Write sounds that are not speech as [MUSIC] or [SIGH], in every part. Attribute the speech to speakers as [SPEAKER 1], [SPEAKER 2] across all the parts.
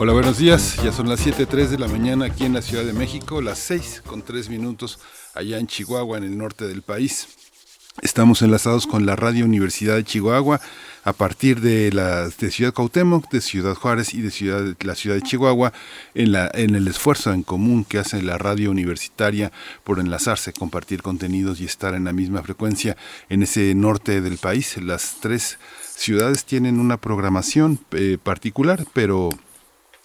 [SPEAKER 1] Hola, buenos días. Ya son las 7.03 de la mañana aquí en la Ciudad de México, las 6 con 3 minutos allá en Chihuahua, en el norte del país. Estamos enlazados con la Radio Universidad de Chihuahua a partir de la de Ciudad Cuauhtémoc, de Ciudad Juárez y de ciudad, la ciudad de Chihuahua en, la, en el esfuerzo en común que hace la radio universitaria por enlazarse, compartir contenidos y estar en la misma frecuencia en ese norte del país. Las tres ciudades tienen una programación eh, particular, pero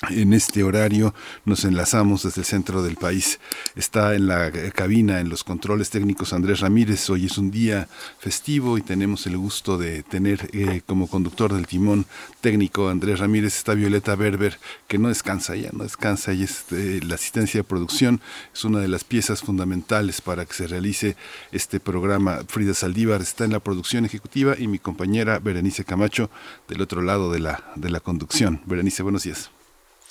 [SPEAKER 1] en este horario nos enlazamos desde el centro del país. Está en la cabina, en los controles técnicos Andrés Ramírez. Hoy es un día festivo y tenemos el gusto de tener eh, como conductor del timón técnico Andrés Ramírez. Está Violeta Berber, que no descansa ya, no descansa. Y es, eh, la asistencia de producción es una de las piezas fundamentales para que se realice este programa. Frida Saldívar está en la producción ejecutiva y mi compañera Berenice Camacho del otro lado de la, de la conducción. Berenice, buenos días.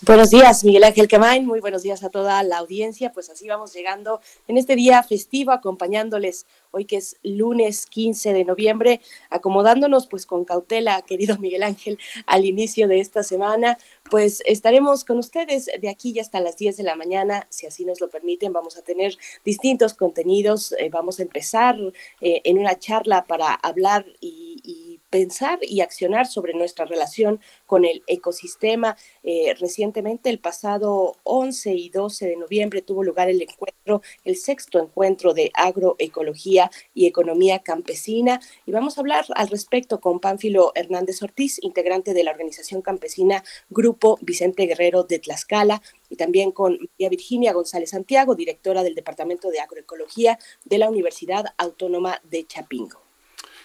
[SPEAKER 2] Buenos días, Miguel Ángel Quemain. Muy buenos días a toda la audiencia. Pues así vamos llegando en este día festivo, acompañándoles hoy que es lunes 15 de noviembre, acomodándonos pues con cautela, querido Miguel Ángel, al inicio de esta semana. Pues estaremos con ustedes de aquí ya hasta las 10 de la mañana, si así nos lo permiten. Vamos a tener distintos contenidos. Eh, vamos a empezar eh, en una charla para hablar y, y pensar y accionar sobre nuestra relación con el ecosistema. Eh, recientemente, el pasado 11 y 12 de noviembre, tuvo lugar el encuentro, el sexto encuentro de agroecología y economía campesina. Y vamos a hablar al respecto con Pánfilo Hernández Ortiz, integrante de la organización campesina Grupo Vicente Guerrero de Tlaxcala, y también con María Virginia González Santiago, directora del Departamento de Agroecología de la Universidad Autónoma de Chapingo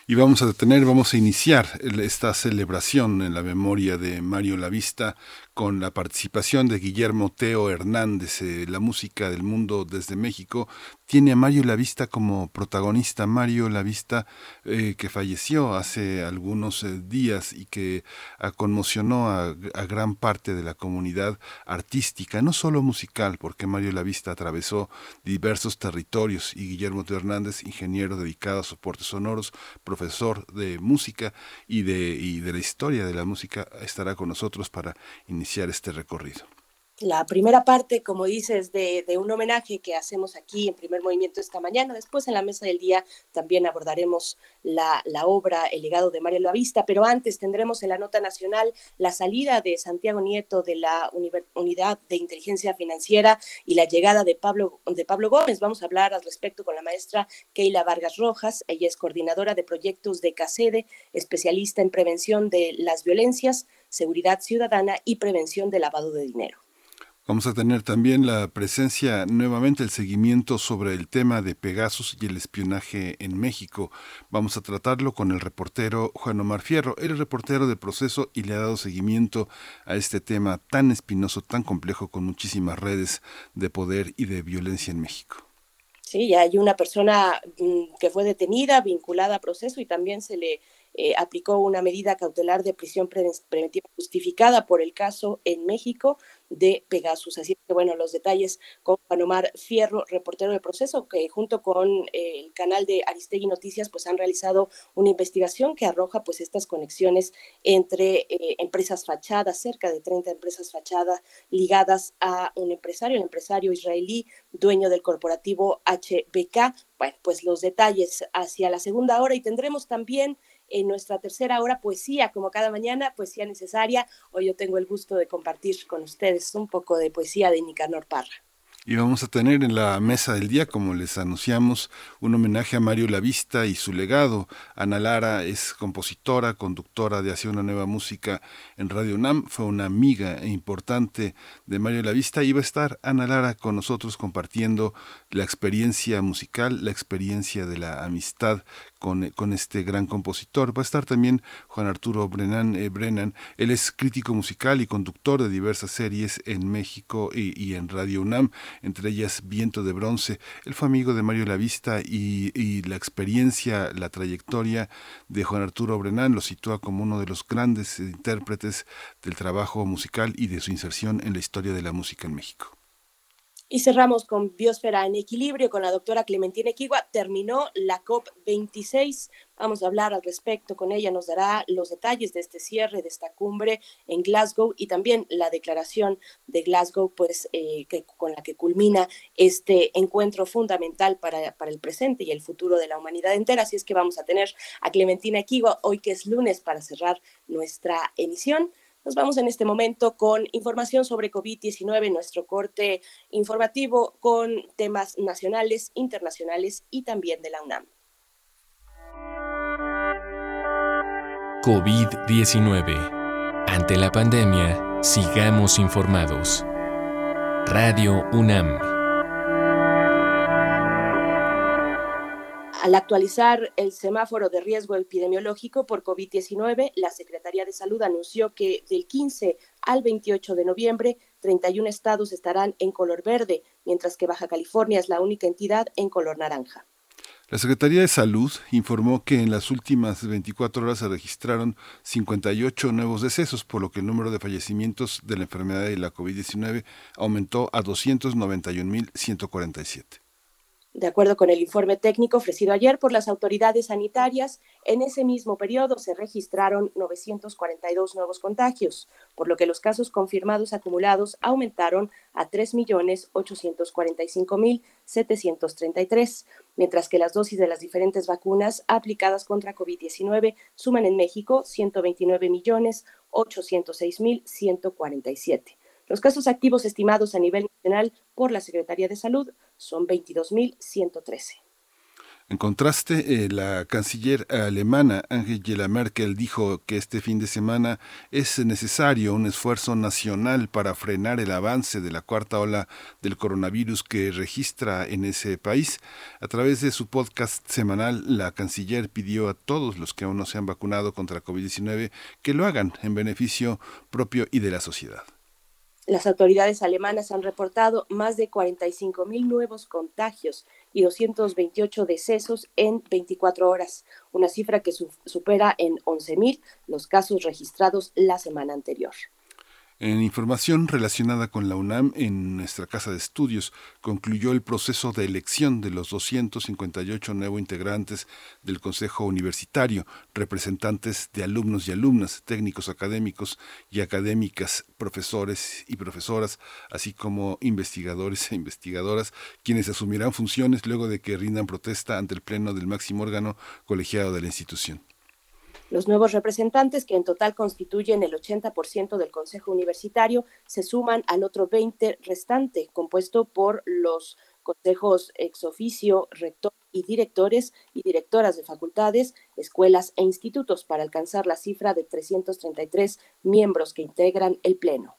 [SPEAKER 1] y vamos a tener, vamos a iniciar esta celebración en la memoria de Mario Lavista con la participación de Guillermo Teo Hernández, eh, la música del mundo desde México, tiene a Mario Lavista como protagonista. Mario Lavista, eh, que falleció hace algunos eh, días y que conmocionó a, gran parte de la comunidad artística, no solo musical, porque Mario Lavista atravesó diversos territorios y Guillermo Teo Hernández, ingeniero dedicado a soportes sonoros, profesor de música y de la historia de la música, estará con nosotros para iniciar este recorrido.
[SPEAKER 2] La primera parte, como dices, de, un homenaje que hacemos aquí en primer movimiento esta mañana. Después en la mesa del día también abordaremos la, obra El legado de Mario Lavista, pero antes tendremos en la nota nacional la salida de Santiago Nieto de la Unidad de Inteligencia Financiera y la llegada de Pablo, de Pablo Gómez. Vamos a hablar al respecto con la maestra Keila Vargas Rojas. Ella es coordinadora de proyectos de CACEDE, especialista en prevención de las violencias seguridad ciudadana y prevención de lavado de dinero.
[SPEAKER 1] Vamos a tener también la presencia, nuevamente el seguimiento sobre el tema de Pegasus y el espionaje en México. Vamos a tratarlo con el reportero Juan Omar Fierro. Él es reportero de proceso y le ha dado seguimiento a este tema tan espinoso, tan complejo, con muchísimas redes de poder y de violencia en México.
[SPEAKER 2] Sí, hay una persona mm, que fue detenida, vinculada a proceso y también se le eh, aplicó una medida cautelar de prisión preventiva justificada por el caso en México de Pegasus. Así que, bueno, los detalles con Panomar Fierro, reportero de proceso, que junto con eh, el canal de Aristegui Noticias, pues han realizado una investigación que arroja pues estas conexiones entre eh, empresas fachadas, cerca de 30 empresas fachadas ligadas a un empresario, el empresario israelí, dueño del corporativo HBK. Bueno, pues los detalles hacia la segunda hora y tendremos también en nuestra tercera hora poesía, como cada mañana, poesía necesaria. Hoy yo tengo el gusto de compartir con ustedes un poco de poesía de Nicanor Parra.
[SPEAKER 1] Y vamos a tener en la mesa del día, como les anunciamos, un homenaje a Mario Lavista y su legado. Ana Lara es compositora, conductora de Hacia una nueva música en Radio UNAM. Fue una amiga importante de Mario Lavista. Y va a estar Ana Lara con nosotros compartiendo la experiencia musical, la experiencia de la amistad con, con, este gran compositor. Va a estar también Juan Arturo Brennan, eh, Brennan. Él es crítico musical y conductor de diversas series en México y, y, en Radio UNAM. Entre ellas Viento de Bronce. Él fue amigo de Mario Lavista y, y la experiencia, la trayectoria de Juan Arturo Brenán lo sitúa como uno de los grandes intérpretes del trabajo musical y de su inserción en la historia de la música en México.
[SPEAKER 2] Y cerramos con Biosfera en Equilibrio con la doctora Clementina Equigua. Terminó la COP26. Vamos a hablar al respecto con ella. Nos dará los detalles de este cierre, de esta cumbre en Glasgow y también la declaración de Glasgow, pues, eh, que, con la que culmina este encuentro fundamental para, para el presente y el futuro de la humanidad entera. Así es que vamos a tener a Clementina Equigua hoy que es lunes para cerrar nuestra emisión. Nos vamos en este momento con información sobre COVID-19, nuestro corte informativo con temas nacionales, internacionales y también de la UNAM.
[SPEAKER 3] COVID-19. Ante la pandemia, sigamos informados. Radio UNAM.
[SPEAKER 2] Al actualizar el semáforo de riesgo epidemiológico por COVID-19, la Secretaría de Salud anunció que del 15 al 28 de noviembre, 31 estados estarán en color verde, mientras que Baja California es la única entidad en color naranja.
[SPEAKER 1] La Secretaría de Salud informó que en las últimas 24 horas se registraron 58 nuevos decesos, por lo que el número de fallecimientos de la enfermedad de la COVID-19 aumentó a 291.147.
[SPEAKER 2] De acuerdo con el informe técnico ofrecido ayer por las autoridades sanitarias, en ese mismo periodo se registraron 942 nuevos contagios, por lo que los casos confirmados acumulados aumentaron a 3.845.733, mientras que las dosis de las diferentes vacunas aplicadas contra COVID-19 suman en México 129.806.147. Los casos activos estimados a nivel nacional por la Secretaría de Salud son 22.113.
[SPEAKER 1] En contraste, eh, la canciller alemana Angela Merkel dijo que este fin de semana es necesario un esfuerzo nacional para frenar el avance de la cuarta ola del coronavirus que registra en ese país. A través de su podcast semanal, la canciller pidió a todos los que aún no se han vacunado contra COVID-19 que lo hagan en beneficio propio y de la sociedad.
[SPEAKER 2] Las autoridades alemanas han reportado más de 45 mil nuevos contagios y 228 decesos en 24 horas, una cifra que supera en 11 mil los casos registrados la semana anterior.
[SPEAKER 1] En información relacionada con la UNAM, en nuestra casa de estudios concluyó el proceso de elección de los 258 nuevos integrantes del Consejo Universitario, representantes de alumnos y alumnas, técnicos académicos y académicas, profesores y profesoras, así como investigadores e investigadoras, quienes asumirán funciones luego de que rindan protesta ante el Pleno del máximo órgano colegiado de la institución.
[SPEAKER 2] Los nuevos representantes, que en total constituyen el 80% del Consejo Universitario, se suman al otro 20 restante, compuesto por los consejos ex oficio, rector y directores y directoras de facultades, escuelas e institutos para alcanzar la cifra de 333 miembros que integran el Pleno.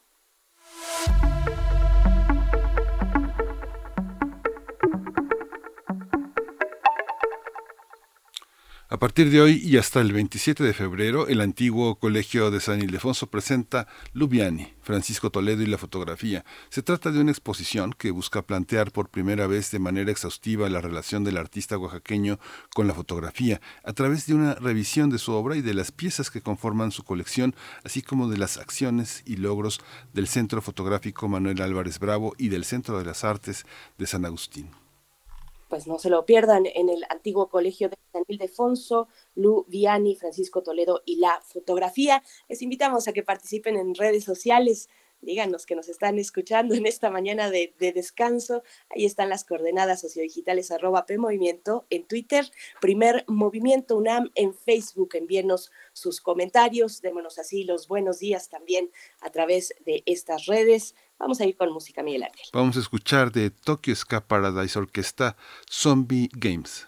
[SPEAKER 1] A partir de hoy y hasta el 27 de febrero, el antiguo Colegio de San Ildefonso presenta Lubiani, Francisco Toledo y la fotografía. Se trata de una exposición que busca plantear por primera vez de manera exhaustiva la relación del artista oaxaqueño con la fotografía, a través de una revisión de su obra y de las piezas que conforman su colección, así como de las acciones y logros del Centro Fotográfico Manuel Álvarez Bravo y del Centro de las Artes de San Agustín
[SPEAKER 2] pues no se lo pierdan en el antiguo colegio de San Ildefonso, Lu Viani, Francisco Toledo y la fotografía. Les invitamos a que participen en redes sociales. Díganos que nos están escuchando en esta mañana de, descanso. Ahí están las coordenadas sociodigitales arroba P Movimiento en Twitter, Primer Movimiento UNAM en Facebook. Envíenos sus comentarios, démonos así los buenos días también a través de estas redes. Vamos a ir con música, Miguel Ángel.
[SPEAKER 1] Vamos a escuchar de Tokyo Ska Paradise Orquesta Zombie Games.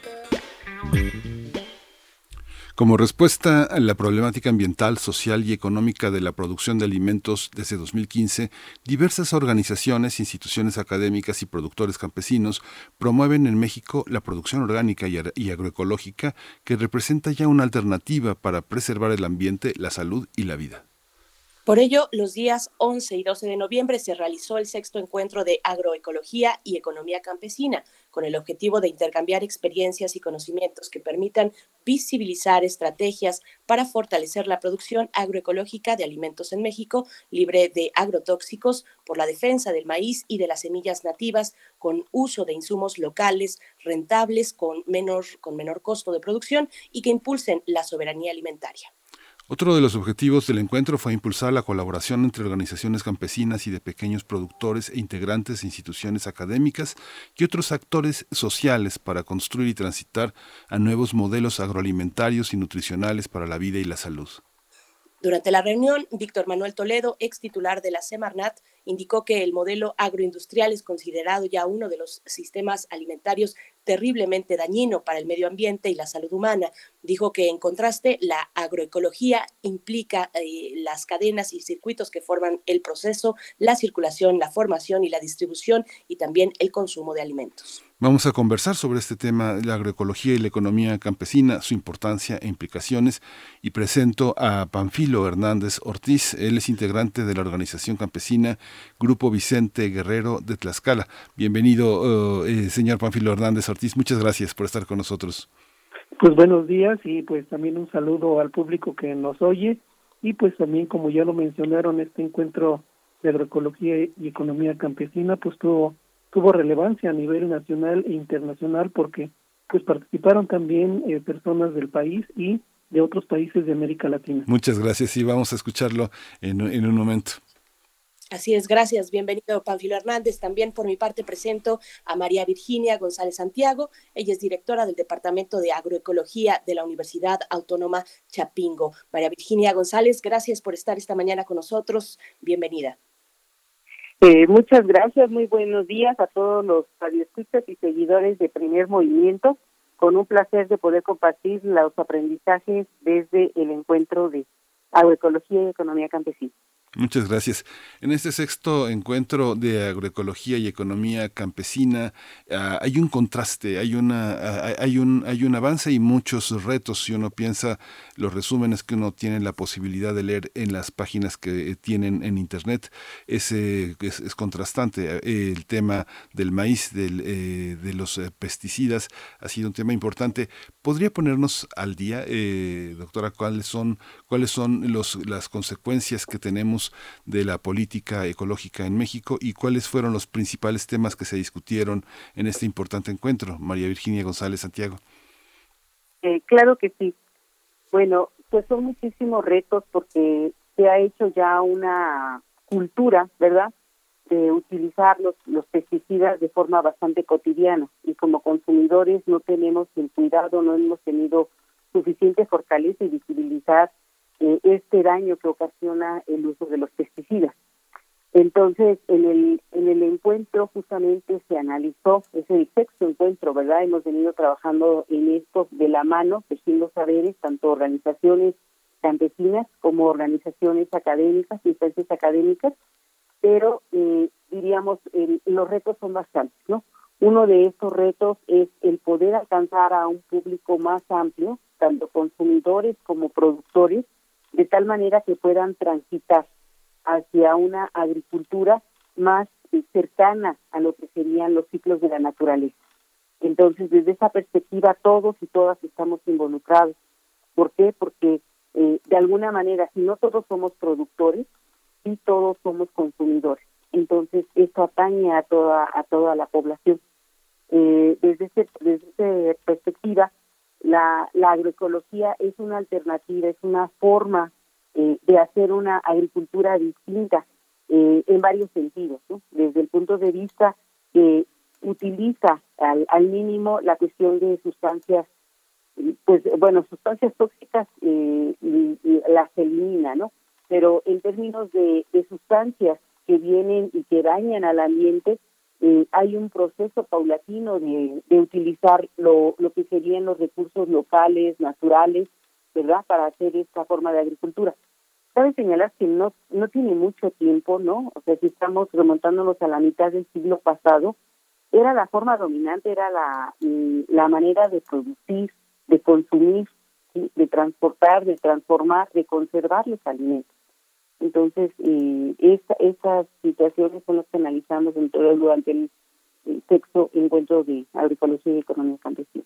[SPEAKER 1] Como respuesta a la problemática ambiental, social y económica de la producción de alimentos desde 2015, diversas organizaciones, instituciones académicas y productores campesinos promueven en México la producción orgánica y agroecológica que representa ya una alternativa para preservar el ambiente, la salud y la vida.
[SPEAKER 2] Por ello, los días 11 y 12 de noviembre se realizó el sexto encuentro de agroecología y economía campesina, con el objetivo de intercambiar experiencias y conocimientos que permitan visibilizar estrategias para fortalecer la producción agroecológica de alimentos en México, libre de agrotóxicos, por la defensa del maíz y de las semillas nativas, con uso de insumos locales, rentables, con menor, con menor costo de producción y que impulsen la soberanía alimentaria.
[SPEAKER 1] Otro de los objetivos del encuentro fue impulsar la colaboración entre organizaciones campesinas y de pequeños productores e integrantes de instituciones académicas y otros actores sociales para construir y transitar a nuevos modelos agroalimentarios y nutricionales para la vida y la salud.
[SPEAKER 2] Durante la reunión, Víctor Manuel Toledo, ex titular de la Semarnat, indicó que el modelo agroindustrial es considerado ya uno de los sistemas alimentarios terriblemente dañino para el medio ambiente y la salud humana. Dijo que, en contraste, la agroecología implica eh, las cadenas y circuitos que forman el proceso, la circulación, la formación y la distribución y también el consumo de alimentos.
[SPEAKER 1] Vamos a conversar sobre este tema, la agroecología y la economía campesina, su importancia e implicaciones. Y presento a Panfilo Hernández Ortiz. Él es integrante de la organización campesina Grupo Vicente Guerrero de Tlaxcala. Bienvenido, eh, eh, señor Panfilo Hernández Ortiz. Muchas gracias por estar con nosotros.
[SPEAKER 4] Pues buenos días y pues también un saludo al público que nos oye. Y pues también, como ya lo mencionaron, este encuentro de agroecología y economía campesina, pues tuvo tuvo relevancia a nivel nacional e internacional porque pues participaron también eh, personas del país y de otros países de América Latina.
[SPEAKER 1] Muchas gracias y vamos a escucharlo en, en un momento.
[SPEAKER 2] Así es, gracias. Bienvenido, Panfilo Hernández. También por mi parte presento a María Virginia González Santiago. Ella es directora del Departamento de Agroecología de la Universidad Autónoma Chapingo. María Virginia González, gracias por estar esta mañana con nosotros. Bienvenida.
[SPEAKER 5] Eh, muchas gracias, muy buenos días a todos los radioescuchas y seguidores de Primer Movimiento. Con un placer de poder compartir los aprendizajes desde el encuentro de agroecología y economía campesina.
[SPEAKER 1] Muchas gracias. En este sexto encuentro de agroecología y economía campesina ah, hay un contraste, hay una ah, hay un hay un avance y muchos retos si uno piensa los resúmenes que uno tiene la posibilidad de leer en las páginas que tienen en internet es, es, contrastante el tema del maíz del, eh, de los eh, pesticidas ha sido un tema importante. ¿Podría ponernos al día, eh, doctora, cuáles son cuáles son los las consecuencias que tenemos de la política ecológica en México y cuáles fueron los principales temas que se discutieron en este importante encuentro. María Virginia González Santiago.
[SPEAKER 5] Eh, claro que sí. Bueno, pues son muchísimos retos porque se ha hecho ya una cultura, ¿verdad? De utilizar los, los pesticidas de forma bastante cotidiana y como consumidores no tenemos el cuidado, no hemos tenido suficiente fortaleza y visibilizar eh, este daño que ocasiona el uso de los pesticidas. Entonces, en el, en el encuentro justamente se analizó, es el sexto encuentro, ¿verdad? Hemos venido trabajando en esto de la mano, tejiendo saberes, tanto organizaciones campesinas como organizaciones académicas, instancias académicas, pero eh, diríamos, los retos son bastantes, ¿no? Uno de estos retos es el poder alcanzar a un público más amplio, tanto consumidores como productores, de tal manera que puedan transitar hacia una agricultura más cercana a lo que serían los ciclos de la naturaleza. Entonces, desde esa perspectiva, todos y todas estamos involucrados. ¿Por qué? Porque eh, de alguna manera, si no todos somos productores, sí todos somos consumidores. Entonces, esto atañe a toda a toda la población. Eh, desde ese, desde esa perspectiva, la, la agroecología es una alternativa, es una forma eh, de hacer una agricultura distinta eh, en varios sentidos, desde el punto de vista que utiliza al, al mínimo la cuestión de sustancias, pues bueno, sustancias tóxicas y, las elimina, ¿no? Pero en términos de, sustancias que vienen y que dañan al ambiente, eh, hay un proceso paulatino de, de utilizar lo, lo que serían los recursos locales, naturales, ¿verdad?, para hacer esta forma de agricultura. Cabe señalar que no, no tiene mucho tiempo, ¿no? O sea, si estamos remontándonos a la mitad del siglo pasado, era la forma dominante, era la, mm, la manera de producir, de consumir, de transportar, de transformar, de conservar los alimentos. Entonces, eh, esta, estas situaciones son las que analizamos dentro, durante el, sexto encuentro de agroecología y economía campesina.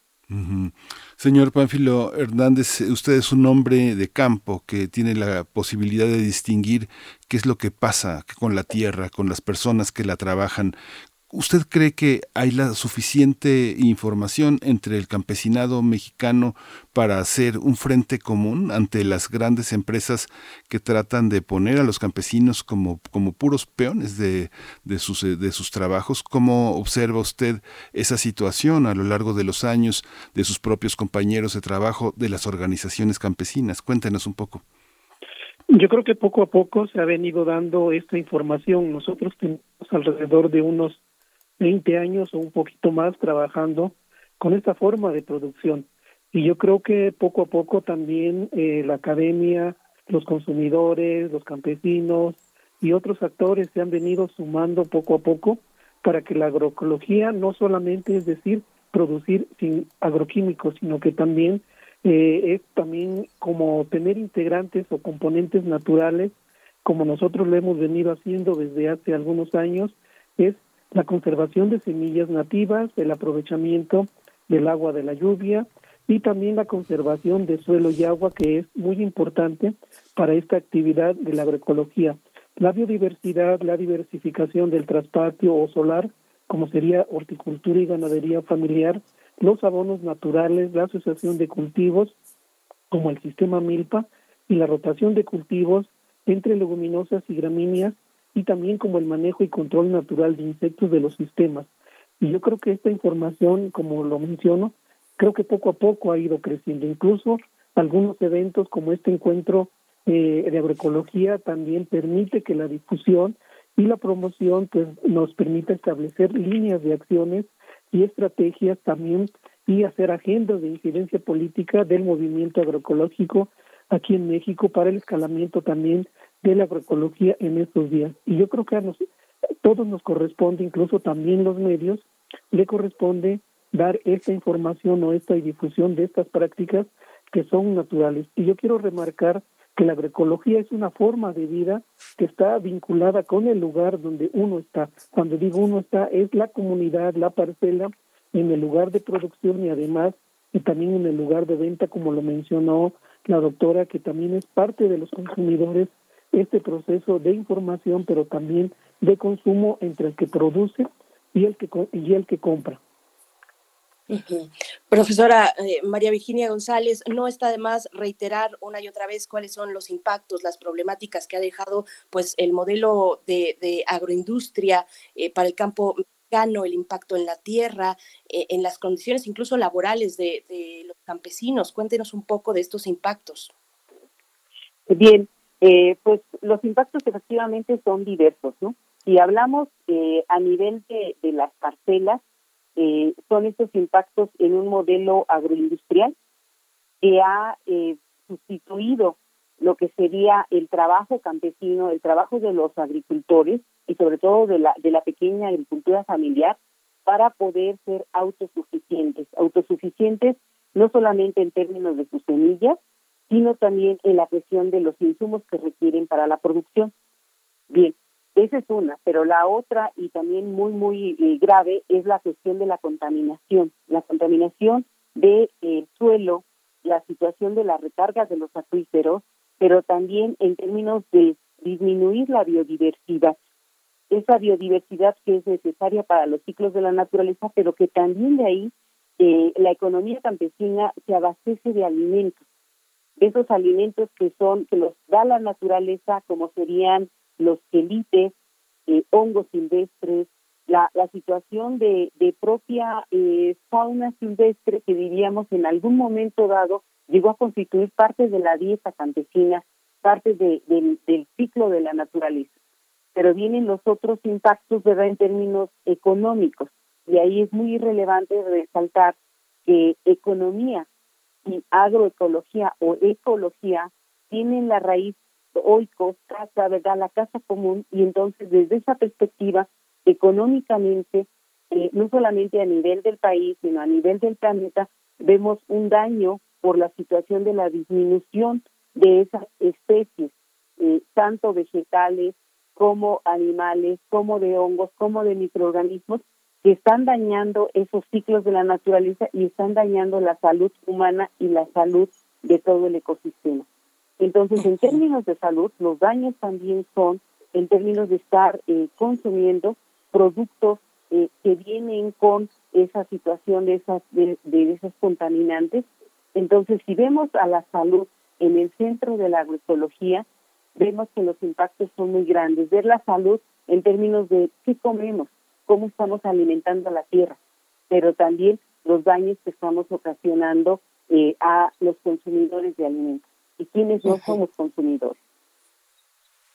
[SPEAKER 1] Señor Pánfilo Hernández, usted es un hombre de campo que tiene la posibilidad de distinguir qué es lo que pasa con la tierra, con las personas que la trabajan, ¿Usted cree que hay la suficiente información entre el campesinado mexicano para hacer un frente común ante las grandes empresas que tratan de poner a los campesinos como, como puros peones de, de, sus, de sus trabajos? ¿Cómo observa usted esa situación a lo largo de los años de sus propios compañeros de trabajo de las organizaciones campesinas? Cuéntenos un poco.
[SPEAKER 4] Yo creo que poco a poco se ha venido dando esta información. Nosotros tenemos alrededor de unos 20 años o un poquito más trabajando con esta forma de producción. Y yo creo que poco a poco también eh, la academia, los consumidores, los campesinos y otros actores se han venido sumando poco a poco para que la agroecología no solamente es decir producir sin agroquímicos, sino que también eh, es también como tener integrantes o componentes naturales, como nosotros lo hemos venido haciendo desde hace algunos años, es la conservación de semillas nativas, el aprovechamiento del agua de la lluvia y también la conservación de suelo y agua que es muy importante para esta actividad de la agroecología. La biodiversidad, la diversificación del traspatio o solar, como sería horticultura y ganadería familiar, los abonos naturales, la asociación de cultivos, como el sistema Milpa, y la rotación de cultivos entre leguminosas y gramíneas y también como el manejo y control natural de insectos de los sistemas. Y yo creo que esta información, como lo menciono, creo que poco a poco ha ido creciendo. Incluso algunos eventos como este encuentro eh, de agroecología también permite que la difusión y la promoción pues nos permita establecer líneas de acciones y estrategias también y hacer agendas de incidencia política del movimiento agroecológico aquí en México para el escalamiento también de la agroecología en estos días. Y yo creo que a todos nos corresponde, incluso también los medios, le corresponde dar esta información o esta difusión de estas prácticas que son naturales. Y yo quiero remarcar que la agroecología es una forma de vida que está vinculada con el lugar donde uno está. Cuando digo uno está, es la comunidad, la parcela, en el lugar de producción y además y también en el lugar de venta, como lo mencionó la doctora, que también es parte de los consumidores este proceso de información, pero también de consumo entre el que produce y el que, y el que compra.
[SPEAKER 2] Profesora eh, María Virginia González, no está de más reiterar una y otra vez cuáles son los impactos, las problemáticas que ha dejado pues el modelo de, agroindustria eh, para el campo mexicano, el impacto en la tierra, eh, en las condiciones incluso laborales de, de, los campesinos. Cuéntenos un poco de estos impactos.
[SPEAKER 5] Bien, eh, pues los impactos efectivamente son diversos, ¿no? Si hablamos eh, a nivel de, las parcelas, eh, son estos impactos en un modelo agroindustrial que ha sustituido lo que sería el trabajo campesino, el trabajo de los agricultores y sobre todo de la, de la pequeña agricultura familiar para poder ser autosuficientes, autosuficientes no solamente en términos de sus semillas, sino también en la cuestión de los insumos que requieren para la producción. Bien, esa es una, pero la otra y también muy, muy eh, grave es la cuestión de la contaminación, la contaminación del de, suelo, la situación de las recargas de los acuíferos, pero también en términos de disminuir la biodiversidad, esa biodiversidad que es necesaria para los ciclos de la naturaleza, pero que también de ahí eh, la economía campesina se abastece de alimentos esos alimentos que son, que los da la naturaleza, como serían los quelites, eh, hongos silvestres, la, la situación de, de propia eh, fauna silvestre que diríamos en algún momento dado llegó a constituir parte de la dieta campesina, parte de, del ciclo de la naturaleza. Pero vienen los otros impactos, ¿verdad?, en términos económicos. Y ahí es muy relevante resaltar que economía y agroecología o ecología tienen la raíz oikos, casa, ¿verdad? La casa común y entonces desde esa perspectiva económicamente, eh, no solamente a nivel del país, sino a nivel del planeta, vemos un daño por la situación de la disminución de esas especies, eh, tanto vegetales como animales, como de hongos, como de microorganismos, que están dañando esos ciclos de la naturaleza y están dañando la salud humana y la salud de todo el ecosistema. Entonces, en términos de salud, los daños también son en términos de estar eh, consumiendo productos eh, que vienen con esa situación de esas de, de esas contaminantes. Entonces, si vemos a la salud en el centro de la agroecología, vemos que los impactos son muy grandes. Ver la salud en términos de qué comemos, cómo estamos alimentando a la tierra, pero también los daños que estamos ocasionando eh, a los consumidores de alimentos y quienes no somos consumidores.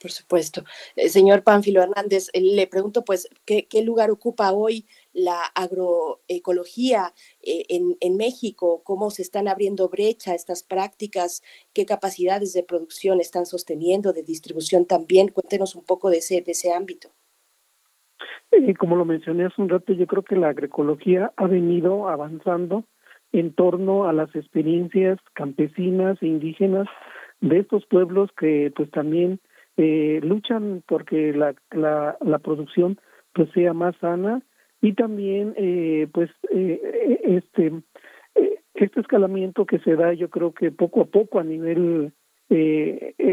[SPEAKER 2] Por supuesto. Eh, señor Pánfilo Hernández, eh, le pregunto, pues, ¿qué, lugar ocupa hoy la agroecología en, en, México? ¿Cómo se están abriendo brecha estas prácticas? ¿Qué capacidades de producción están sosteniendo, de distribución también? Cuéntenos un poco de ese, de ese ámbito.
[SPEAKER 4] Y como lo mencioné hace un rato, yo creo que la agroecología ha venido avanzando en torno a las experiencias campesinas e indígenas de estos pueblos que pues también eh, luchan porque la, la, producción pues sea más sana y también eh, pues eh, este este escalamiento que se da yo creo que poco a poco a nivel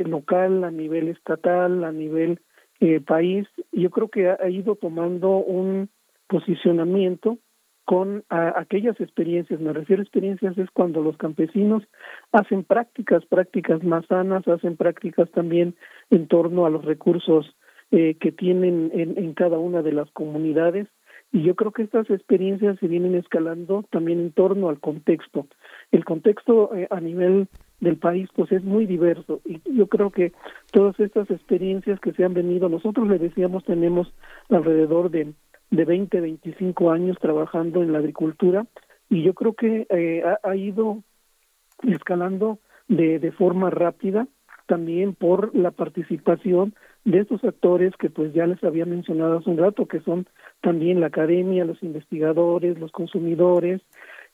[SPEAKER 4] local a nivel estatal a nivel eh, país, yo creo que ha, ido tomando un posicionamiento con aquellas experiencias, me refiero a experiencias es cuando los campesinos hacen prácticas, prácticas más sanas, hacen prácticas también en torno a los recursos eh, que tienen en, en cada una de las comunidades y yo creo que estas experiencias se vienen escalando también en torno al contexto. El contexto eh, a nivel del país pues es muy diverso. Y yo creo que todas estas experiencias que se han venido, nosotros le decíamos tenemos alrededor de, de 20, 25 años trabajando en la agricultura y yo creo que eh, ha, ido escalando de, de forma rápida también por la participación de estos actores que pues ya les había mencionado hace un rato, que son también la academia, los investigadores, los consumidores,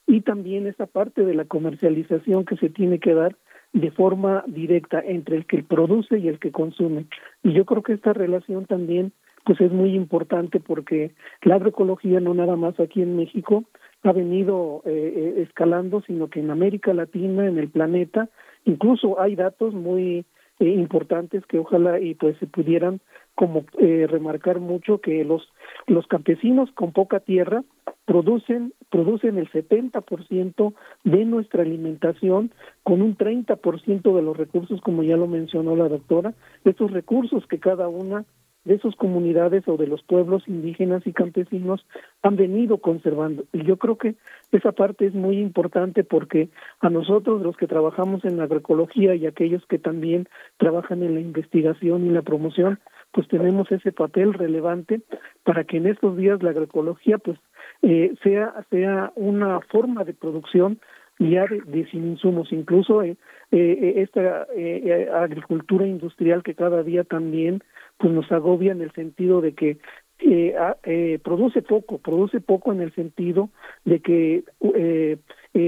[SPEAKER 4] y también esa parte de la comercialización que se tiene que dar de forma directa entre el que produce y el que consume. Y yo creo que esta relación también pues es muy importante porque la agroecología no nada más aquí en México ha venido eh, eh, escalando, sino que en América Latina, en el planeta, incluso hay datos muy eh, importantes que ojalá y pues se pudieran como eh, remarcar mucho que los los campesinos con poca tierra producen producen el 70% de nuestra alimentación con un 30% de los recursos como ya lo mencionó la doctora estos recursos que cada una de esas comunidades o de los pueblos indígenas y campesinos han venido conservando. Y yo creo que esa parte es muy importante porque a nosotros, los que trabajamos en la agroecología y aquellos que también trabajan en la investigación y la promoción, pues tenemos ese papel relevante para que en estos días la agroecología pues eh, sea sea una forma de producción ya de, sin insumos. Incluso eh, eh, esta eh, agricultura industrial que cada día también pues nos agobia en el sentido de que eh, produce poco, produce poco en el sentido de que eh,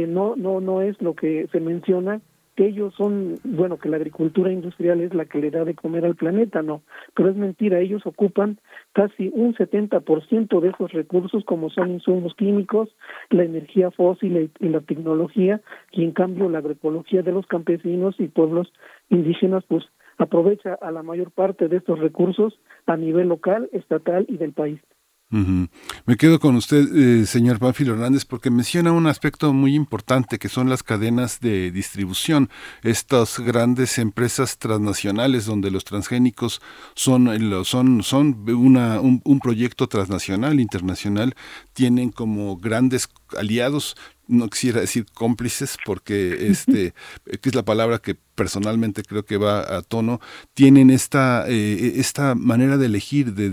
[SPEAKER 4] no no no es lo que se menciona que ellos son, bueno, que la agricultura industrial es la que le da de comer al planeta, no, pero es mentira, ellos ocupan casi un 70% de esos recursos como son insumos químicos, la energía fósil y, la tecnología, y en cambio la agroecología de los campesinos y pueblos indígenas pues aprovecha a la mayor parte de estos recursos a nivel local, estatal y del país.
[SPEAKER 1] Me quedo con usted, eh, señor Pánfilo Hernández, porque menciona un aspecto muy importante que son las cadenas de distribución, estas grandes empresas transnacionales donde los transgénicos son, son, son una, un, un proyecto transnacional, internacional, tienen como grandes aliados no quisiera decir cómplices porque [LAUGHS] este que es la palabra que personalmente creo que va a tono tienen esta eh, esta manera de elegir de,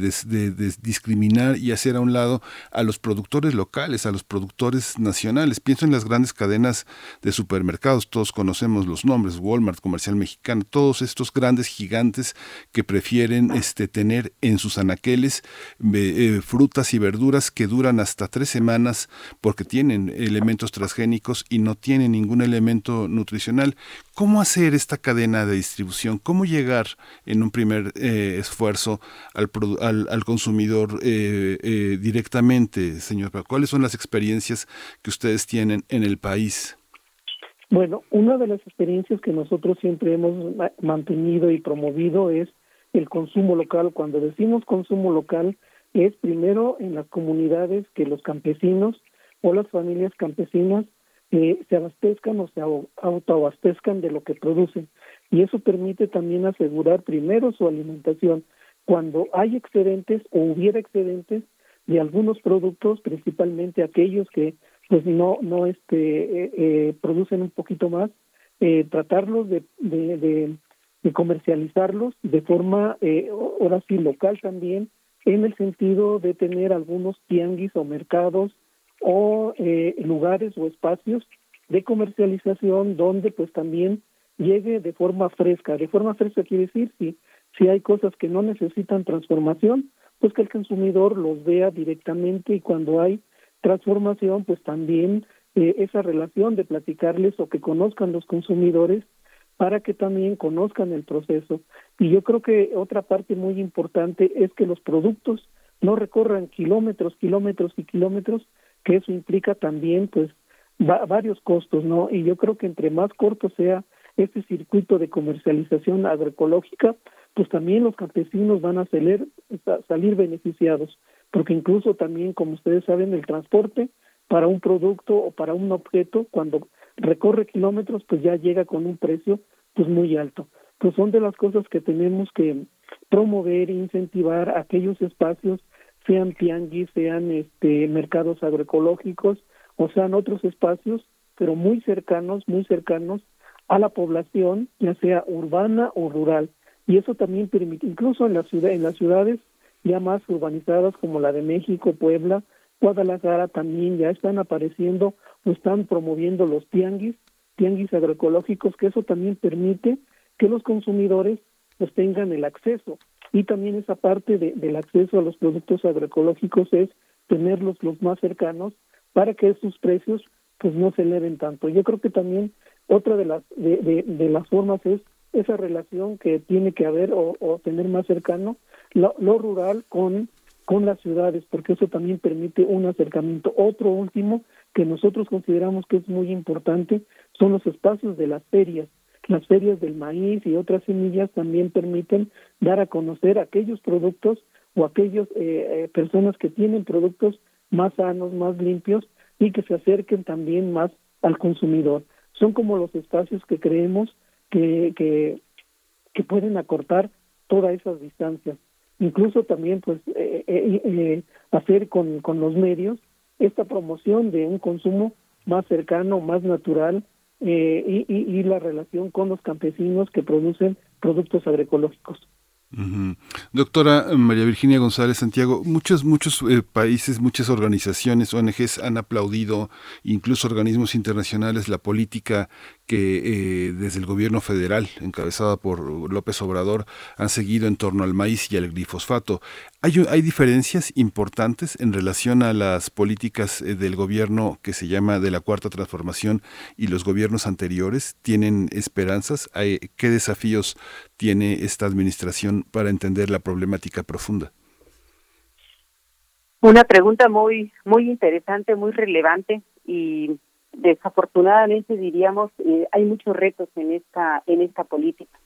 [SPEAKER 1] discriminar y hacer a un lado a los productores locales a los productores nacionales pienso en las grandes cadenas de supermercados todos conocemos los nombres Walmart Comercial Mexicano todos estos grandes gigantes que prefieren este tener en sus anaqueles eh, frutas y verduras que duran hasta tres semanas porque tienen elementos transgénicos y no tiene ningún elemento nutricional. ¿Cómo hacer esta cadena de distribución? ¿Cómo llegar en un primer eh, esfuerzo al, al, consumidor eh, eh, directamente, señor? ¿Cuáles son las experiencias que ustedes tienen en el país?
[SPEAKER 4] Bueno, una de las experiencias que nosotros siempre hemos mantenido y promovido es el consumo local. Cuando decimos consumo local, es primero en las comunidades que los campesinos o las familias campesinas eh, se abastezcan o se autoabastezcan de lo que producen. Y eso permite también asegurar primero su alimentación. Cuando hay excedentes o hubiera excedentes de algunos productos, principalmente aquellos que pues no no este eh, eh, producen un poquito más, tratarlos de, de, de, comercializarlos de forma ahora sí local también, en el sentido de tener algunos tianguis o mercados o eh, lugares o espacios de comercialización donde pues también llegue de forma fresca. De forma fresca quiere decir si, si hay cosas que no necesitan transformación, pues que el consumidor los vea directamente y cuando hay transformación, pues también eh, esa relación de platicarles o que conozcan los consumidores para que también conozcan el proceso. Y yo creo que otra parte muy importante es que los productos no recorran kilómetros, kilómetros y kilómetros, que eso implica también pues varios costos, ¿no? Y yo creo que entre más corto sea este circuito de comercialización agroecológica, pues también los campesinos van a salir, salir beneficiados, porque incluso también, como ustedes saben, el transporte para un producto o para un objeto, cuando recorre kilómetros, pues ya llega con un precio pues muy alto. Pues son de las cosas que tenemos que promover incentivar aquellos espacios sean tianguis, sean este mercados agroecológicos o sean otros espacios, pero muy cercanos, muy cercanos a la población, ya sea urbana o rural. Y eso también permite, incluso en la ciudad, en las ciudades ya más urbanizadas como la de México, Puebla, Guadalajara también ya están apareciendo o están promoviendo los tianguis, tianguis agroecológicos, que eso también permite que los consumidores pues tengan el acceso y también esa parte de, del acceso a los productos agroecológicos es tenerlos los más cercanos para que sus precios pues no se eleven tanto. Yo creo que también otra de las de, de, las formas es esa relación que tiene que haber o, tener más cercano lo, lo, rural con con las ciudades, porque eso también permite un acercamiento. Otro último que nosotros consideramos que es muy importante son los espacios de las ferias. Las ferias del maíz y otras semillas también permiten dar a conocer aquellos productos o aquellas eh, eh, personas que tienen productos más sanos, más limpios y que se acerquen también más al consumidor. Son como los espacios que creemos que, que, pueden acortar todas esas distancias. Incluso también pues eh, hacer con, con los medios esta promoción de un consumo más cercano, más natural, eh, y, y, la relación con los campesinos que producen productos agroecológicos.
[SPEAKER 1] Doctora María Virginia González Santiago, muchos, muchos eh, países, muchas organizaciones, ONGs han aplaudido, incluso organismos internacionales, la política que eh, desde el gobierno federal, encabezada por López Obrador, han seguido en torno al maíz y al glifosfato. ¿Hay, diferencias importantes en relación a las políticas eh, del gobierno que se llama de la Cuarta Transformación y los gobiernos anteriores? ¿Tienen esperanzas? ¿Qué desafíos tiene esta administración para entender la problemática profunda?
[SPEAKER 5] Una pregunta muy muy interesante, muy relevante y desafortunadamente diríamos eh, hay muchos retos en esta en esta política.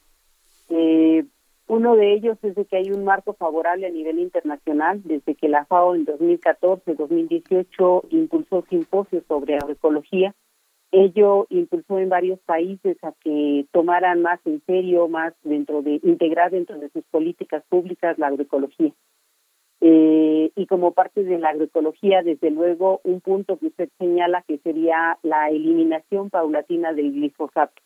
[SPEAKER 5] Eh, Uno de ellos es de que hay un marco favorable a nivel internacional, desde que la FAO en 2014-2018 impulsó simposios sobre agroecología. Ello impulsó en varios países a que tomaran más en serio, más dentro de, integrar dentro de sus políticas públicas la agroecología. Eh, y como parte de la agroecología, desde luego, un punto que usted señala que sería la eliminación paulatina del glifosato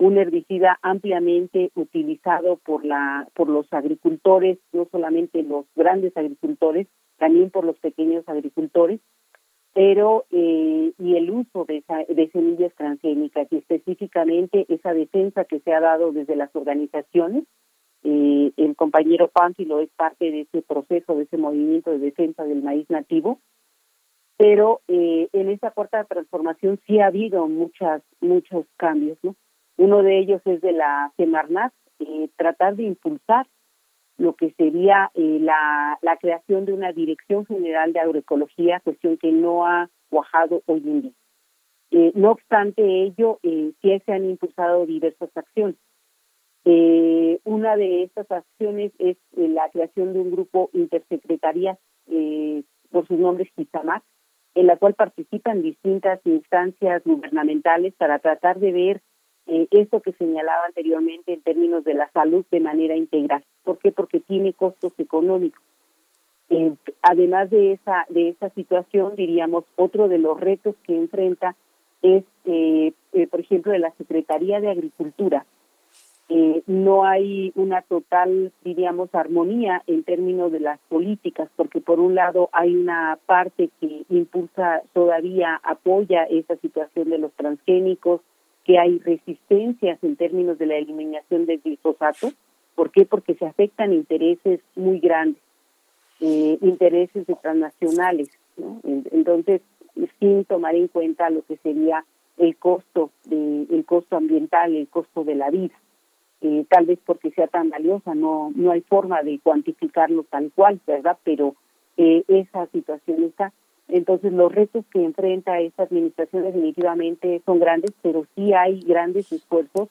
[SPEAKER 5] un herbicida ampliamente utilizado por la por los agricultores, no solamente los grandes agricultores, también por los pequeños agricultores, pero eh, y el uso de, de semillas transgénicas y específicamente esa defensa que se ha dado desde las organizaciones. Eh, el compañero Pánfilo es parte de ese proceso, de ese movimiento de defensa del maíz nativo, pero eh, en esa cuarta transformación sí ha habido muchas muchos cambios, ¿no? Uno de ellos es de la Semarnat, eh, tratar de impulsar lo que sería eh, la, la, creación de una Dirección General de Agroecología, cuestión que no ha cuajado hoy en día. Eh, no obstante ello, sí se han impulsado diversas acciones. Una de estas acciones es la creación de un grupo intersecretaría por sus nombres GISAMAC, en la cual participan distintas instancias gubernamentales para tratar de ver eh, esto que señalaba anteriormente en términos de la salud de manera integral. ¿Por qué? Porque tiene costos económicos. Eh, además de esa de esa situación, diríamos, otro de los retos que enfrenta es, eh, eh por ejemplo, de la Secretaría de Agricultura. No hay una total, diríamos, armonía en términos de las políticas, porque por un lado hay una parte que impulsa todavía, apoya esa situación de los transgénicos, que hay resistencias en términos de la eliminación del glifosato. ¿Por qué? Porque se afectan intereses muy grandes, eh, intereses transnacionales. ¿no? Entonces, sin tomar en cuenta lo que sería el costo de, el costo ambiental, el costo de la vida. Eh, tal vez porque sea tan valiosa, no no hay forma de cuantificarlo tal cual, ¿verdad? Pero eh, esa situación está. Entonces, los retos que enfrenta esta administración definitivamente son grandes, pero sí hay grandes esfuerzos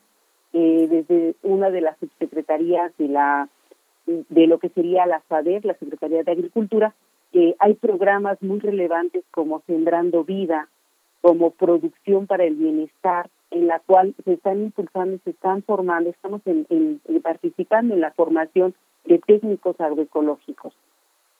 [SPEAKER 5] eh, desde una de las subsecretarías de la de lo que sería la SADER, la Secretaría de Agricultura, hay programas muy relevantes como Sembrando Vida, como Producción para el Bienestar, en la cual se están impulsando, se están formando, estamos en, participando en la formación de técnicos agroecológicos.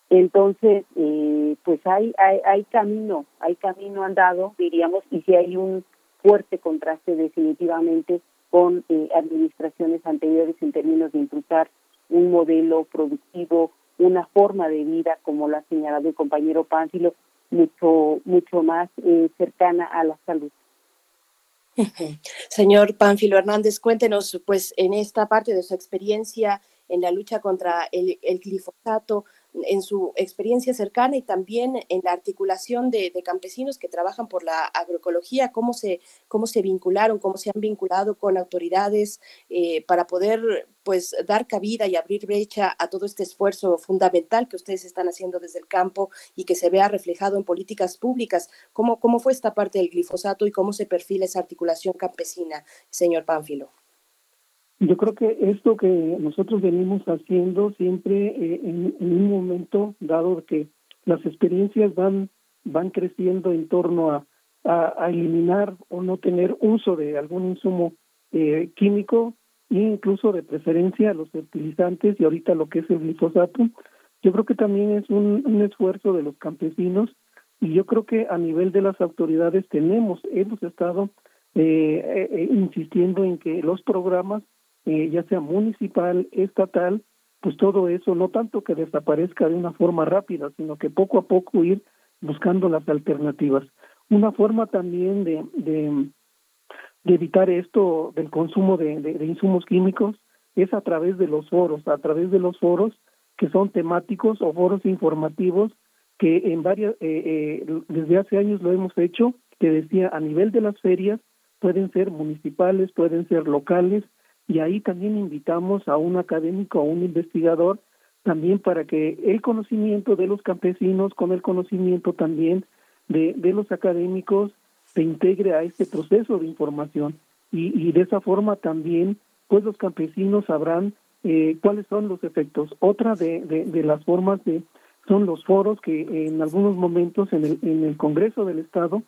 [SPEAKER 5] Entonces, eh, pues hay, hay, hay camino, hay camino andado, diríamos, y si hay un fuerte contraste definitivamente con eh, administraciones anteriores en términos de impulsar un modelo productivo, una forma de vida, como lo ha señalado el compañero Pánfilo, mucho, mucho más eh, cercana a la salud. [LAUGHS]
[SPEAKER 2] Señor Pánfilo Hernández, cuéntenos, pues, en esta parte de su experiencia en la lucha contra el, el glifosato, en su experiencia cercana y también en la articulación de, campesinos que trabajan por la agroecología, cómo se, cómo se vincularon, cómo se han vinculado con autoridades eh, para poder pues dar cabida y abrir brecha a todo este esfuerzo fundamental que ustedes están haciendo desde el campo y que se vea reflejado en políticas públicas. ¿Cómo, cómo fue esta parte del glifosato y cómo se perfila esa articulación campesina, señor Pánfilo?
[SPEAKER 4] Yo creo que esto que nosotros venimos haciendo siempre eh, en, un momento dado que las experiencias van van creciendo en torno a, a, eliminar o no tener uso de algún insumo eh, químico e incluso de preferencia a los fertilizantes y ahorita lo que es el glifosato. Yo creo que también es un, un esfuerzo de los campesinos y yo creo que a nivel de las autoridades tenemos, hemos estado eh, eh insistiendo en que los programas ya sea municipal, estatal, pues todo eso, no tanto que desaparezca de una forma rápida, sino que poco a poco ir buscando las alternativas. Una forma también de, de, evitar esto del consumo de, de, insumos químicos es a través de los foros, a través de los foros que son temáticos o foros informativos que en varias, eh, eh, desde hace años lo hemos hecho, que decía a nivel de las ferias, pueden ser municipales, pueden ser locales, y ahí también invitamos a un académico, a un investigador, también para que el conocimiento de los campesinos con el conocimiento también de, de los académicos se integre a este proceso de información y, y de esa forma también pues los campesinos sabrán eh, cuáles son los efectos. Otra de, de, las formas de son los foros que en algunos momentos en el, en el Congreso del Estado,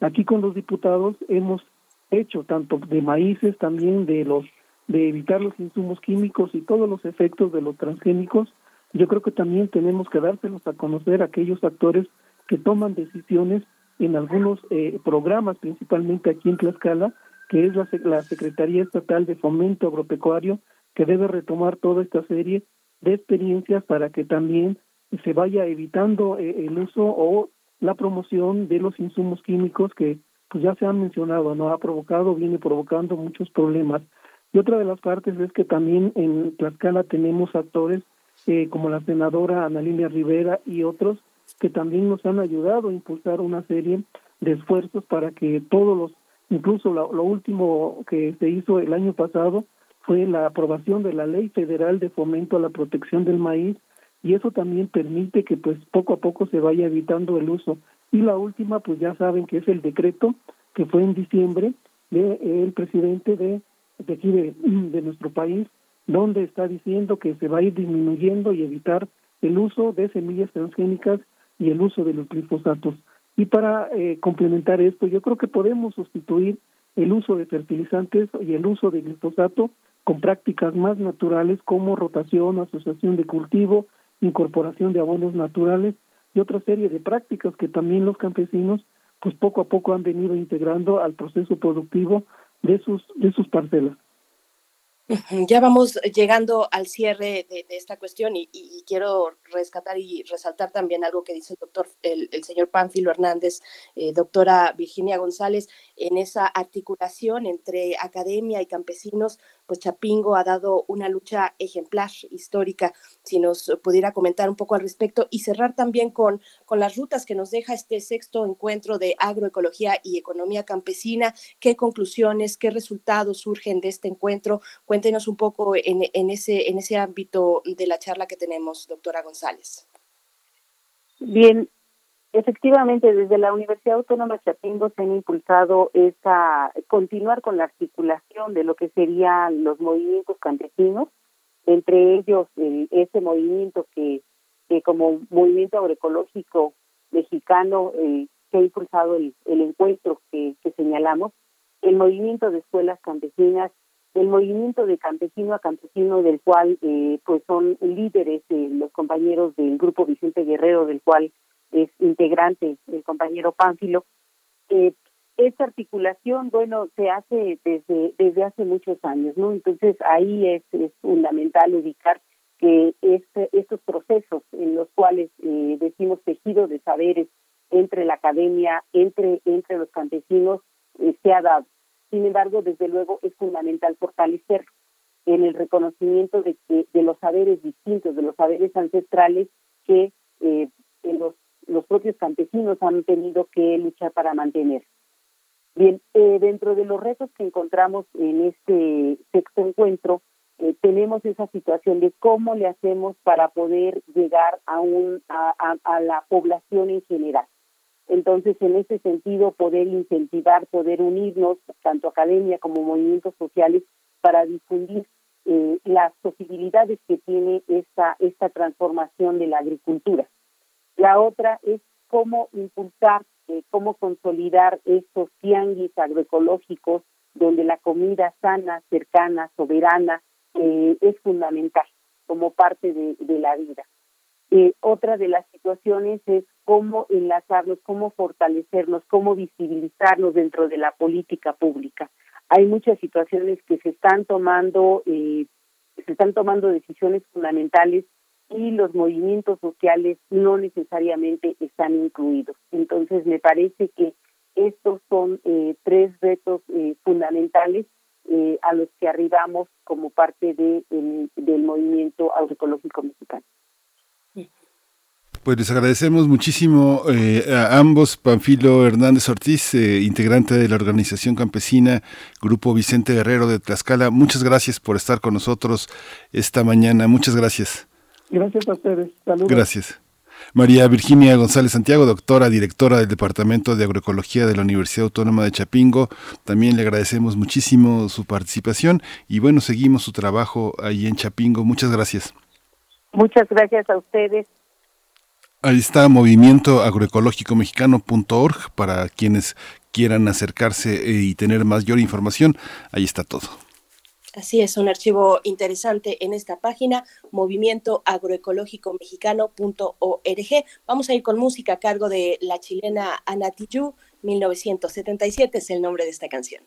[SPEAKER 4] aquí con los diputados, hemos hecho tanto de maíces, también de los de evitar los insumos químicos y todos los efectos de los transgénicos, yo creo que también tenemos que dárselos a conocer a aquellos actores que toman decisiones en algunos eh, programas, principalmente aquí en Tlaxcala, que es la, la Secretaría Estatal de Fomento Agropecuario, que debe retomar toda esta serie de experiencias para que también se vaya evitando eh, el uso o la promoción de los insumos químicos que pues ya se han mencionado, no ha provocado, viene provocando muchos problemas. Y otra de las partes es que también en Tlaxcala tenemos actores eh, como la senadora Ana Rivera y otros que también nos han ayudado a impulsar una serie de esfuerzos para que todos los, incluso lo, último que se hizo el año pasado fue la aprobación de la Ley Federal de Fomento a la Protección del Maíz y eso también permite que pues poco a poco se vaya evitando el uso. Y la última, pues ya saben que es el decreto que fue en diciembre del el presidente de, de aquí de, nuestro país, donde está diciendo que se va a ir disminuyendo y evitar el uso de semillas transgénicas y el uso de los glifosatos. Y para eh, complementar esto, yo creo que podemos sustituir el uso de fertilizantes y el uso de glifosato con prácticas más naturales como rotación, asociación de cultivo, incorporación de abonos naturales y otra serie de prácticas que también los campesinos pues poco a poco han venido integrando al proceso productivo de sus de sus parcelas.
[SPEAKER 2] Ya vamos llegando al cierre de, esta cuestión y, quiero rescatar y resaltar también algo que dice el doctor, el, señor Pánfilo Hernández, eh, doctora Virginia González, en esa articulación entre academia y campesinos, pues Chapingo ha dado una lucha ejemplar histórica, si nos pudiera comentar un poco al respecto y cerrar también con, con las rutas que nos deja este sexto encuentro de agroecología y economía campesina, qué conclusiones, qué resultados surgen de este encuentro. Cuéntenos un poco en, en ese, en ese ámbito de la charla que tenemos, doctora González.
[SPEAKER 5] Bien, Efectivamente, desde la Universidad Autónoma de Chapingo se han impulsado esa continuar con la articulación de lo que serían los movimientos campesinos, entre ellos ese movimiento que, que como movimiento agroecológico mexicano eh, se ha impulsado el, el encuentro que, que señalamos, el movimiento de escuelas campesinas, el movimiento de campesino a campesino del cual eh, pues son líderes eh, los compañeros del grupo Vicente Guerrero del cual es integrante, el compañero Pánfilo. Eh, esta articulación, bueno, se hace desde, desde hace muchos años, ¿no? Entonces ahí es, fundamental ubicar que este, estos procesos en los cuales eh, decimos tejido de saberes entre la academia, entre, entre los campesinos, eh, se ha dado. Sin embargo, desde luego es fundamental fortalecer en el reconocimiento de que de los saberes distintos, de los saberes ancestrales que eh, en los los propios campesinos han tenido que luchar para mantener. Bien, eh, dentro de los retos que encontramos en este sexto encuentro, eh, tenemos esa situación de cómo le hacemos para poder llegar a, un, a, la población en general. Entonces, en ese sentido, poder incentivar, poder unirnos, tanto academia como movimientos sociales, para difundir eh, las posibilidades que tiene esta, esta transformación de la agricultura. La otra es cómo impulsar, eh, cómo consolidar estos tianguis agroecológicos donde la comida sana, cercana, soberana eh, es fundamental como parte de, la vida. Eh, otra de las situaciones es cómo enlazarnos, cómo fortalecernos, cómo visibilizarnos dentro de la política pública. Hay muchas situaciones que se están tomando, se están tomando decisiones fundamentales y los movimientos sociales no necesariamente están incluidos. Entonces, me parece que estos son eh, tres retos eh, fundamentales eh, a los que arribamos como parte de, del movimiento agroecológico mexicano.
[SPEAKER 1] Pues les agradecemos muchísimo a ambos, Panfilo Hernández Ortiz, integrante de la organización campesina Grupo Vicente Guerrero de Tlaxcala. Muchas gracias por estar con nosotros esta mañana. Muchas gracias.
[SPEAKER 4] Gracias a ustedes. Saludos.
[SPEAKER 1] Gracias. María Virginia González Santiago, doctora, directora del Departamento de Agroecología de la Universidad Autónoma de Chapingo. También le agradecemos muchísimo su participación y bueno, seguimos su trabajo ahí en Chapingo. Muchas gracias.
[SPEAKER 5] Muchas gracias a ustedes.
[SPEAKER 1] Ahí está movimiento agroecológico mexicano.org para quienes quieran acercarse eh, y tener mayor información. Ahí está todo.
[SPEAKER 2] Así es, un archivo interesante en esta página, movimiento agroecológico mexicano.org. Vamos a ir con música a cargo de la chilena Ana 1977 es el nombre de esta canción.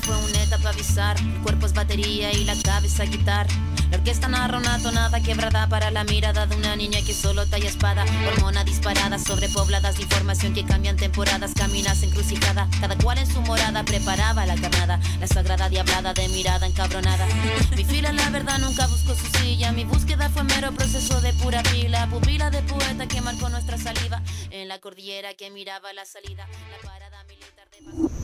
[SPEAKER 6] Fue una etapa bizarra, el cuerpo batería y la cabeza guitarra. La orquesta narra una tonada quebrada para la mirada de una niña que solo talla espada. Hormona disparada, sobrepobladas de información que cambian temporadas, caminas encrucijada. Cada cual en su morada preparaba la carnada, la sagrada diablada de mirada encabronada. Mi fila, la verdad, nunca buscó su silla. Mi búsqueda fue mero proceso de pura pila. Pupila de poeta que marcó nuestra saliva. En la cordillera que miraba la salida, la parada militar de.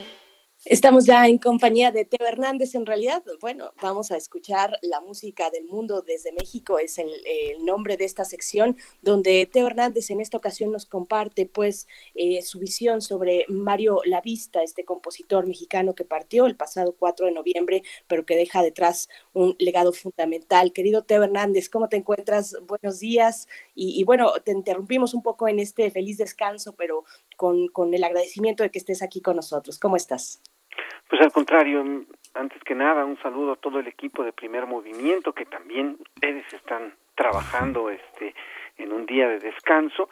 [SPEAKER 2] Estamos ya en compañía de Teo Hernández. En realidad, bueno, vamos a escuchar la música del mundo desde México, es el, nombre de esta sección, donde Teo Hernández en esta ocasión nos comparte pues eh, su visión sobre Mario Lavista, este compositor mexicano que partió el pasado 4 de noviembre, pero que deja detrás un legado fundamental. Querido Teo Hernández, ¿cómo te encuentras? Buenos días. Y, y bueno, te interrumpimos un poco en este feliz descanso, pero con, con el agradecimiento de que estés aquí con nosotros. ¿Cómo estás?
[SPEAKER 7] Pues al contrario, antes que nada, un saludo a todo el equipo de Primer Movimiento que también ustedes están trabajando este en un día de descanso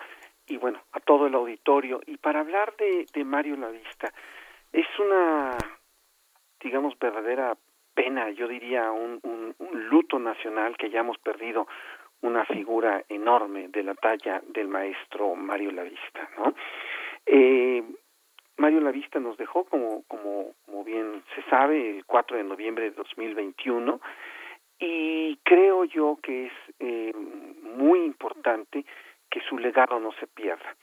[SPEAKER 7] y bueno, a todo el auditorio. Y para hablar de, de Mario Lavista, es una, digamos, verdadera pena, yo diría un, un, un luto nacional que hayamos perdido una figura enorme de la talla del maestro Mario Lavista, ¿no? Eh, Mario Lavista nos dejó, como, como, como bien se sabe, el 4 de noviembre de 2021 y creo yo que es eh, muy importante que su legado no se pierda.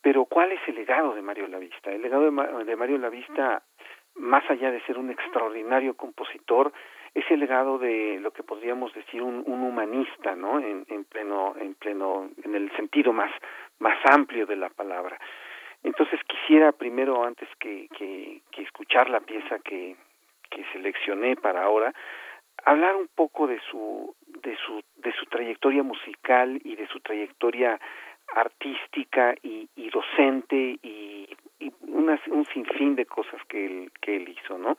[SPEAKER 7] Pero ¿cuál es el legado de Mario Lavista? El legado de, Mario Lavista, más allá de ser un extraordinario compositor, es el legado de lo que podríamos decir un, un humanista, ¿no? En, en pleno, en pleno, en el sentido más, más amplio de la palabra Entonces quisiera primero, antes que, escuchar la pieza que, seleccioné para ahora, hablar un poco de su, de su, de su trayectoria musical y de su trayectoria artística y, y docente y, y un sinfín de cosas que él, que él hizo, ¿no?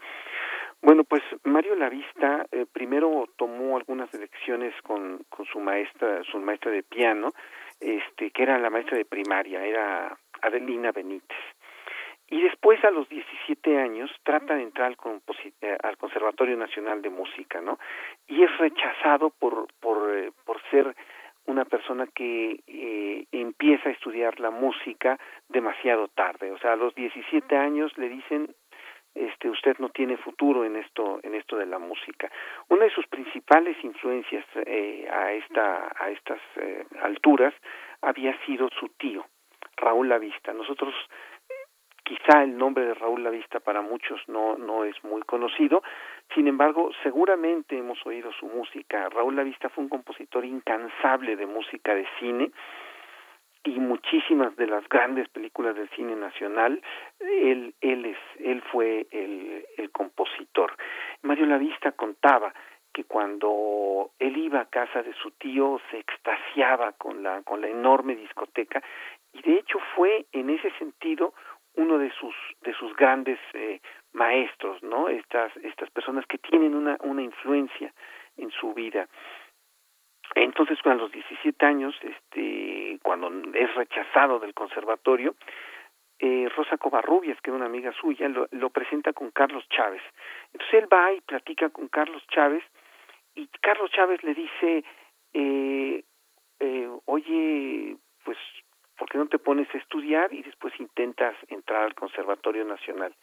[SPEAKER 7] Bueno, pues Mario Lavista eh, primero tomó algunas lecciones con, con su maestra, su maestra de piano, este, que era la maestra de primaria, era Adelina Benítez. Y después, a los 17 años, trata de entrar al, eh, al Conservatorio Nacional de Música, ¿no? Y es rechazado por, por, eh, por ser una persona que eh, empieza a estudiar la música demasiado tarde. O sea, a los 17 años le dicen, este, usted no tiene futuro en esto, en esto de la música. Una de sus principales influencias eh, a esta, a estas eh, alturas había sido su tío, Raúl Lavista. Nosotros quizá el nombre de Raúl Lavista para muchos no, no es muy conocido, sin embargo, seguramente hemos oído su música. Raúl Lavista fue un compositor incansable de música de cine y muchísimas de las grandes películas del cine nacional, él, él, es, él fue el, el compositor. Mario Lavista contaba que cuando él iba a casa de su tío se extasiaba con la, con la enorme discoteca y de hecho fue en ese sentido uno de sus de sus grandes eh, maestros, ¿no? Estas estas personas que tienen una una influencia en su vida. Entonces, a los 17 años, este, cuando es rechazado del conservatorio, eh, Rosa Covarrubias, que es una amiga suya, lo, lo presenta con Carlos Chávez. Entonces él va y platica con Carlos Chávez y Carlos Chávez le dice, eh, eh, oye, pues ¿por qué no te pones a estudiar y después intentas entrar al Conservatorio Nacional?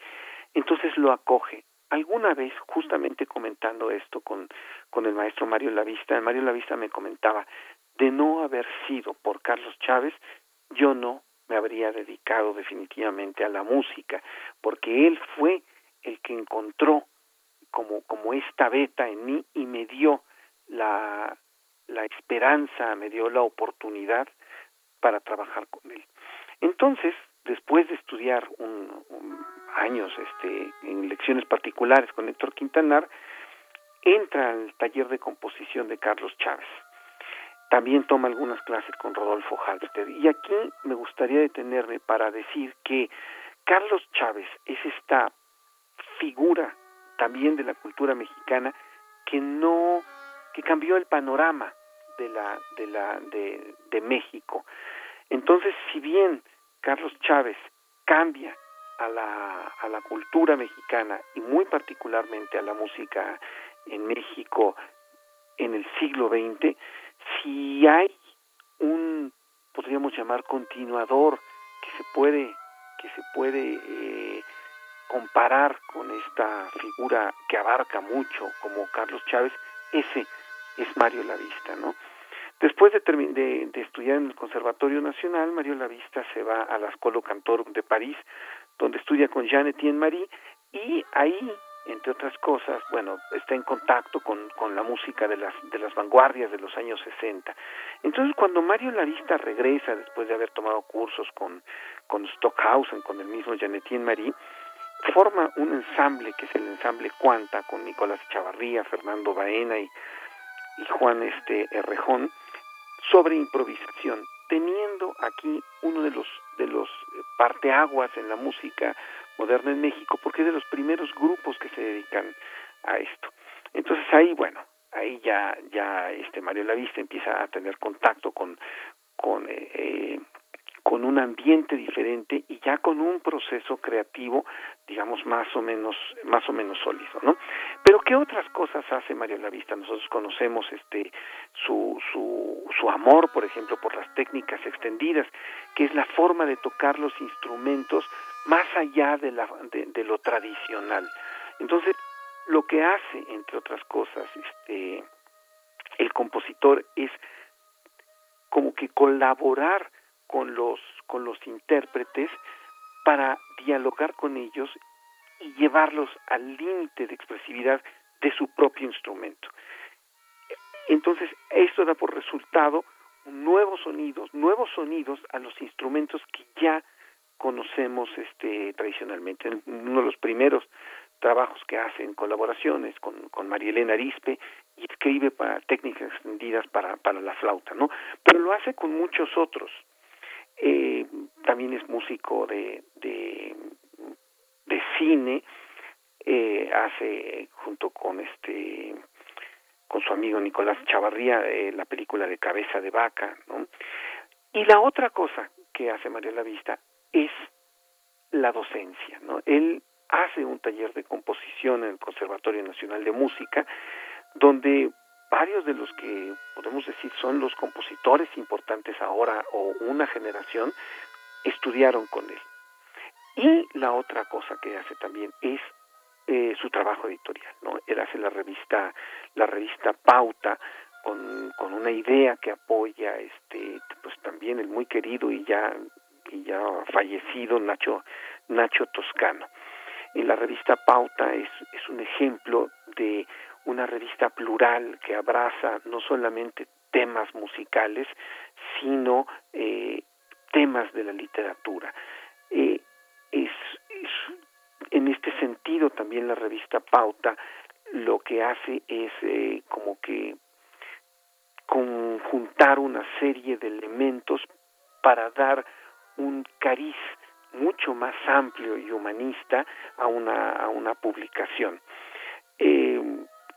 [SPEAKER 7] Entonces lo acoge. Alguna vez, justamente comentando esto con, con el maestro Mario Lavista, Mario Lavista me comentaba, de no haber sido por Carlos Chávez, yo no me habría dedicado definitivamente a la música, porque él fue el que encontró como, como esta beta en mí y me dio la, la esperanza, me dio la oportunidad para trabajar con él. Entonces, después de estudiar un, años este, en lecciones particulares con Héctor Quintanar, entra al taller de composición de Carlos Chávez. También toma algunas clases con Rodolfo Halster. Y aquí me gustaría detenerme para decir que Carlos Chávez es esta figura también de la cultura mexicana que no que cambió el panorama de la de la de, de México entonces, si bien Carlos Chávez cambia a la, a la cultura mexicana y muy particularmente a la música en México en el siglo XX, si hay un, podríamos llamar, continuador que se puede, que se puede eh, comparar con esta figura que abarca mucho como Carlos Chávez, ese es Mario Lavista, ¿no? Después de, de, de, estudiar en el Conservatorio Nacional, Mario Lavista se va a la Escuela Cantor de París, donde estudia con Jean Etienne Marie, y ahí, entre otras cosas, bueno, está en contacto con, con la música de las, de las vanguardias de los años 60. Entonces, cuando Mario Lavista regresa, después de haber tomado cursos con, con Stockhausen, con el mismo Jean Etienne Marie, forma un ensamble que es el ensamble Cuanta, con Nicolás Chavarría, Fernando Baena y, y Juan este, Errejón, sobre improvisación, teniendo aquí uno de los de los eh, parteaguas en la música moderna en México, porque es de los primeros grupos que se dedican a esto. Entonces ahí, bueno, ahí ya ya este Mario Lavista empieza a tener contacto con con eh, eh con un ambiente diferente y ya con un proceso creativo, digamos, más o menos, más o menos sólido, ¿no? Pero ¿qué otras cosas hace Mario Lavista? Nosotros conocemos este su, su, su amor, por ejemplo, por las técnicas extendidas, que es la forma de tocar los instrumentos más allá de, la, de, de lo tradicional. Entonces, lo que hace, entre otras cosas, este, el compositor es como que colaborar con los, con los intérpretes para dialogar con ellos y llevarlos al límite de expresividad de su propio instrumento. Entonces, esto da por resultado nuevos sonidos, nuevos sonidos a los instrumentos que ya conocemos este tradicionalmente. Uno de los primeros trabajos que hace en colaboraciones con, con María Elena Arispe y escribe para técnicas extendidas para, para la flauta, ¿no? Pero lo hace con muchos otros. Eh, también es músico de, de, cine, eh, hace junto con este con su amigo Nicolás Chavarría eh, la película de Cabeza de Vaca, ¿no? Y la otra cosa que hace María Vista es la docencia, ¿no? Él hace un taller de composición en el Conservatorio Nacional de Música, donde varios de los que podemos decir son los compositores importantes ahora o una generación estudiaron con él. Y la otra cosa que hace también es eh, su trabajo editorial, ¿no? Él hace la revista, la revista Pauta, con, con una idea que apoya este pues también el muy querido y ya y ya fallecido Nacho Nacho Toscano. En la revista Pauta es, es un ejemplo de una revista plural que abraza no solamente temas musicales, sino eh, temas de la literatura. Eh, es, en este sentido también la revista Pauta lo que hace es eh, como que conjuntar una serie de elementos para dar un cariz mucho más amplio y humanista a una, a una publicación.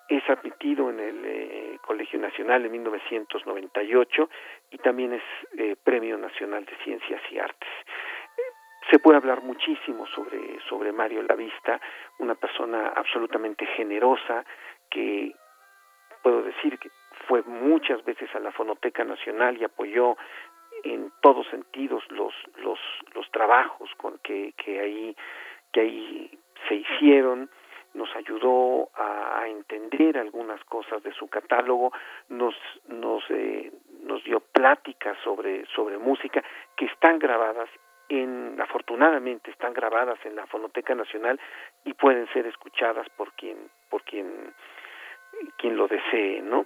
[SPEAKER 7] Es admitido en el eh, Colegio Nacional en 1998 y también es eh, Premio Nacional de Ciencias y Artes. Se puede hablar muchísimo sobre, sobre Mario Lavista, una persona absolutamente generosa que puedo decir que fue muchas veces a la Fonoteca Nacional y apoyó en todos sentidos los los los trabajos con que que ahí que ahí se hicieron nos ayudó a, entender algunas cosas de su catálogo nos nos eh, nos dio pláticas sobre sobre música que están grabadas en afortunadamente están grabadas en la Fonoteca Nacional y pueden ser escuchadas por quien por quien quien lo desee no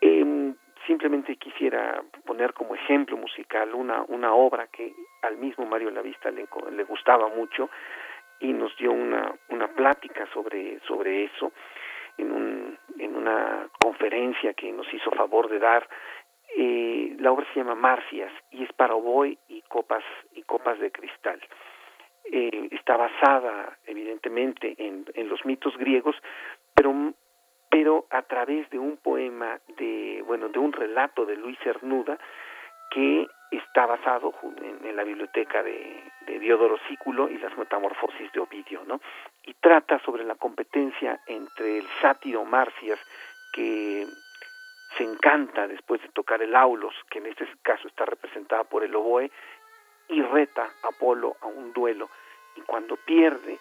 [SPEAKER 7] eh, simplemente quisiera poner como ejemplo musical una, una obra que al mismo Mario Lavista le, le gustaba mucho y nos dio una, una plática sobre, sobre eso en, un, en una conferencia que nos hizo favor de dar. Eh, la obra se llama Marcias y es para oboe y copas, y copas de cristal. Eh, está basada evidentemente en, en los mitos griegos, pero pero a través de un poema de, bueno, de un relato de Luis Cernuda que está basado en, la biblioteca de, de Diodoro Sículo y las metamorfosis de Ovidio, ¿no? Y trata sobre la competencia entre el sátiro Marcias, que se encanta después de tocar el aulos, que en este caso está representada por el oboe, y reta a Apolo a un duelo, y cuando pierde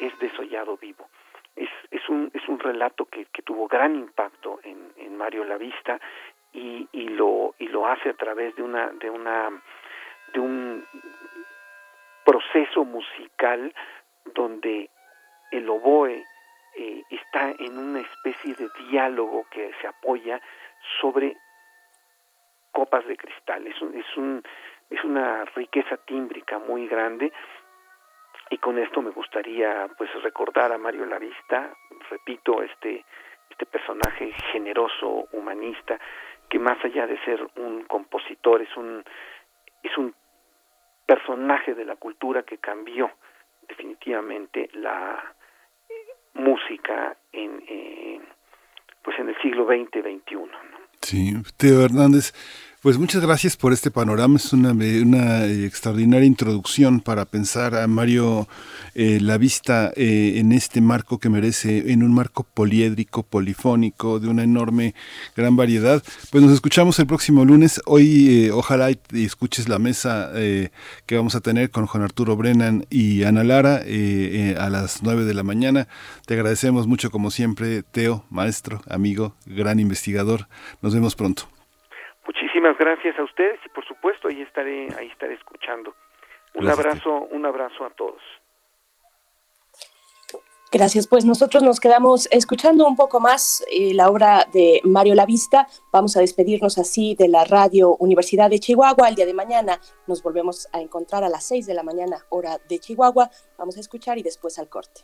[SPEAKER 7] es desollado vivo es, es, un, es un relato que, que tuvo gran impacto en, en Mario Lavista y, y, lo, y lo hace a través de una, de una de un proceso musical donde el oboe eh, está en una especie de diálogo que se apoya sobre copas de cristal. Es, un, es, un, es una riqueza tímbrica muy grande y con esto me gustaría pues recordar a Mario Lavista, repito, este este personaje generoso, humanista, que más allá de ser un compositor es un es un personaje de la cultura que cambió definitivamente la música en eh, pues en el siglo XX XXI. ¿no?
[SPEAKER 1] Sí, Teo Hernández, pues muchas gracias por este panorama. Es una, una extraordinaria introducción para pensar a Mario eh, La Vista eh, en este marco que merece, en un marco poliédrico, polifónico, de una enorme, gran variedad. Pues nos escuchamos el próximo lunes. Hoy eh, ojalá escuches la mesa que vamos a tener con Juan Arturo Brennan y Ana Lara a las nueve de la mañana. Te agradecemos mucho como siempre, Teo, maestro, amigo, gran investigador. Nos vemos pronto.
[SPEAKER 7] Muchísimas gracias a ustedes y por supuesto ahí estaré, ahí estaré escuchando. Un abrazo, un abrazo a todos.
[SPEAKER 2] Gracias, pues nosotros nos quedamos escuchando un poco más eh, la obra de Mario Lavista. Vamos a despedirnos así de la radio Universidad de Chihuahua. El día de mañana nos volvemos a encontrar a las 6 de la mañana, hora de Chihuahua. Vamos a escuchar y después al corte.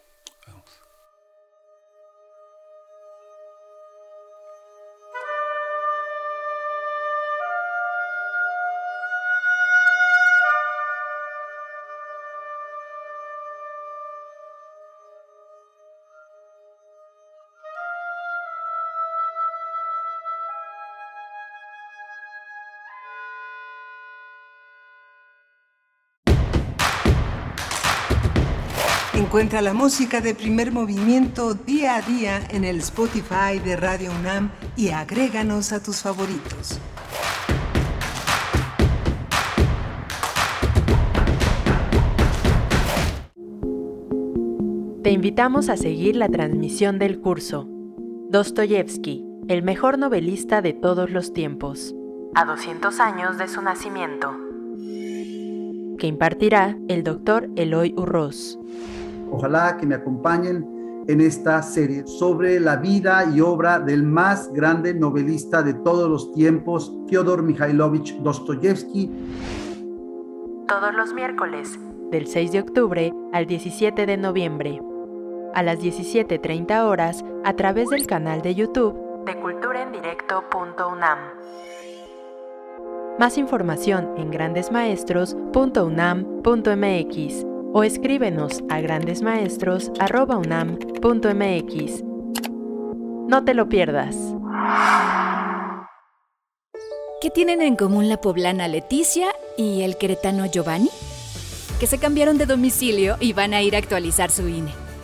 [SPEAKER 8] Encuentra la música de primer movimiento día a día en el Spotify de Radio UNAM y agréganos a tus favoritos.
[SPEAKER 9] Te invitamos a seguir la transmisión del curso Dostoyevsky, el mejor novelista de todos los tiempos, a 200 años de su nacimiento, que impartirá el doctor Eloy Urroz.
[SPEAKER 10] Ojalá que me acompañen en esta serie sobre la vida y obra del más grande novelista de todos los tiempos, Fyodor Mikhailovich Dostoyevsky.
[SPEAKER 9] Todos los miércoles, del 6 de octubre al 17 de noviembre, a las 17.30 horas a través del canal de YouTube de culturaendirecto.unam. Más información en grandesmaestros.unam.mx o escríbenos a grandesmaestros.unam.mx. No te lo pierdas.
[SPEAKER 11] ¿Qué tienen en común la poblana Leticia y el queretano Giovanni? Que se cambiaron de domicilio y van a ir a actualizar su INE.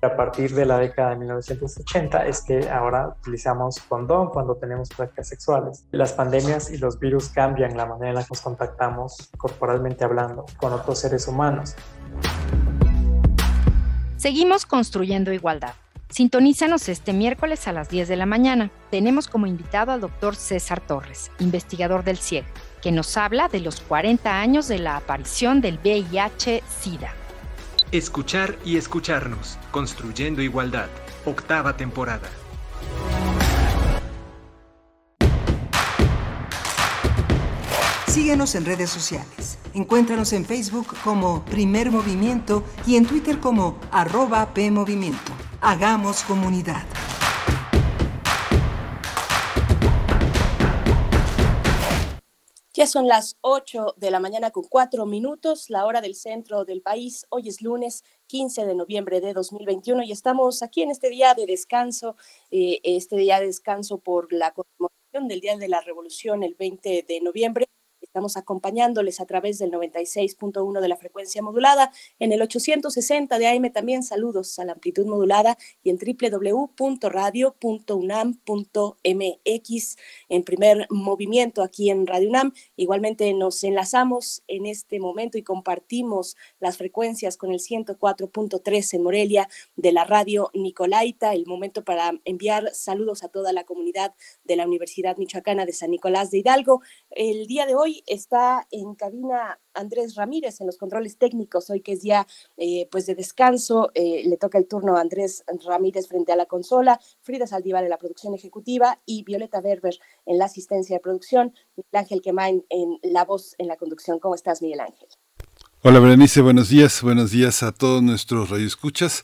[SPEAKER 12] A partir de la década de 1980 es que ahora utilizamos condón cuando tenemos prácticas sexuales. Las pandemias y los virus cambian la manera en la que nos contactamos corporalmente hablando con otros seres humanos.
[SPEAKER 13] Seguimos construyendo igualdad. Sintonízanos este miércoles a las 10 de la mañana. Tenemos como invitado al doctor César Torres, investigador del CIEG, que nos habla de los 40 años de la aparición del VIH-Sida.
[SPEAKER 14] Escuchar y escucharnos, construyendo igualdad, octava temporada.
[SPEAKER 8] Síguenos en redes sociales. Encuéntranos en Facebook como Primer Movimiento y en Twitter como arroba PMovimiento. Hagamos comunidad.
[SPEAKER 2] Ya son las 8 de la mañana con 4 minutos, la hora del centro del país. Hoy es lunes 15 de noviembre de 2021 y estamos aquí en este día de descanso, eh, este día de descanso por la conmemoración del Día de la Revolución el 20 de noviembre. Estamos acompañándoles a través del 96.1 de la frecuencia modulada, en el 860 de AM también saludos a la amplitud modulada y en www.radio.unam.mx en primer movimiento aquí en Radio UNAM. Igualmente nos enlazamos en este momento y compartimos las frecuencias con el 104.3 en Morelia de la radio Nicolaita, el momento para enviar saludos a toda la comunidad de la Universidad Michoacana de San Nicolás de Hidalgo. El día de hoy está en cabina Andrés Ramírez en los controles técnicos, hoy que es día eh, pues de descanso, eh, le toca el turno a Andrés Ramírez frente a la consola, Frida Saldívar en la producción ejecutiva y Violeta Berber en la asistencia de producción, Miguel Ángel Quemain en la voz en la conducción. ¿Cómo estás, Miguel Ángel?
[SPEAKER 1] Hola Berenice, buenos días, buenos días a todos nuestros radioescuchas.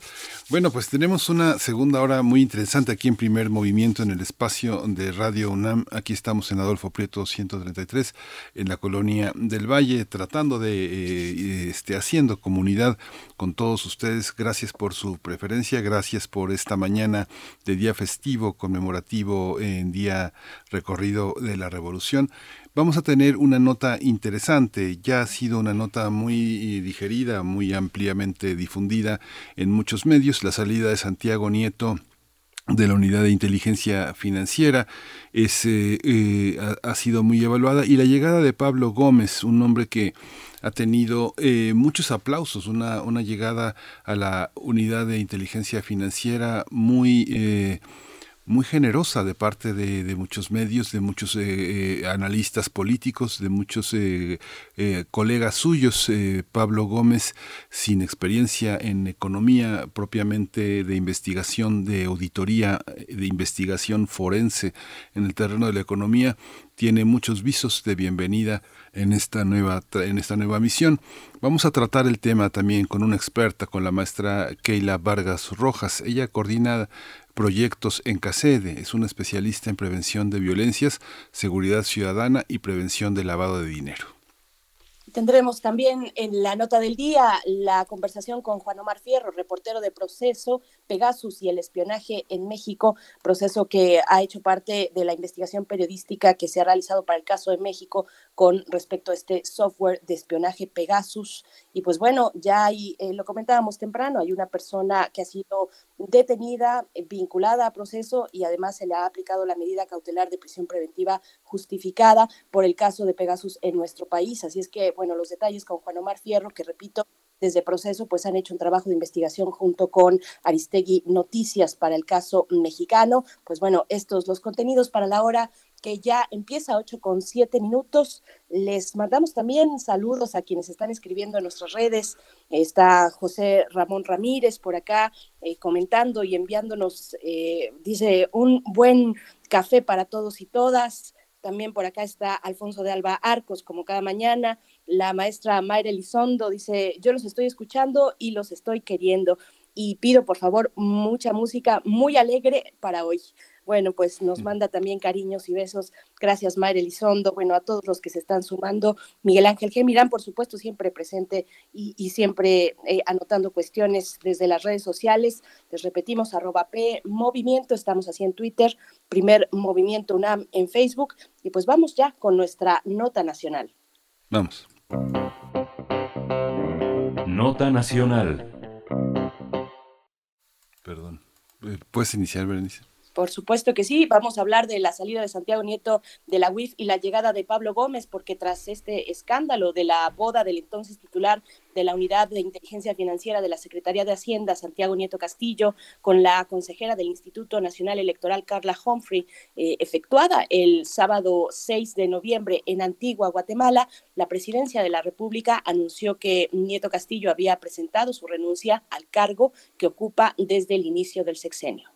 [SPEAKER 1] Bueno, pues tenemos una segunda hora muy interesante aquí en primer movimiento en el espacio de Radio UNAM. Aquí estamos en Adolfo Prieto 133, en la colonia del Valle, tratando de, eh, este, haciendo comunidad con todos ustedes. Gracias por su preferencia, gracias por esta mañana de día festivo, conmemorativo en día recorrido de la revolución. Vamos a tener una nota interesante, ya ha sido una nota muy digerida, muy ampliamente difundida en muchos medios, la salida de Santiago Nieto de la unidad de inteligencia financiera es, eh, eh, ha, sido muy evaluada. Y la llegada de Pablo Gómez, un hombre que ha tenido eh, muchos aplausos, una, una llegada a la unidad de inteligencia financiera muy muy generosa de parte de, muchos medios, de muchos eh, eh, analistas políticos, de muchos eh, colegas suyos. Pablo Gómez, sin experiencia en economía propiamente de investigación, de auditoría, de investigación forense en el terreno de la economía, tiene muchos visos de bienvenida en esta nueva en esta nueva misión. Vamos a tratar el tema también con una experta, con la maestra Keila Vargas Rojas. Ella coordina proyectos en CACEDE. Es un especialista en prevención de violencias, seguridad ciudadana y prevención de lavado de dinero.
[SPEAKER 2] Tendremos también en la nota del día la conversación con Juan Omar Fierro, reportero de Proceso, Pegasus y el espionaje en México, proceso que ha hecho parte de la investigación periodística que se ha realizado para el caso de México con respecto a este software de espionaje Pegasus. Y pues bueno, ya hay, eh, lo comentábamos temprano, hay una persona que ha sido detenida, eh, vinculada a proceso y además se le ha aplicado la medida cautelar de prisión preventiva justificada por el caso de Pegasus en nuestro país. Así es que, bueno, los detalles con Juan Omar Fierro, que repito, desde proceso pues han hecho un trabajo de investigación junto con Aristegui Noticias para el caso mexicano. Pues bueno, estos los contenidos para la hora que ya empieza 8 con 7 minutos. Les mandamos también saludos a quienes están escribiendo en nuestras redes. Está José Ramón Ramírez por acá eh, comentando y enviándonos, eh, dice, un buen café para todos y todas. También por acá está Alfonso de Alba Arcos, como cada mañana. La maestra Mayra Elizondo dice, yo los estoy escuchando y los estoy queriendo. Y pido, por favor, mucha música muy alegre para hoy. Bueno, pues nos manda también cariños y besos. Gracias, Mayra Elizondo. Bueno, a todos los que se están sumando. Miguel Ángel Gemirán, por supuesto, siempre presente y, siempre eh, anotando cuestiones desde las redes sociales. Les repetimos, arroba P Movimiento. Estamos así en Twitter, primer Movimiento UNAM en Facebook. Y pues vamos ya con nuestra nota nacional.
[SPEAKER 1] Vamos.
[SPEAKER 15] Nota nacional.
[SPEAKER 1] Perdón. Eh, ¿Puedes iniciar, Berenice?
[SPEAKER 2] Por supuesto que sí, vamos a hablar de la salida de Santiago Nieto de la UIF y la llegada de Pablo Gómez, porque tras este escándalo de la boda del entonces titular de la Unidad de Inteligencia Financiera de la Secretaría de Hacienda, Santiago Nieto Castillo, con la consejera del Instituto Nacional Electoral, Carla Humphrey, eh, efectuada el sábado 6 de noviembre en Antigua, Guatemala, la presidencia de la República anunció que Nieto Castillo había presentado su renuncia al cargo que ocupa desde el inicio del sexenio.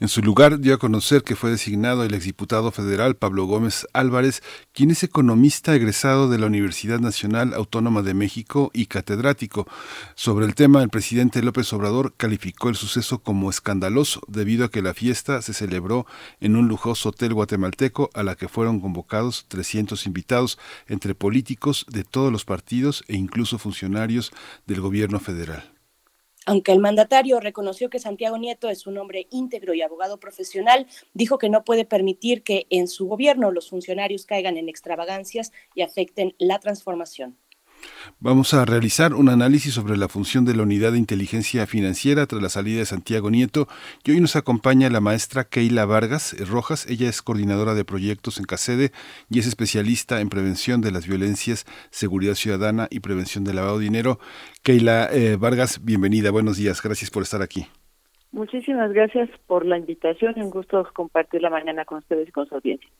[SPEAKER 1] En su lugar dio a conocer que fue designado el exdiputado federal Pablo Gómez Álvarez, quien es economista egresado de la Universidad Nacional Autónoma de México y catedrático. Sobre el tema, el presidente López Obrador calificó el suceso como escandaloso debido a que la fiesta se celebró en un lujoso hotel guatemalteco a la que fueron convocados 300 invitados entre políticos de todos los partidos e incluso funcionarios del gobierno federal.
[SPEAKER 2] Aunque el mandatario reconoció que Santiago Nieto es un hombre íntegro y abogado profesional, dijo que no puede permitir que en su gobierno los funcionarios caigan en extravagancias y afecten la transformación.
[SPEAKER 1] Vamos a realizar un análisis sobre la función de la unidad de inteligencia financiera tras la salida de Santiago Nieto y hoy nos acompaña la maestra Keila Vargas Rojas. Ella es coordinadora de proyectos en CACEDE y es especialista en prevención de las violencias, seguridad ciudadana y prevención del lavado de dinero. Keila eh, Vargas, bienvenida, buenos días, gracias por estar aquí.
[SPEAKER 16] Muchísimas gracias por la invitación, un gusto compartir la mañana con ustedes y con su audiencia.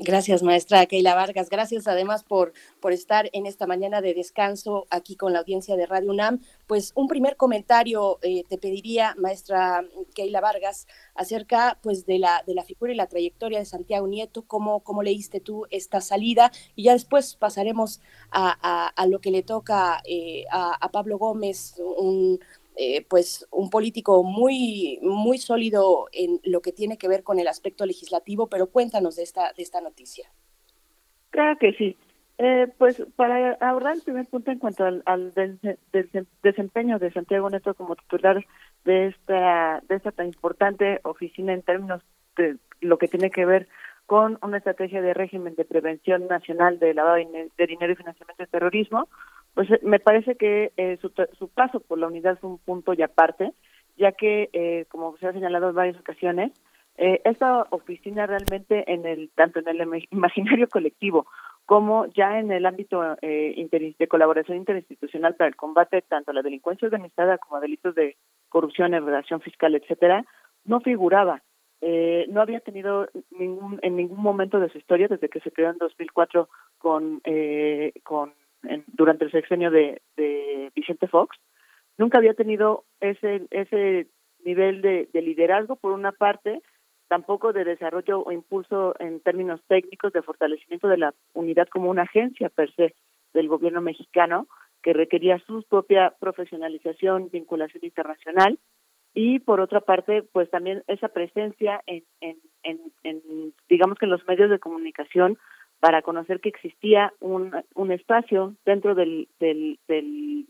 [SPEAKER 2] Gracias, maestra Keila Vargas. Gracias además por, por estar en esta mañana de descanso aquí con la audiencia de Radio UNAM. Pues un primer comentario eh, te pediría, maestra Keila Vargas, acerca pues de la, de la figura y la trayectoria de Santiago Nieto, cómo, cómo leíste tú esta salida y ya después pasaremos a, lo que le toca eh, a, a Pablo Gómez, un eh, pues un político muy, muy sólido en lo que tiene que ver con el aspecto legislativo, pero cuéntanos de esta, de esta noticia.
[SPEAKER 16] Claro que sí. Eh, pues para abordar el primer punto en cuanto al, desempeño de Santiago Neto como titular de esta, de esta tan importante oficina en términos de lo que tiene que ver con una estrategia de régimen de prevención nacional de lavado de dinero y financiamiento de terrorismo, pues eh, me parece que eh, su, su, paso por la unidad fue un punto y aparte, ya que, eh, como se ha señalado en varias ocasiones, esta oficina realmente en el tanto en el imaginario colectivo como ya en el ámbito de colaboración interinstitucional para el combate tanto a la delincuencia organizada como a delitos de corrupción, evasión fiscal, etcétera, no figuraba. no había tenido ningún en ningún momento de su historia desde que se creó en 2004 con con durante el sexenio de, de Vicente Fox, nunca había tenido ese, ese nivel de, liderazgo, por una parte, tampoco de desarrollo o impulso en términos técnicos de fortalecimiento de la unidad como una agencia per se del gobierno mexicano que requería su propia profesionalización, vinculación internacional. Y por otra parte, pues también esa presencia en, en, en, en digamos que en los medios de comunicación para conocer que existía un, un espacio dentro del, del,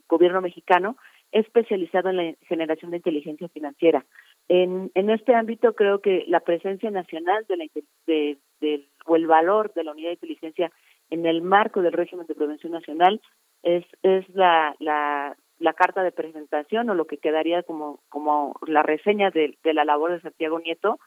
[SPEAKER 16] gobierno mexicano especializado en la generación de inteligencia financiera. En, en este ámbito creo que la presencia nacional de la, de, o el valor de la unidad de inteligencia en el marco del régimen de prevención nacional es, es la, la, carta de presentación o lo que quedaría como, como la reseña de, de la labor de Santiago Nieto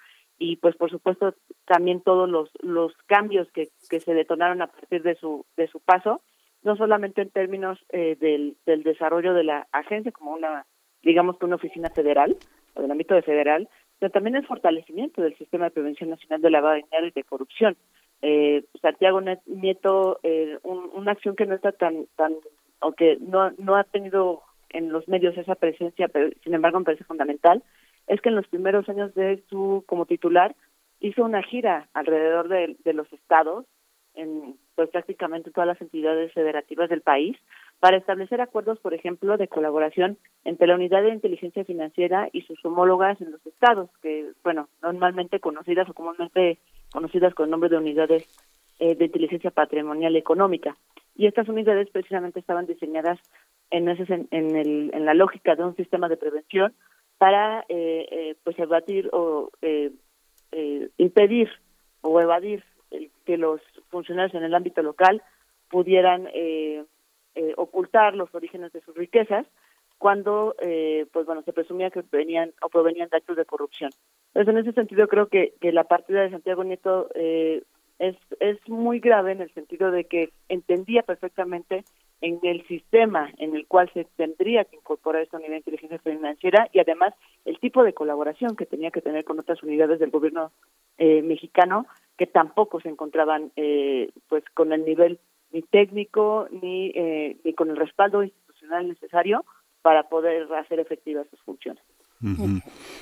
[SPEAKER 16] y pues por supuesto también todos los, los cambios que, que se detonaron a partir de su, de su paso, no solamente en términos eh, del, del desarrollo de la agencia como una, digamos que una oficina federal, o del ámbito de federal, sino también el fortalecimiento del sistema de prevención nacional de lavado de dinero y de corrupción. Eh, Santiago Nieto, eh, una acción que no está tan, tan, o que no, no ha tenido en los medios esa presencia, pero sin embargo me parece fundamental, es que en los primeros años de su como titular hizo una gira alrededor de, los estados, en pues prácticamente todas las entidades federativas del país, para establecer acuerdos, por ejemplo, de colaboración entre la Unidad de Inteligencia Financiera y sus homólogas en los estados, que, bueno, normalmente conocidas o comúnmente conocidas con el nombre de unidades eh, de inteligencia patrimonial económica. Y estas unidades precisamente estaban diseñadas en, ese, en, el, en la lógica de un sistema de prevención para eh, eh, pues evadir o eh, eh, impedir o evadir que los funcionarios en el ámbito local pudieran eh, eh, ocultar los orígenes de sus riquezas cuando pues bueno se presumía que venían o provenían de actos de corrupción. Entonces en ese sentido creo que, que la partida de Santiago Nieto es es muy grave en el sentido de que entendía perfectamente en el sistema en el cual se tendría que incorporar esta unidad de inteligencia financiera y además el tipo de colaboración que tenía que tener con otras unidades del gobierno eh, mexicano que tampoco se encontraban eh, pues con el nivel ni técnico ni, eh, ni con el respaldo institucional necesario para poder hacer efectivas sus funciones.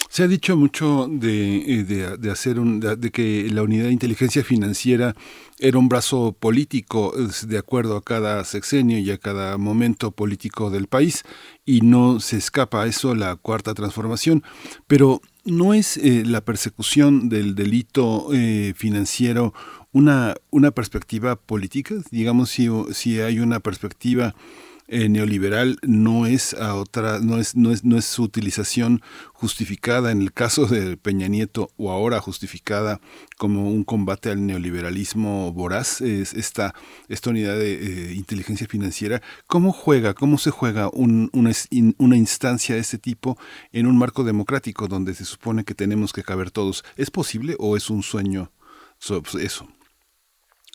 [SPEAKER 1] Se ha dicho mucho de, eh, de, hacer un, de, que la unidad de inteligencia financiera era un brazo político de acuerdo a cada sexenio y a cada momento político del país y no se escapa a eso la cuarta transformación, pero no es eh, la persecución del delito eh, financiero una, una perspectiva política, digamos si, si hay una perspectiva eh, neoliberal no es a otra, no es, no es, no es su utilización justificada en el caso de Peña Nieto o ahora justificada como un combate al neoliberalismo voraz, es esta, esta unidad de eh, inteligencia financiera. ¿Cómo juega, cómo se juega un, una, una instancia de este tipo en un marco democrático donde se supone que tenemos que caber todos? ¿Es posible o es un sueño eso?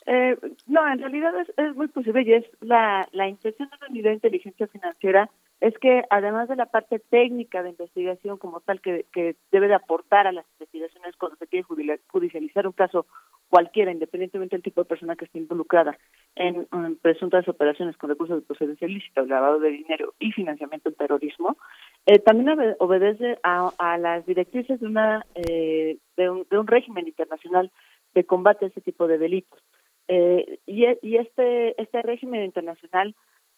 [SPEAKER 16] Eh, no, en realidad es, muy posible y es la, la intención de la unidad de inteligencia financiera es que además de la parte técnica de investigación como tal que, debe de aportar a las investigaciones cuando se quiere judicializar un caso cualquiera, independientemente del tipo de persona que esté involucrada en, presuntas operaciones con recursos de procedencia ilícita, lavado de dinero y financiamiento del terrorismo, eh, también obedece a, las directrices de, una, eh, de, un, de un régimen internacional de combate a ese tipo de delitos. Eh, y, y este este régimen internacional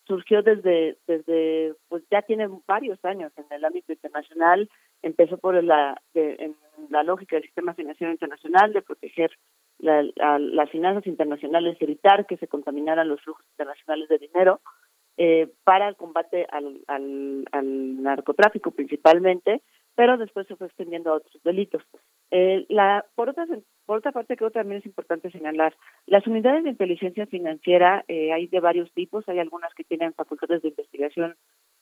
[SPEAKER 16] surgió desde desde pues ya tiene varios años en el ámbito internacional empezó por la en la lógica del sistema financiero internacional de proteger las finanzas internacionales evitar que se contaminaran los flujos internacionales de dinero eh, para el combate al, al, al narcotráfico principalmente pero después se fue extendiendo a otros delitos. Eh, la, por, otra, por otra parte, creo que también es importante señalar, las unidades de inteligencia financiera eh, hay de varios tipos, hay algunas que tienen facultades de investigación,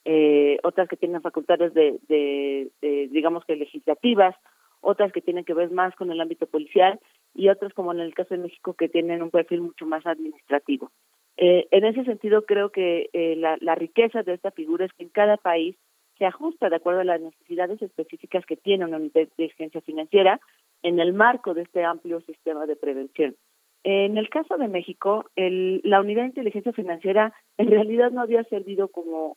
[SPEAKER 16] eh, otras que tienen facultades de, de, digamos que legislativas, otras que tienen que ver más con el ámbito policial y otras, como en el caso de México, que tienen un perfil mucho más administrativo. Eh, en ese sentido, creo que eh, la, la riqueza de esta figura es que en cada país se ajusta de acuerdo a las necesidades específicas que tiene una unidad de inteligencia financiera en el marco de este amplio sistema de prevención. En el caso de México, el, la unidad de inteligencia financiera en realidad no había servido como,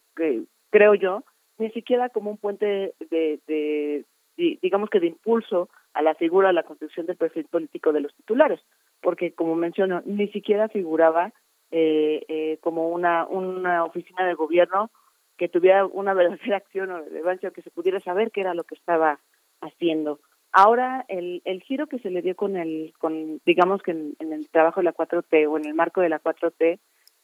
[SPEAKER 16] creo yo, ni siquiera como un puente de, de, digamos que de impulso a la figura, a la construcción del perfil político de los titulares, porque como menciono, ni siquiera figuraba eh, eh, como una, una oficina de gobierno que tuviera una [LAUGHS] verdadera acción o relevancia, que se pudiera saber qué era lo que estaba haciendo. Ahora, el, el giro que se le dio con el, con, digamos que en, el trabajo de la 4T o en el marco de la 4T,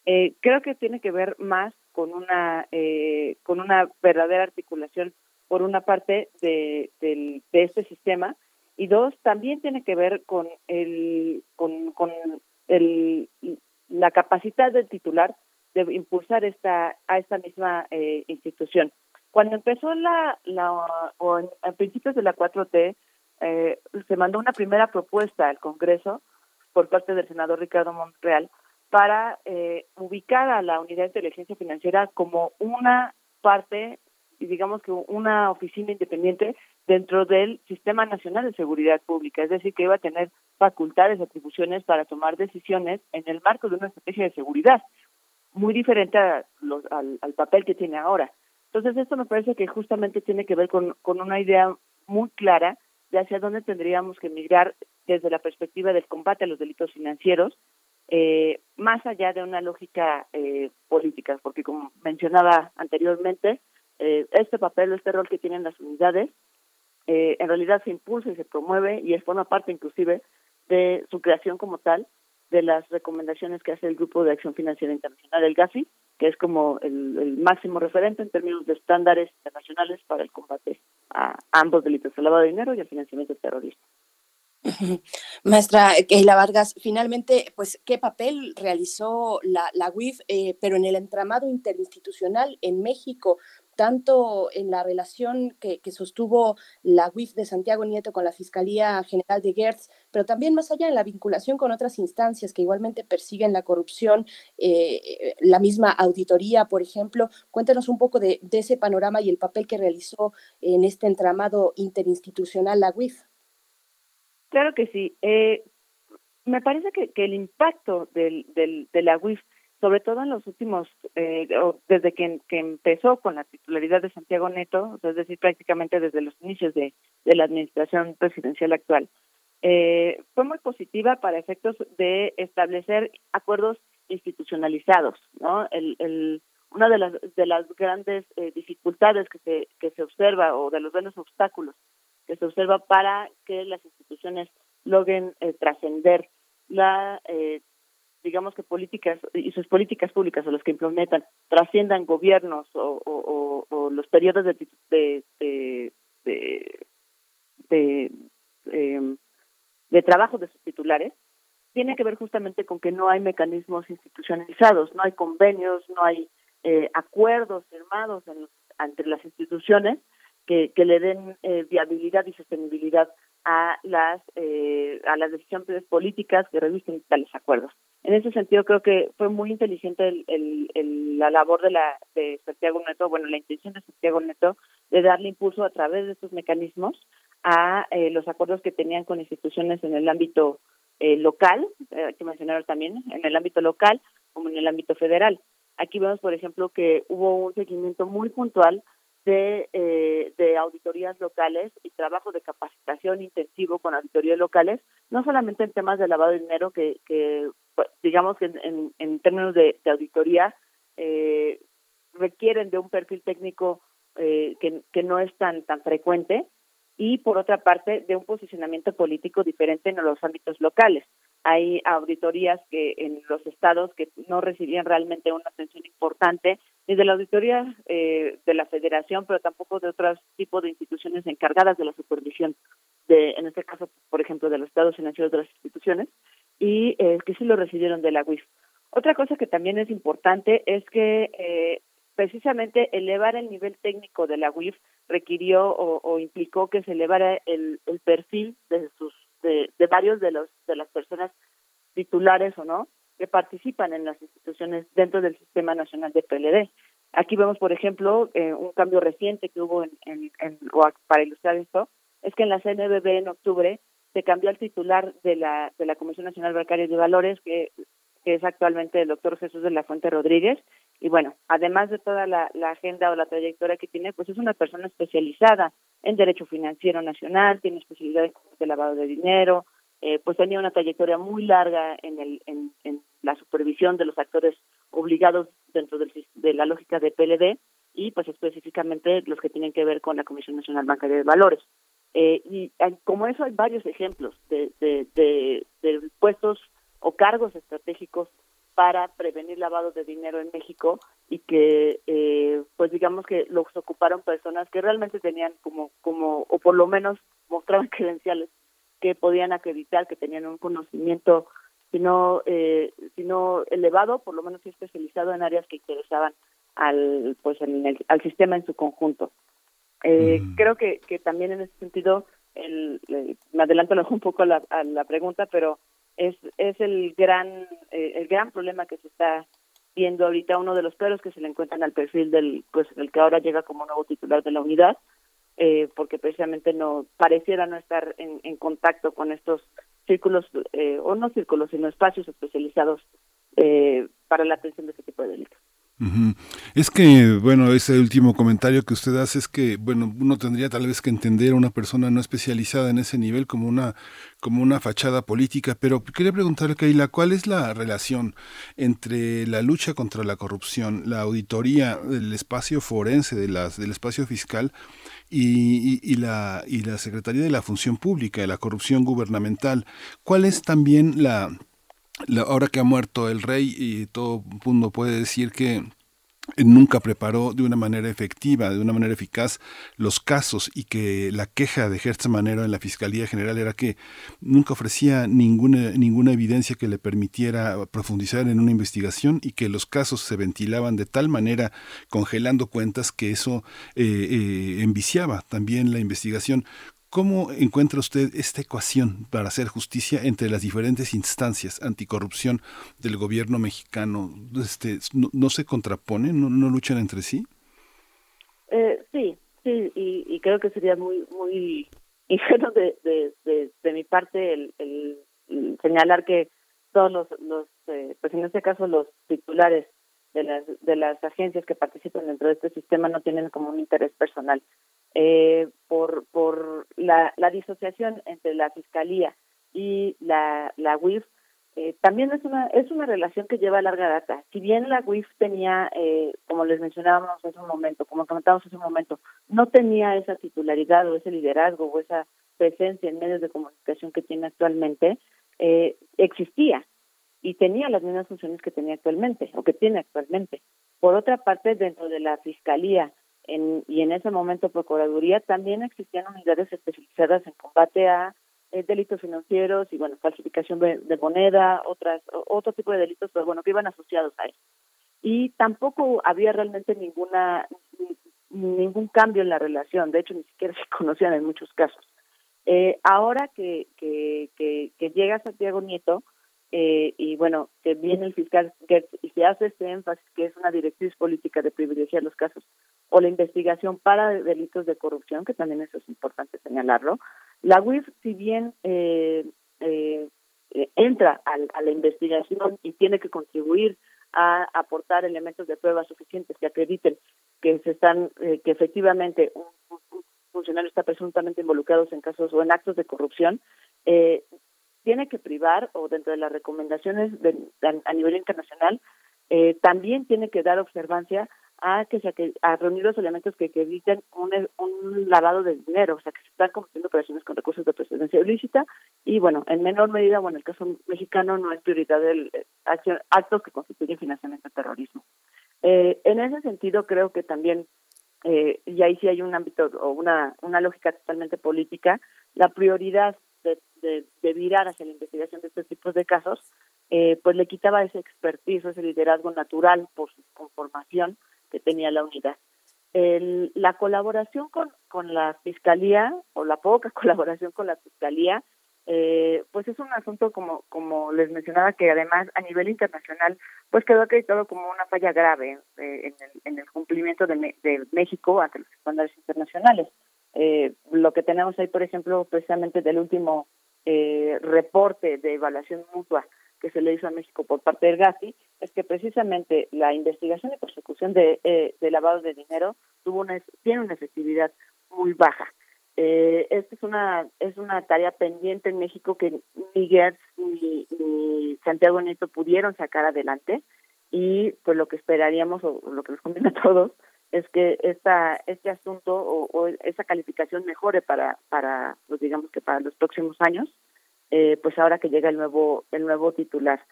[SPEAKER 16] eh, creo que tiene que ver más con una, eh, con una verdadera articulación, por una parte, de, de este sistema, y dos, también tiene que ver con, el, con, con el, la capacidad del titular de impulsar esta a esta misma eh, institución. Cuando empezó la, la o en, principios de la 4T, eh, se mandó una primera propuesta al Congreso por parte del senador Ricardo Monreal para eh, ubicar a la unidad de inteligencia financiera como una parte digamos que una oficina independiente dentro del Sistema Nacional de Seguridad Pública, es decir, que iba a tener facultades, atribuciones para tomar decisiones en el marco de una estrategia de seguridad muy diferente a los, al, al, papel que tiene ahora. Entonces, esto me parece que justamente tiene que ver con, con una idea muy clara de hacia dónde tendríamos que migrar desde la perspectiva del combate a los delitos financieros, eh, más allá de una lógica eh, política, porque como mencionaba anteriormente, eh, este papel, este rol que tienen las unidades, eh, en realidad se impulsa y se promueve y es forma parte inclusive de su creación como tal, de las recomendaciones que hace el Grupo de Acción Financiera Internacional, el GAFI, que es como el, máximo referente en términos de estándares internacionales para el combate a ambos delitos, el lavado de dinero y el financiamiento del terrorismo. [LAUGHS]
[SPEAKER 2] Maestra Keila Vargas, finalmente, pues, ¿qué papel realizó la, la UIF, eh, pero en el entramado interinstitucional en México? Tanto en la relación que, sostuvo la UIF de Santiago Nieto con la Fiscalía General de Gertz, pero también más allá en la vinculación con otras instancias que igualmente persiguen la corrupción, eh, la misma auditoría, por ejemplo. Cuéntanos un poco de, ese panorama y el papel que realizó en este entramado interinstitucional la UIF.
[SPEAKER 16] Claro que sí. Eh, me parece que, el impacto del, de la UIF sobre todo en los últimos, eh, desde que, empezó con la titularidad de Santiago Neto, es decir, prácticamente desde los inicios de, la administración presidencial actual, eh, fue muy positiva para efectos de establecer acuerdos institucionalizados, ¿no? El, una de las de las grandes eh, dificultades que se que se observa o de los grandes obstáculos que se observa para que las instituciones logren trascender la digamos que políticas y sus políticas públicas o las que implementan trasciendan gobiernos o, los periodos de em, de, trabajo de sus titulares tiene que ver justamente con que no hay mecanismos institucionalizados, no hay convenios, no hay eh, acuerdos firmados entre las instituciones que, que le den eh, viabilidad y sostenibilidad a las eh, a las decisiones políticas que revisten tales acuerdos. En ese sentido creo que fue muy inteligente el, el, la labor de la de Santiago Neto, bueno, la intención de Santiago Neto de darle impulso a través de estos mecanismos a eh, los acuerdos que tenían con instituciones en el ámbito eh, local, eh, que mencionar también, en el ámbito local como en el ámbito federal. Aquí vemos, por ejemplo, que hubo un seguimiento muy puntual de, eh, de auditorías locales y trabajo de capacitación intensivo con auditorías locales, no solamente en temas de lavado de dinero, que, que digamos que en, en, términos de, de auditoría eh, requieren de un perfil técnico eh, que, que no es tan, tan frecuente, y por otra parte de un posicionamiento político diferente en los ámbitos locales. Hay auditorías que en los estados que no recibían realmente una atención importante ni de la auditoría eh, de la federación, pero tampoco de otros tipos de instituciones encargadas de la supervisión, de, en este caso, por ejemplo, de los estados financieros de las instituciones, y eh, que sí lo recibieron de la UIF. Otra cosa que también es importante es que eh, precisamente elevar el nivel técnico de la UIF requirió o, implicó que se elevara el, el perfil de sus de, de, varios de los de las personas titulares o no que participan en las instituciones dentro del sistema nacional de PLD. Aquí vemos, por ejemplo, eh, un cambio reciente que hubo en, en, en para ilustrar esto, es que en la CNBB en octubre se cambió al titular de la de la Comisión Nacional Bancaria de Valores, que, es actualmente el doctor Jesús de la Fuente Rodríguez, y bueno, además de toda la, agenda o la trayectoria que tiene, pues es una persona especializada en derecho financiero nacional, tiene especialidad en lavado de dinero, eh, pues tenía una trayectoria muy larga en, el, en, la supervisión de los actores obligados dentro del, de la lógica de PLD y pues específicamente los que tienen que ver con la Comisión Nacional Bancaria de Valores. Eh, y como eso hay varios ejemplos de, de, puestos o cargos estratégicos para prevenir lavado de dinero en México y que eh, pues digamos que los ocuparon personas que realmente tenían como como o por lo menos mostraban [LAUGHS] credenciales que podían acreditar que tenían un conocimiento sino eh, sino elevado por lo menos especializado en áreas que interesaban al pues en al sistema en su conjunto eh, mm. creo que que también en ese sentido el, me adelanto un poco a la, a la pregunta pero es, es el gran eh, el gran problema que se está viendo ahorita uno de los peros que se le encuentran al perfil del pues el que ahora llega como nuevo titular de la unidad eh, porque precisamente no pareciera no estar en, en contacto con estos círculos eh, o no círculos sino espacios especializados eh, para la atención de este tipo de delitos
[SPEAKER 1] es que, bueno, ese último comentario que usted hace es que, bueno, uno tendría tal vez que entender a una persona no especializada en ese nivel como una, como una fachada política, pero quería preguntarle, Keila, ¿cuál es la relación entre la lucha contra la corrupción, la auditoría del espacio forense, de las, del espacio fiscal, y, y, la, y la Secretaría de la Función Pública, de la corrupción gubernamental? ¿Cuál es también la ahora que ha muerto el rey y todo mundo puede decir que nunca preparó de una manera efectiva, de una manera eficaz los casos y que la queja de Gertz Manero en la Fiscalía General era que nunca ofrecía ninguna, ninguna evidencia que le permitiera profundizar en una investigación y que los casos se ventilaban de tal manera congelando cuentas que eso eh, eh, enviciaba también la investigación. ¿Cómo encuentra usted esta ecuación para hacer justicia entre las diferentes instancias anticorrupción del gobierno mexicano? Este, ¿no, se contraponen? ¿No, luchan entre sí?
[SPEAKER 16] Eh, sí, sí, y, creo que sería muy muy ingenuo de, mi parte el, señalar que todos los, los eh, pues en este caso los titulares de las, de las agencias que participan dentro de este sistema no tienen como un interés personal eh, por, por la, la, disociación entre la fiscalía y la, la UIF, eh, también es una es una relación que lleva larga data. Si bien la UIF tenía, eh, como les mencionábamos hace un momento, como comentábamos hace un momento, no tenía esa titularidad o ese liderazgo o esa presencia en medios de comunicación que tiene actualmente, eh, existía y tenía las mismas funciones que tenía actualmente o que tiene actualmente. Por otra parte, dentro de la fiscalía en, y en ese momento Procuraduría también existían unidades especializadas en combate a eh, delitos financieros y bueno, falsificación de, moneda, otras otro tipo de delitos, pero bueno, que iban asociados a eso. Y tampoco había realmente ninguna ningún cambio en la relación, de hecho ni siquiera [LAUGHS] se conocían en muchos casos. Eh, ahora que, que, que, que llega Santiago Nieto, eh, y bueno, que viene el fiscal y se hace este énfasis que es una directriz política de privilegiar los casos o la investigación para delitos de corrupción, que también eso es importante señalarlo. La UIF, si bien eh, eh, entra a, la investigación y tiene que contribuir a aportar elementos de prueba suficientes que acrediten que se están eh, que efectivamente un, funcionario está presuntamente involucrado en casos o en actos de corrupción eh, tiene que privar o dentro de las recomendaciones de, a, nivel internacional eh, también tiene que dar observancia a que se a reunir los elementos que, eviten un, un, lavado de dinero, o sea, que se están cometiendo operaciones con recursos de presidencia ilícita y, bueno, en menor medida, bueno, en el caso mexicano no es prioridad el eh, actos que constituyen financiamiento del terrorismo. Eh, en ese sentido, creo que también, eh, y ahí sí hay un ámbito o una, una lógica totalmente política, la prioridad de, de, de virar hacia la investigación de estos tipos de casos, eh, pues le quitaba ese expertise, ese liderazgo natural por su conformación, que tenía la unidad. El, la colaboración con, con la fiscalía o la poca [LAUGHS] colaboración con la fiscalía eh, pues es un asunto como como les mencionaba que además a nivel internacional pues quedó acreditado como una falla grave eh, en, el, en el cumplimiento de, de México ante los estándares internacionales eh, lo que tenemos ahí por ejemplo precisamente del último eh, reporte de evaluación mutua que se le hizo a México por parte del GAFI es que precisamente la investigación y persecución de, eh, de lavado de dinero tuvo una, tiene una efectividad muy baja. Eh, esta es una es una tarea pendiente en México que ni Gertz ni, ni, Santiago Nieto pudieron sacar adelante y pues lo que esperaríamos o lo que nos conviene a todos es que esta este asunto o, o esa calificación mejore para para pues digamos que para los próximos años eh, pues ahora que llega el nuevo el nuevo titular.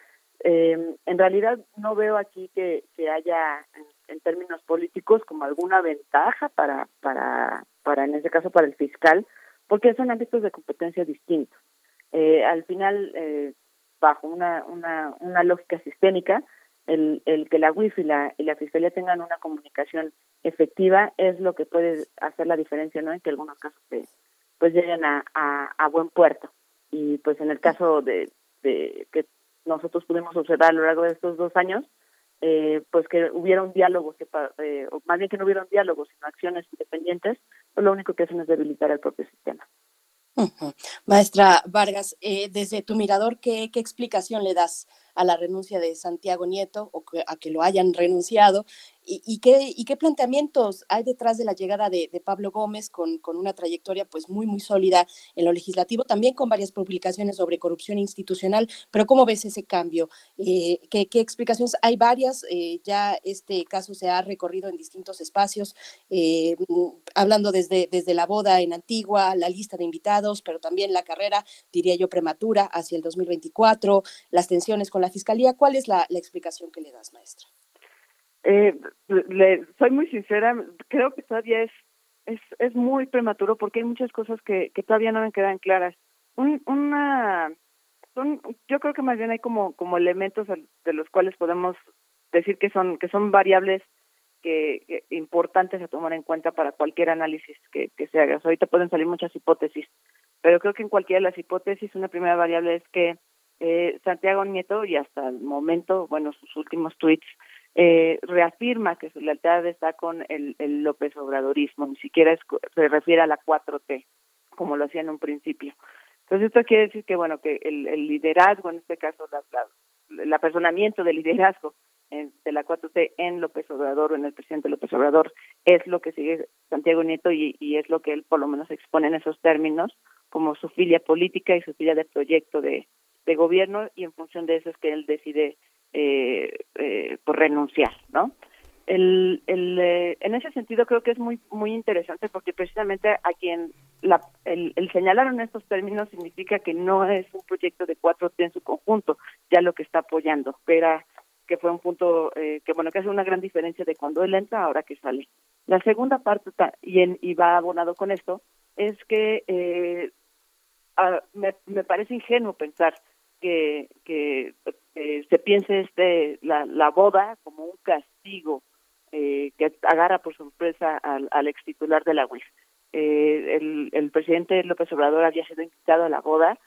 [SPEAKER 16] Eh, en realidad no veo aquí que, que haya en, términos políticos como alguna ventaja para para para en este caso para el fiscal porque son ámbitos de competencia distintos. Eh, al final eh, bajo una, una una lógica sistémica el, el que la UIF y la, y la Fiscalía tengan una comunicación efectiva es lo que puede hacer la diferencia, ¿no? En que algunos casos pues lleguen a, a, buen puerto y pues en el caso de, de que nosotros pudimos observar a lo largo de estos dos años, eh, pues que hubiera un diálogo, que, eh, más bien que no hubiera un diálogo, sino acciones independientes, pues lo único que hacen es debilitar el propio sistema.
[SPEAKER 2] Maestra Vargas, eh, desde tu mirador, ¿qué, ¿qué explicación le das a la renuncia de Santiago Nieto o a que lo hayan renunciado ¿Y, qué, ¿Y qué planteamientos hay detrás de la llegada de, Pablo Gómez con, con, una trayectoria pues muy, muy sólida en lo legislativo, también con varias publicaciones sobre corrupción institucional? Pero ¿cómo ves ese cambio? Eh, ¿qué, ¿qué, explicaciones? Hay varias, eh, ya este caso se ha recorrido en distintos espacios, eh, hablando desde, desde la boda en Antigua, la lista de invitados, pero también la carrera, diría yo, prematura hacia el 2024, las tensiones con la Fiscalía. ¿Cuál es la, la explicación que le das, maestra?
[SPEAKER 16] Eh, le, soy muy sincera, creo que todavía es, es, es muy prematuro porque hay muchas cosas que, que todavía no me quedan claras. Un, una, son, yo creo que más bien hay como, como elementos de los cuales podemos decir que son, que son variables que, importantes a tomar en cuenta para cualquier análisis que, que se haga. ahorita pueden salir muchas hipótesis, pero creo que en cualquiera de las hipótesis una primera variable es que eh, Santiago Nieto y hasta el momento, bueno, sus últimos tweets eh, reafirma que su lealtad está con el, el López Obradorismo, ni siquiera se refiere a la 4T, como lo hacía en un principio. Entonces esto quiere decir que, bueno, que el, el liderazgo, en este caso, la, el apersonamiento del liderazgo de la 4T en López Obrador o en el presidente López Obrador es lo que sigue Santiago Nieto y, es lo que él por lo menos expone en esos términos como su filia política y su filia de proyecto de gobierno y en función de eso es que él decide eh, eh, por renunciar, ¿no? El, eh, en ese sentido creo que es muy muy interesante porque precisamente a quien la, el, señalar en estos términos significa que no es un proyecto de 4T en su conjunto, ya lo que está apoyando, pero que fue un punto eh, que bueno que hace una gran diferencia de cuando él entra ahora que sale. La segunda parte y, en, y va abonado con esto es que eh, me, me parece ingenuo pensar que, que eh, se piense este la, la boda como un castigo eh, que agarra por sorpresa al, al ex titular de la UIF. Eh, el, el presidente López Obrador había sido invitado a la boda,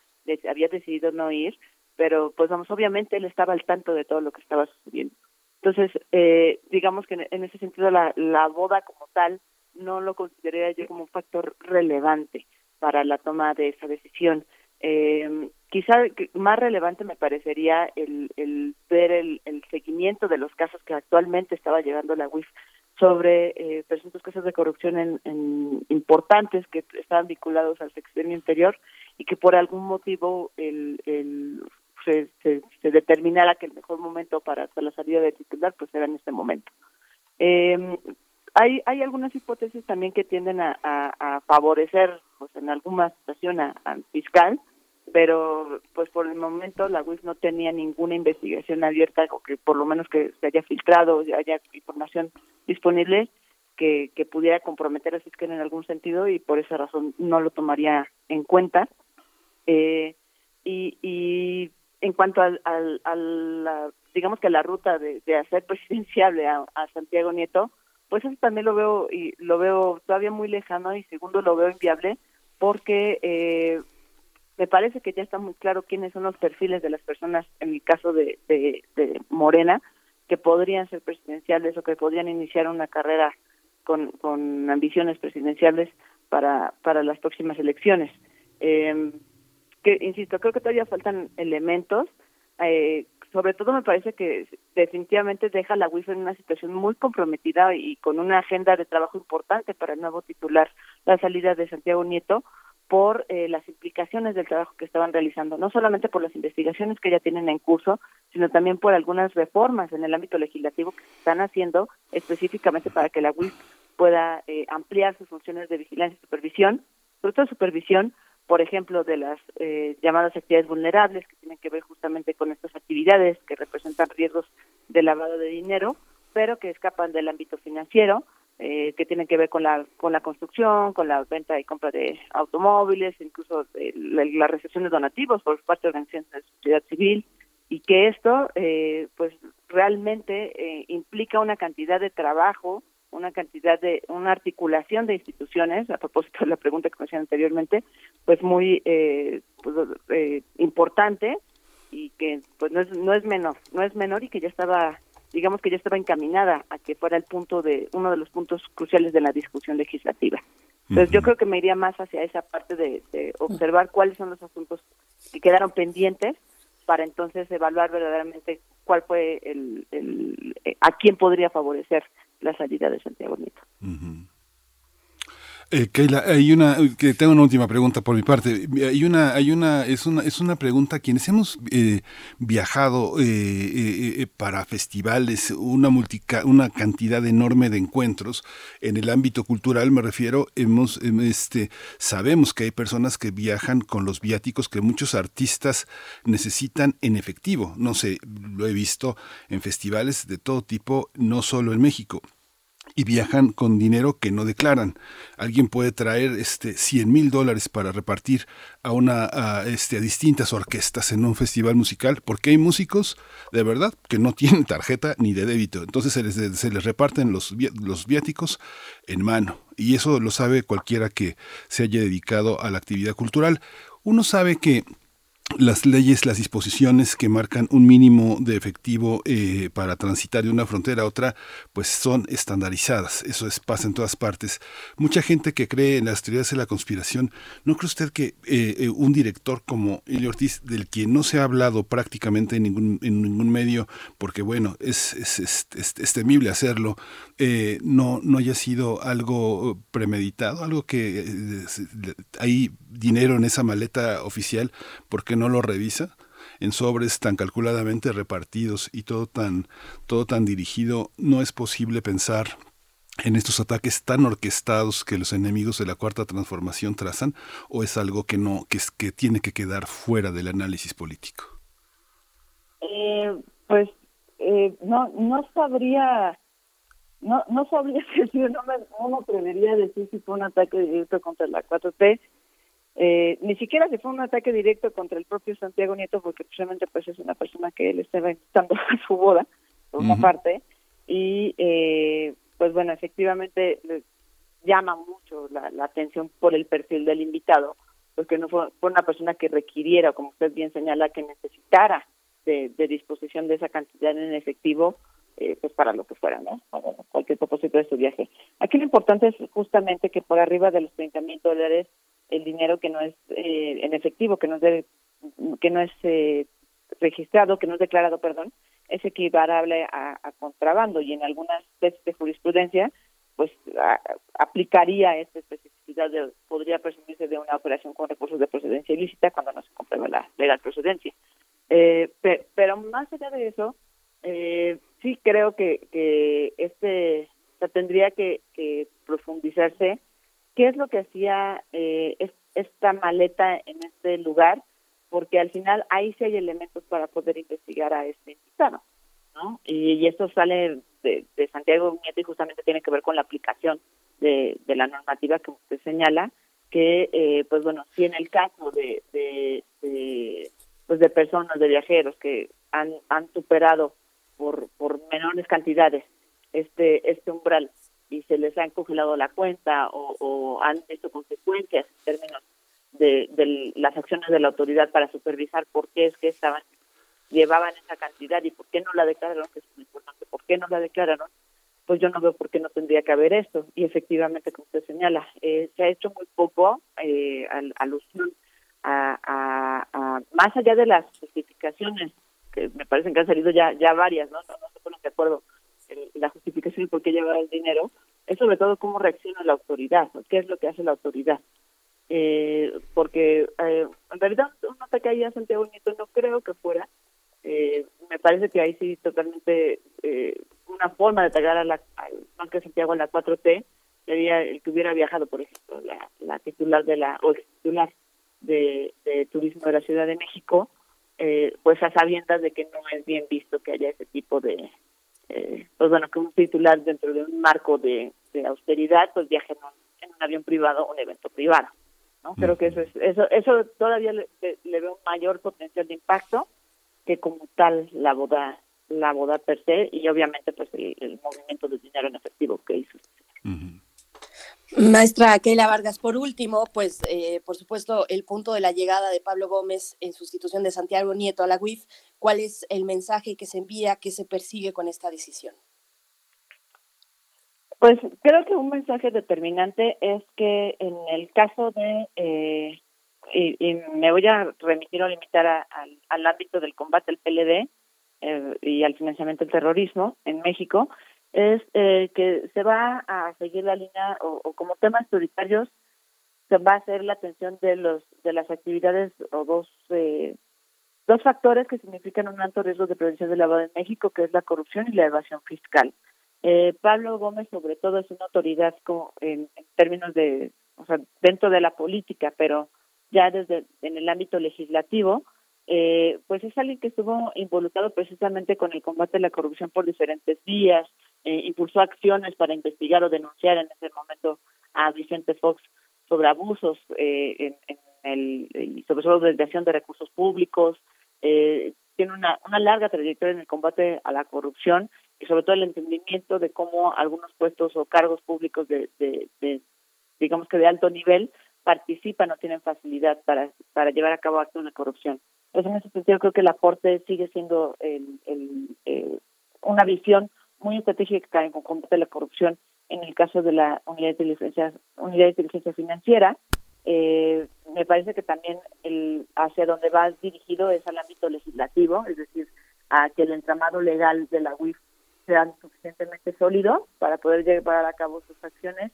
[SPEAKER 16] había decidido no ir, pero pues vamos, obviamente él estaba al tanto de todo lo que estaba sucediendo. Entonces, eh, digamos que en, ese sentido la, la boda como tal no lo consideraría yo como un factor relevante para la toma de esa decisión. Eh, quizá más relevante me parecería el, el ver el, el, seguimiento de los casos que actualmente estaba llevando la UIF sobre eh, presuntos casos de corrupción en, en importantes que estaban vinculados al sexenio interior y que por algún motivo el, el se, se, determinara que el mejor momento para, la salida del titular pues era en este momento. Eh, hay, hay algunas hipótesis también que tienden a, a, favorecer pues en alguna situación al fiscal, pero pues por el momento la UIF no tenía ninguna investigación abierta o que por lo menos que se haya filtrado, haya información disponible que, que pudiera comprometer al fiscal en algún sentido y por esa razón no lo tomaría en cuenta. Eh, y, y en cuanto al, al, digamos que la ruta de, de hacer presidenciable a, Santiago Nieto, pues eso también lo veo y lo veo todavía muy lejano y segundo lo veo inviable porque eh, me parece que ya está muy claro quiénes son los perfiles de las personas en el caso de, de, Morena que podrían ser presidenciales o que podrían iniciar una carrera con, ambiciones presidenciales para para las próximas elecciones. Eh, que, insisto, creo que todavía faltan elementos. Eh, sobre todo me parece que definitivamente deja a la UIF en una situación muy comprometida y con una agenda de trabajo importante para el nuevo titular, la salida de Santiago Nieto, por eh, las implicaciones del trabajo que estaban realizando, no solamente por las investigaciones que ya tienen en curso, sino también por algunas reformas en el ámbito legislativo que se están haciendo específicamente para que la UIF pueda eh, ampliar sus funciones de vigilancia y supervisión, sobre todo supervisión, por ejemplo, de las eh, llamadas actividades vulnerables que tienen que ver justamente con estas actividades que representan riesgos de lavado de dinero, pero que escapan del ámbito financiero, eh, que tienen que ver con la con la construcción, con la venta y compra de automóviles, incluso eh, la, recepción de donativos por parte de organizaciones de sociedad civil, y que esto, eh, pues, realmente eh, implica una cantidad de trabajo una cantidad de, una articulación de instituciones, a propósito de la pregunta que me hacían anteriormente, pues muy eh, pues, eh, importante y que pues no es, no es menor, no es menor y que ya estaba, digamos que ya estaba encaminada a que fuera el punto de, uno de los puntos cruciales de la discusión legislativa. Entonces yo creo que me iría más hacia esa parte de, de observar cuáles son los asuntos que quedaron pendientes para entonces evaluar verdaderamente cuál fue el, el, eh, a quién podría favorecer la salida de Santiago Nieto.
[SPEAKER 1] Eh, hay una que tengo una última pregunta por mi parte. Hay una, hay una, es una, es una pregunta. Quienes hemos eh, viajado eh, eh, para festivales, una multica, una cantidad enorme de encuentros en el ámbito cultural, me refiero, hemos, em, este, sabemos que hay personas que viajan con los viáticos que muchos artistas necesitan en efectivo. No sé, lo he visto en festivales de todo tipo, no solo en México y viajan con dinero que no declaran. Alguien puede traer este 100 mil dólares para repartir a una este a distintas orquestas en un festival musical, porque hay músicos de verdad que no [LAUGHS] tienen tarjeta ni de débito, entonces se les, se les reparten los, los viáticos en mano y eso lo sabe cualquiera que se haya dedicado a la actividad cultural. Uno sabe que las leyes, las disposiciones que marcan un mínimo de efectivo eh, para transitar de una frontera a otra, pues son estandarizadas. Eso es, pasa en todas partes. Mucha gente que cree en las teorías de la conspiración, ¿no cree usted que eh, eh, un director como Elio Ortiz, del que no se ha hablado prácticamente en ningún, en ningún medio, porque bueno, es, es, es, temible hacerlo, no, no haya sido algo premeditado, algo que hay dinero en esa maleta oficial, porque no lo revisa? en sobres tan calculadamente repartidos y todo tan todo tan dirigido, no es posible pensar en estos ataques tan orquestados que los enemigos de la cuarta transformación trazan o es algo que no que, que tiene que quedar fuera del análisis político
[SPEAKER 16] eh, pues eh, no no sabría no no sabría [LAUGHS] decir no me, no me atrevería a decir si fue un ataque directo contra la 4T eh, ni siquiera se fue un ataque directo contra el propio Santiago Nieto, porque precisamente pues es una persona que él estaba invitando [LAUGHS] a su boda, por una parte, y eh, pues bueno, efectivamente llama mucho la, atención por el perfil del invitado, porque no fue, fue, una persona que requiriera, como usted bien señala, que necesitara de, de disposición de esa cantidad en efectivo, eh, pues para lo que fuera, ¿no? Para cualquier propósito de su viaje. Aquí lo importante es justamente que por arriba de los 30 mil dólares el dinero que no es eh, en efectivo, que no es de que no es eh, registrado, que no es declarado, perdón, es equiparable a, contrabando y en algunas veces de jurisprudencia pues aplicaría esta especificidad de podría presumirse de una operación con recursos de procedencia ilícita cuando no se comprueba la legal procedencia. Eh, pero más allá de eso, eh, sí creo que, que este tendría que, profundizarse qué es lo que hacía eh, esta maleta en este lugar porque al final ahí sí hay elementos para poder investigar a este invitado, ¿no? Y, esto sale de, Santiago Nieto y justamente tiene que ver con la aplicación de, la normativa que usted señala, que, eh, pues bueno, si en el caso de, de, pues de personas, de viajeros que han, han superado por, por menores cantidades este, este umbral y se les ha congelado la cuenta o, o han visto consecuencias en términos de, las acciones de la autoridad para supervisar por qué es que estaban llevaban esa cantidad y por qué no la declararon, que es muy importante, por qué no la declararon, pues yo no veo por qué no tendría que haber esto. Y efectivamente, como usted señala, eh, se ha hecho muy poco eh, alusión a, a, más allá de las justificaciones, que me parecen que han salido ya ya varias, ¿no? No, se ponen de acuerdo la justificación por qué llevar el dinero, es sobre todo cómo reacciona la autoridad, qué es lo que hace la autoridad eh, porque eh, en realidad un ataque ahí a Santiago Nieto no creo que fuera. Eh, me parece que ahí sí totalmente eh, una forma de atacar a la, al Banco de Santiago a la 4T sería el que hubiera viajado, por ejemplo, la, la titular de la, o titular de Turismo de la Ciudad de México, eh, pues a sabiendas de que no es bien visto que haya ese tipo de, eh, pues bueno, que un titular dentro de un marco de, de austeridad, pues viaje en un, en un avión privado o un evento privado. ¿no? Creo que eso es, eso, eso todavía le, veo mayor potencial de impacto que como tal la boda, la boda per se y obviamente pues el, movimiento de dinero en efectivo que hizo.
[SPEAKER 2] Maestra Keila Vargas, por último, pues eh, por supuesto el punto de la llegada de Pablo Gómez en sustitución de Santiago Nieto a la UIF, ¿cuál es el mensaje que se envía, que se persigue con esta decisión?
[SPEAKER 16] Pues creo que un mensaje determinante es que en el caso de, eh, y, me voy a remitir o limitar al ámbito del combate al PLD eh, y al financiamiento del terrorismo en México, es eh, que se va a seguir la línea o, como temas prioritarios se va a hacer la atención de los de las actividades o dos dos factores que significan un alto riesgo de prevención del lavado en México, que es la corrupción y la evasión fiscal. Eh, Pablo Gómez, sobre todo, es una autoridad como en, términos de, o sea, dentro de la política, pero ya desde en el ámbito legislativo, eh, pues es alguien que estuvo involucrado precisamente con el combate a la corrupción por diferentes vías, eh, impulsó acciones para investigar o denunciar en ese momento a Vicente Fox sobre abusos en, en, el, sobre de recursos públicos, tiene una, una larga trayectoria en el combate a la corrupción y sobre todo el entendimiento de cómo algunos puestos o cargos públicos de, de, digamos que de alto nivel participan o tienen facilidad para, para llevar a cabo actos de corrupción. Entonces, en ese sentido, creo que el aporte sigue siendo el, el, eh, una visión muy estratégica en combate a la corrupción en el caso de la unidad de inteligencia, unidad de inteligencia financiera. Eh, me parece que también el hacia donde va dirigido es al ámbito legislativo, es decir, a que el entramado legal de la UIF sean suficientemente sólidos para poder llevar a cabo sus acciones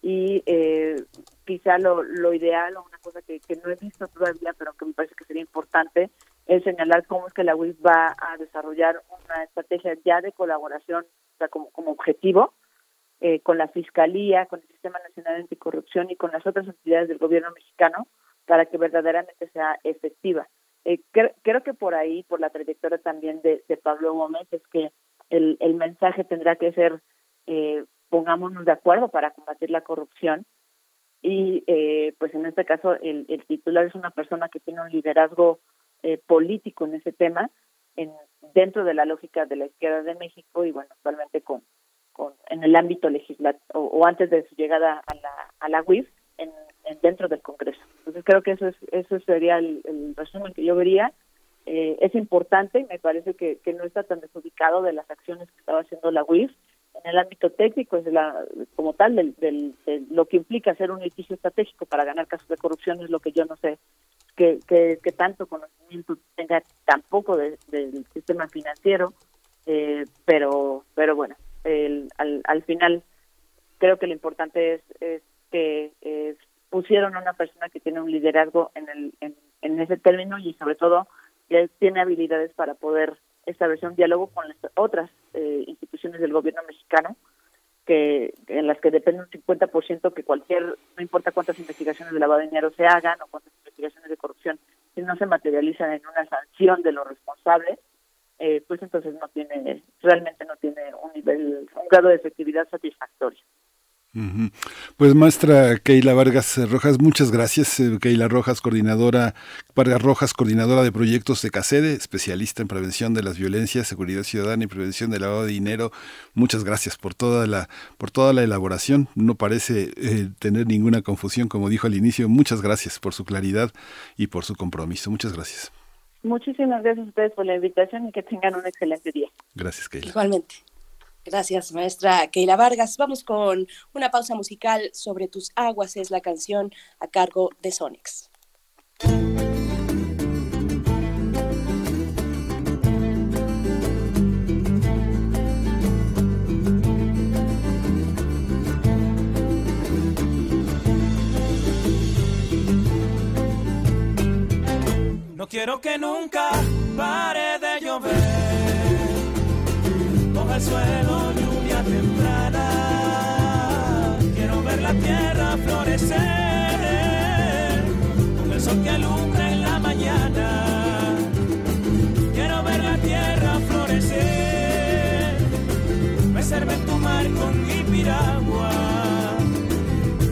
[SPEAKER 16] y eh, quizá lo, lo ideal o una cosa que, que no he visto todavía pero que me parece que sería importante es señalar cómo es que la UIF va a desarrollar una estrategia ya de colaboración o sea, como, como objetivo eh, con la Fiscalía, con el Sistema Nacional Anticorrupción y con las otras entidades del gobierno mexicano para que verdaderamente sea efectiva. Eh, creo que por ahí, por la trayectoria también de, de Pablo Gómez, es que el, el mensaje tendrá que ser eh, pongámonos de acuerdo para combatir la corrupción y eh, pues en este caso el, el, titular es una persona que tiene un liderazgo eh, político en ese tema en, dentro de la lógica de la izquierda de México y bueno actualmente con, con en el ámbito legislativo o, antes de su llegada a la a la UIF en, en, dentro del Congreso. Entonces creo que eso es eso sería el, el resumen que yo vería. Eh, es importante me parece que, que, no está tan desubicado de las acciones que estaba haciendo la UIF en el ámbito técnico, es la, como tal, del, del, de lo que implica hacer un litigio estratégico para ganar casos de corrupción es lo que yo no sé que, que, tanto conocimiento tenga tampoco del sistema financiero, eh, pero pero bueno, el, al, al final creo que lo importante es, es que eh, pusieron a una persona que tiene un liderazgo en, el, en, en ese término y sobre todo que tiene habilidades para poder establecer un diálogo con las otras eh, instituciones del gobierno mexicano que en las que depende un 50% que cualquier, no importa cuántas investigaciones de lavado de dinero se hagan o cuántas investigaciones de corrupción, si no se materializan en una sanción de los responsables, eh, pues entonces no tiene, realmente no tiene un nivel, un grado de efectividad satisfactorio.
[SPEAKER 1] Pues maestra Keila Vargas Rojas, muchas gracias. Eh, Keila Rojas, coordinadora, Vargas Rojas, coordinadora de proyectos de CACEDE, especialista en prevención de las violencias, seguridad ciudadana y prevención del lavado de dinero. Muchas gracias por toda la, por toda la elaboración. No parece eh, tener ninguna confusión, como dijo al inicio. Muchas gracias por su claridad y por su compromiso. Muchas gracias.
[SPEAKER 16] Muchísimas gracias a ustedes por la invitación y que tengan un excelente día.
[SPEAKER 1] Gracias, Keila.
[SPEAKER 2] Igualmente. Gracias, maestra Keila Vargas. Vamos con una pausa musical sobre tus aguas. Es la canción a cargo de Sonics.
[SPEAKER 17] No quiero que nunca pare de llover el suelo lluvia temprana. Quiero ver la tierra florecer con el sol que alumbra en la mañana. Quiero ver la tierra florecer, mecerme en tu mar con mi piragua.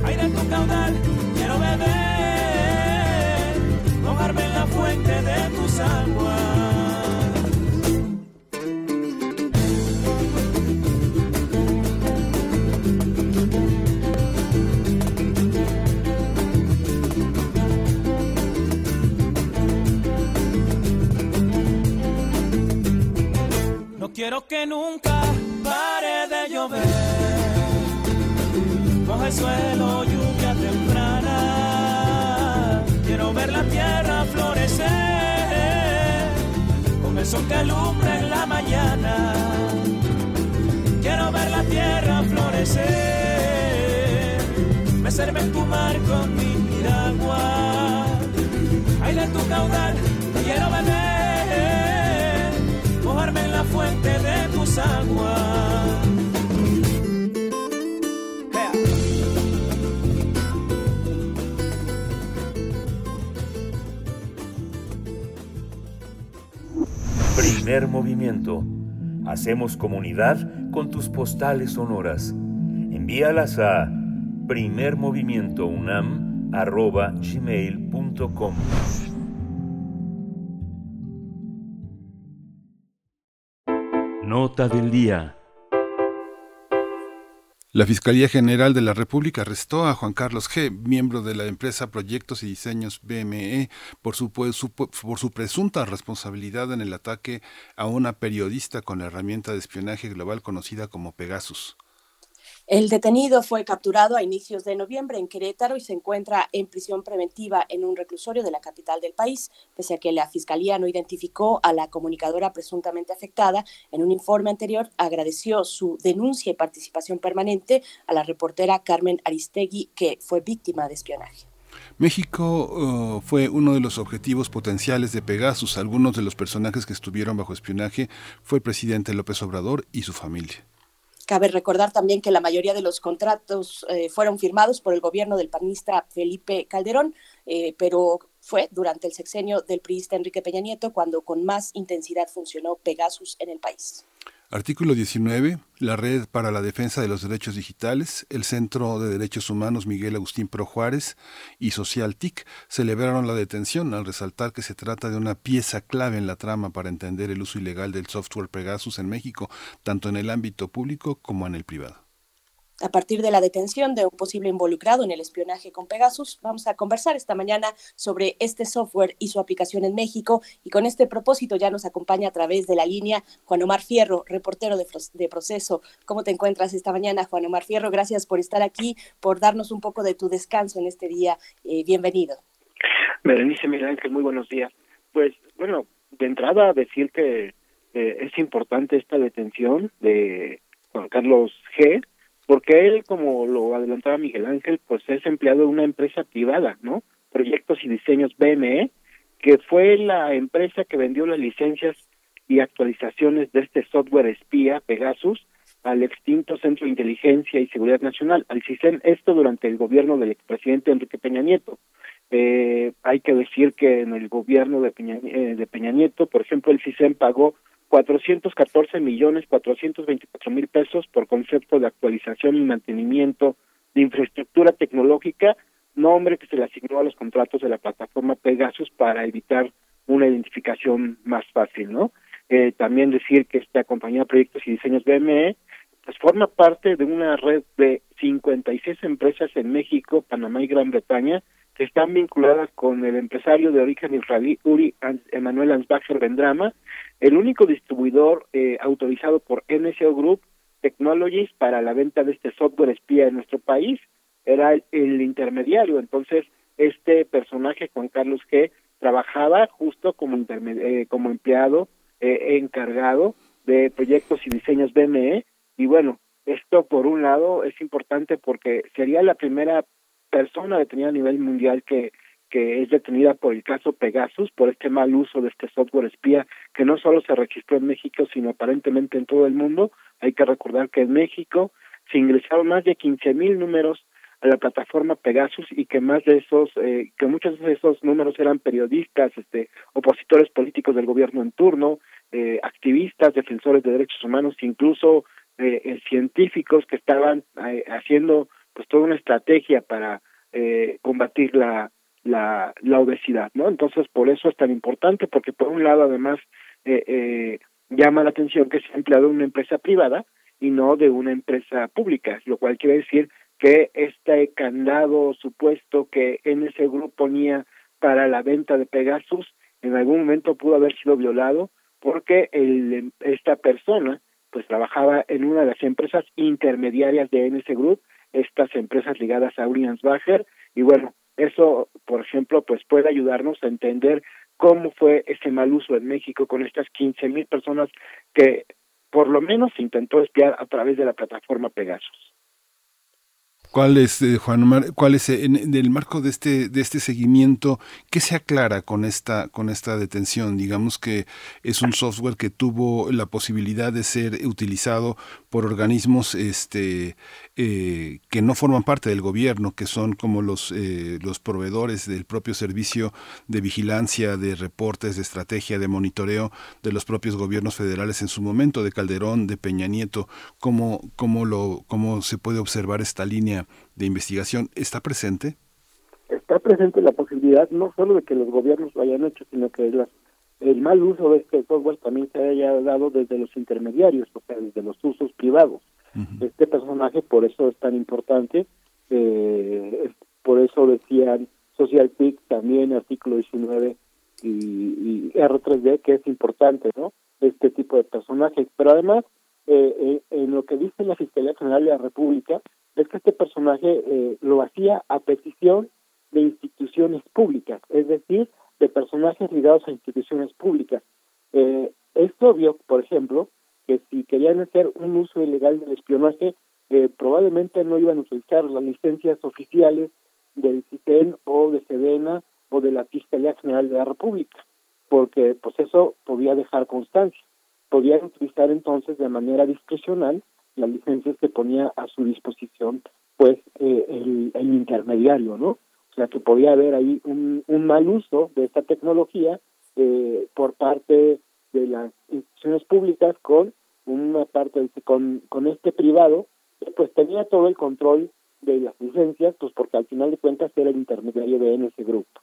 [SPEAKER 17] Aire en tu caudal, quiero beber, mojarme en la fuente de tus aguas. Quiero que nunca pare de llover. Coge el suelo, lluvia temprana. Quiero ver la tierra florecer. Con el sol que alumbra en la mañana. Quiero ver la tierra florecer. Me serve en tu mar con mi piragua. Aire en tu caudal, quiero beber en la fuente de tus aguas.
[SPEAKER 18] Primer movimiento. Hacemos comunidad con tus postales sonoras. Envíalas a primermovimientounam.gmail.com
[SPEAKER 15] Nota del día.
[SPEAKER 1] La Fiscalía General de la República arrestó a Juan Carlos G., miembro de la empresa Proyectos y Diseños BME, por su, por su, presunta responsabilidad en el ataque a una periodista con la herramienta de espionaje global conocida como Pegasus.
[SPEAKER 2] El detenido fue capturado a inicios de noviembre en Querétaro y se encuentra en prisión preventiva en un reclusorio de la capital del país, pese a que la Fiscalía no identificó a la comunicadora presuntamente afectada. En un informe anterior agradeció su denuncia y participación permanente a la reportera Carmen Aristegui, que fue víctima de espionaje.
[SPEAKER 1] México uh, fue uno de los objetivos potenciales de Pegasus. Algunos de los personajes que estuvieron bajo espionaje fue el presidente López Obrador y su familia.
[SPEAKER 2] Cabe recordar también que la mayoría de los contratos eh, fueron firmados por el gobierno del panista Felipe Calderón, eh, pero fue durante el sexenio del priista Enrique Peña Nieto cuando con más intensidad funcionó Pegasus en el país.
[SPEAKER 1] Artículo 19. La Red para la Defensa de los Derechos Digitales, el Centro de Derechos Humanos Miguel Agustín Pro Juárez y Social TIC celebraron la detención al resaltar que se trata de una pieza clave en la trama para entender el uso ilegal del software Pegasus en México, tanto en el ámbito público como en el privado.
[SPEAKER 2] A partir de la detención de un posible involucrado en el espionaje con Pegasus, vamos a conversar esta mañana sobre este software y su aplicación en México. Y con este propósito ya nos acompaña a través de la línea Juan Omar Fierro, reportero de, Proceso. ¿Cómo te encuentras esta mañana, Juan Omar Fierro? Gracias por estar aquí, por darnos un poco de tu descanso en este día. Eh, bienvenido.
[SPEAKER 19] Berenice Miguel Ángel, muy buenos días. Pues bueno, de entrada decir que eh, es importante esta detención de Juan Carlos G, porque él, como lo adelantaba Miguel Ángel, pues es empleado de una empresa privada, ¿no? Proyectos y Diseños BME, que fue la empresa que vendió las licencias y actualizaciones de este software espía Pegasus al extinto Centro de Inteligencia y Seguridad Nacional, al CISEN, esto durante el gobierno del expresidente Enrique Peña Nieto. Eh, hay que decir que en el gobierno de Peña, eh, de Peña Nieto, por ejemplo, el CISEN pagó 414 millones 424 mil pesos por concepto de actualización y mantenimiento de infraestructura tecnológica, nombre que se le asignó a los contratos de la plataforma Pegasus para evitar una identificación más fácil, ¿no? Eh, también decir que esta compañía Proyectos y Diseños BME pues forma parte de una red de 56 empresas en México, Panamá y Gran Bretaña que están vinculadas con el empresario de origen israelí Uri Emanuel Ansbacher Vendrama, el único distribuidor eh, autorizado por NSO Group Technologies para la venta de este software espía en nuestro país, era el, intermediario. Entonces, este personaje, Juan Carlos G., trabajaba justo como, eh, como empleado eh, encargado de proyectos y diseños BME. Y bueno, esto por un lado es importante porque sería la primera persona detenida a nivel mundial que que es detenida por el caso Pegasus, por este mal uso de este software espía que no solo se registró en México, sino aparentemente en todo el mundo. Hay que recordar que en México se ingresaron más de 15 mil números a la plataforma Pegasus y que más de esos, eh, que muchos de esos números eran periodistas, este, opositores políticos del gobierno en turno, eh, activistas, defensores de derechos humanos, incluso eh, científicos que estaban haciendo pues toda una estrategia para eh, combatir la, la, la obesidad, ¿no? Entonces, por eso es tan importante, porque por un lado, además, eh, eh, llama la atención que se ha empleado una empresa privada y no de una empresa pública, lo cual quiere decir que este candado supuesto que ese grupo ponía para la venta de Pegasus en algún momento pudo haber sido violado porque el, esta persona pues trabajaba en una de las empresas intermediarias de NS Group estas empresas ligadas a Bacher y bueno, eso, por ejemplo, pues puede ayudarnos a entender cómo fue ese mal uso en México con estas 15 mil personas que por lo menos intentó espiar a través de la plataforma Pegasus.
[SPEAKER 1] ¿Cuál es, eh, Juan Omar, cuál es en, el marco de este, de este seguimiento, qué se aclara con esta, con esta detención? Digamos que es un software que tuvo la posibilidad de ser utilizado por organismos este, eh, que no forman parte del gobierno, que son como los, eh, los proveedores del propio servicio de vigilancia, de reportes, de estrategia, de monitoreo de los propios gobiernos federales en su momento, de Calderón, de Peña Nieto. ¿Cómo, cómo, lo, cómo se puede observar esta línea? de investigación está presente?
[SPEAKER 19] Está presente la posibilidad no solo de que los gobiernos lo hayan hecho, sino que el mal uso de este software también se haya dado desde los intermediarios, o sea, desde los usos privados. Este personaje, por eso es tan importante, eh, por eso decían Social Peak, también artículo 19 y, y R3D, que es importante, ¿no? Este tipo de personajes. Pero además, eh, eh, en lo que dice la Fiscalía General de la República, es que este personaje eh, lo hacía a petición de instituciones públicas, es decir, de personajes ligados a instituciones públicas. Eh, es obvio, por ejemplo, que si querían hacer un uso ilegal del espionaje, eh, probablemente no iban a utilizar las licencias oficiales del CITEN o de Sedena o de la Fiscalía General de la República, porque pues eso podía dejar constancia. Podían utilizar entonces de manera discrecional las licencias que ponía a su disposición pues eh, el, intermediario, ¿no? O sea que podía haber ahí un, mal uso de esta tecnología eh, por parte de las instituciones públicas con una parte con, con este privado pues tenía todo el control de las licencias pues porque al final de cuentas era el intermediario de ese grupo.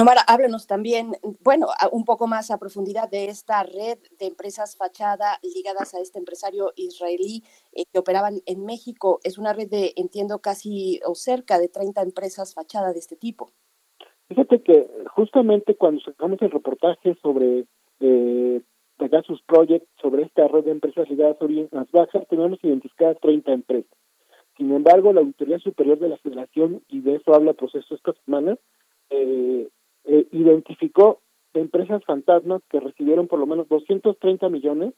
[SPEAKER 2] Omar, háblanos también, bueno, un poco más a profundidad de esta red de empresas fachada ligadas a este empresario israelí eh, que operaban en México. Es una red de, entiendo, casi o cerca de 30 empresas fachada de este tipo.
[SPEAKER 19] Fíjate que justamente cuando sacamos el reportaje sobre eh, Project, sobre esta red de empresas ligadas a Oriente Bajas, tenemos identificadas 30 empresas. Sin embargo, la Auditoría Superior de la Federación, y de eso habla proceso esta semana, eh, eh, identificó empresas fantasmas que recibieron por lo menos 230 millones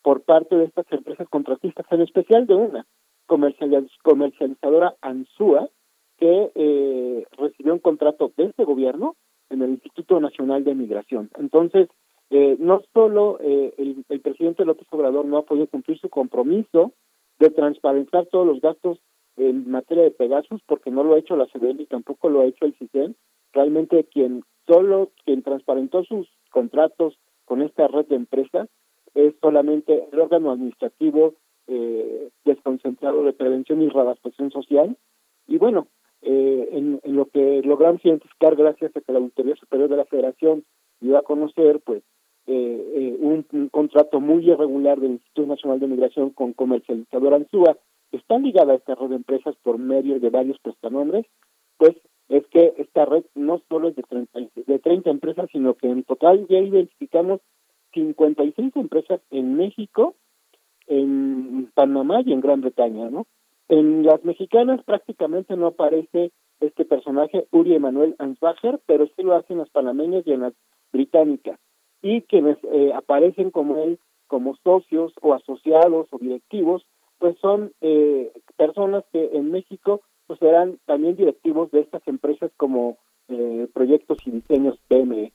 [SPEAKER 19] por parte de estas empresas contratistas, en especial de una comercializadora Ansúa, que eh, recibió un contrato de este gobierno en el Instituto Nacional de Migración. Entonces, eh, no solo eh, el, el, presidente López Obrador no ha podido cumplir su compromiso de transparentar todos los gastos en materia de Pegasus, porque no lo ha hecho la CDN y tampoco lo ha hecho el CISEN, realmente quien solo quien transparentó sus contratos con esta red de empresas es solamente el órgano administrativo eh, desconcentrado de prevención y readaptación social. Y bueno, eh, en, lo que logramos identificar gracias a que la Auditoría Superior de la Federación dio a conocer, pues, eh, eh, un, un, contrato muy irregular del Instituto Nacional de Migración con comercializador Ansúa, está ligada a esta red de empresas por medio de varios prestanombres, pues es que esta red no solo es de 30, de 30 empresas, sino que en total ya identificamos 56 empresas en México, en Panamá y en Gran Bretaña, ¿no? En las mexicanas prácticamente no aparece este personaje, Uri Emanuel Ansbacher, pero sí lo hacen las panameñas y en las británicas. Y quienes eh, aparecen como él, como socios o asociados o directivos, pues son eh, personas que en México pues serán también directivos de estas empresas como eh, proyectos y diseños PME.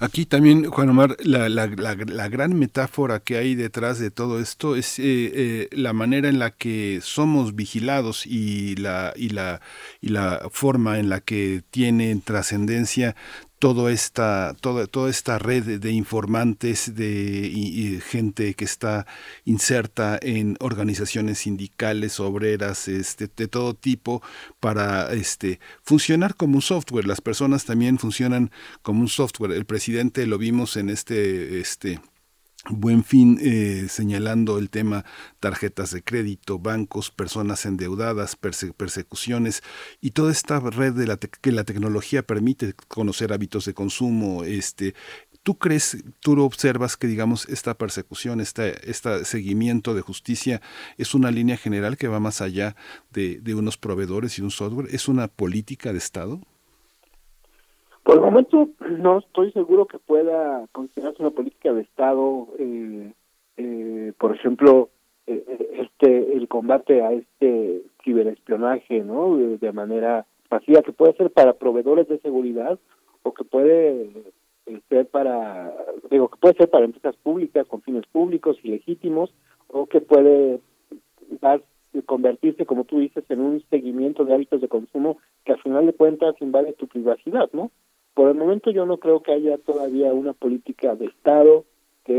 [SPEAKER 1] Aquí también, Juan Omar, la, la, la, gran metáfora que hay detrás de todo esto es la manera en la que somos vigilados y la, y la, y la forma en la que tiene trascendencia toda esta, toda, toda esta red de informantes, de y, gente que está inserta en organizaciones sindicales, obreras, este, de todo tipo, para este, funcionar como un software. Las personas también funcionan como un software. El presidente lo vimos en este, este Buen fin eh, señalando el tema tarjetas de crédito, bancos, personas endeudadas, perse persecuciones y toda esta red de la que la tecnología permite conocer hábitos de consumo. Este, ¿Tú crees, tú observas que digamos esta persecución, este, este seguimiento de justicia es una línea general que va más allá de, de unos proveedores y un software? ¿Es una política de Estado?
[SPEAKER 19] Por el momento [CLEARS THROAT] no estoy seguro que pueda considerarse una política de Estado, eh, eh, por ejemplo, eh, este el combate a este ciberespionaje, ¿no? De, de, manera pasiva, que puede ser para proveedores de seguridad o que puede ser para, digo, que puede ser para empresas públicas con fines públicos y legítimos o que puede dar convertirse, como tú dices, en un seguimiento de hábitos de consumo que al final de cuentas invade tu privacidad, ¿no? Por el momento yo no creo que haya todavía una política de Estado que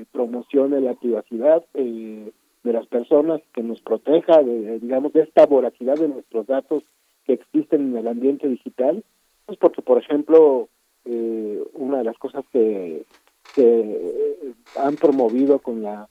[SPEAKER 19] eh, promocione la privacidad eh, de las personas, que nos proteja de, digamos, de esta voracidad de nuestros datos que existen en el ambiente digital. Pues porque, por ejemplo, eh, una de las cosas que, que han promovido con la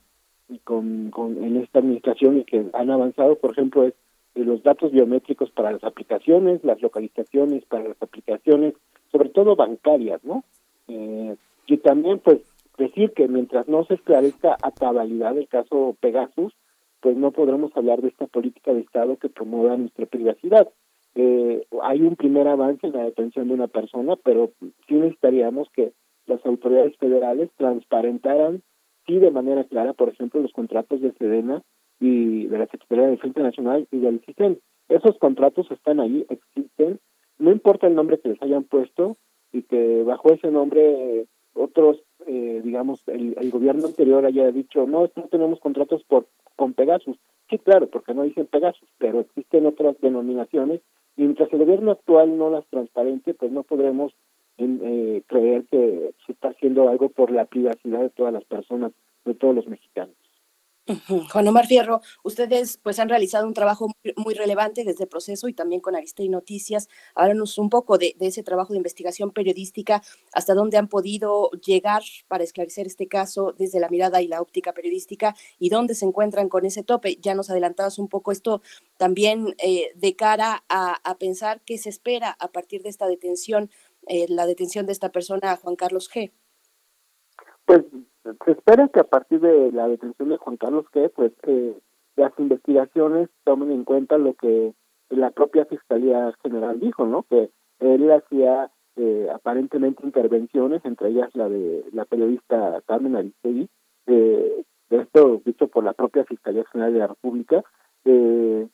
[SPEAKER 19] con, con en esta administración y que han avanzado, por ejemplo, es los datos biométricos para las aplicaciones, las localizaciones para las aplicaciones, sobre todo bancarias, ¿no? Eh, y también, pues, decir que mientras no se esclarezca a cabalidad el caso Pegasus, pues no podremos hablar de esta política de Estado que promueva nuestra privacidad. Eh, hay un primer avance en la detención de una persona, pero sí necesitaríamos que las autoridades federales transparentaran, sí de manera clara, por ejemplo, los contratos de Sedena y de la Secretaría de Defensa Nacional y del CISEN. Esos contratos están ahí, existen, no importa el nombre que les hayan puesto y que bajo ese nombre otros, eh, digamos, el, el, gobierno anterior haya dicho, no, no tenemos contratos por con Pegasus. Sí, claro, porque no dicen Pegasus, pero existen otras denominaciones y mientras el gobierno actual no las transparente, pues no podremos en, eh, creer que se está haciendo algo por la privacidad de todas las personas, de todos los mexicanos.
[SPEAKER 2] Juan Omar Fierro, ustedes pues han realizado un trabajo muy, relevante desde el proceso y también con Aristei Noticias. Háblanos un poco de, ese trabajo de investigación periodística, hasta dónde han podido llegar para esclarecer este caso desde la mirada y la óptica periodística y dónde se encuentran con ese tope. Ya nos adelantabas un poco esto también eh, de cara a, a, pensar qué se espera a partir de esta detención, eh, la detención de esta persona, Juan Carlos G.
[SPEAKER 19] Pues se espera que a partir de la detención de Juan Carlos que pues eh, las investigaciones tomen en cuenta lo que la propia Fiscalía General dijo, ¿no? Que él hacía eh, aparentemente intervenciones, entre ellas la de la periodista Carmen Aristegui, eh, esto dicho por la propia Fiscalía General de la República, eh,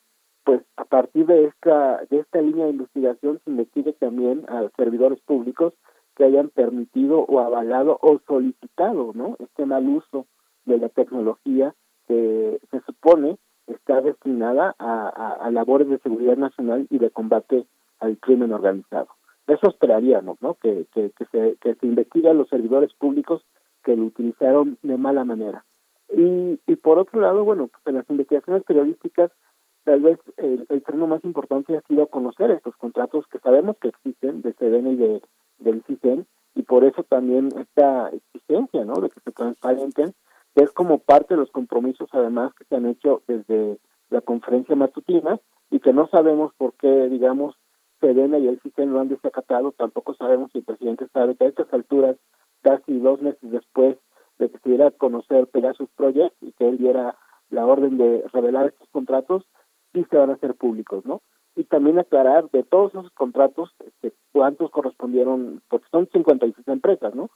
[SPEAKER 19] pues a partir de esta de esta línea de investigación se investigue también a servidores públicos que hayan permitido o avalado o solicitado no este mal uso de la tecnología que se supone está destinada a, labores de seguridad nacional y de combate al crimen organizado. Eso esperaríamos, ¿no? Que, que, se, que se investigue a los servidores públicos que lo utilizaron de mala manera. Y, y por otro lado, bueno, pues en las investigaciones periodísticas tal vez el, el freno más importante ha sido conocer estos contratos que sabemos que existen de CDN y de, del CISEN y por eso también esta exigencia ¿no? de que se transparenten que es como parte de los compromisos además que se han hecho desde la conferencia matutina y que no sabemos por qué digamos CDN y el CISEN lo han desacatado tampoco sabemos si el presidente sabe que a estas alturas casi dos meses después de que se diera a conocer Pegasus Project y que él diera la orden de revelar estos contratos sí se van a hacer públicos, ¿no? Y también aclarar de todos esos contratos este, cuántos correspondieron, porque son 56 empresas, ¿no?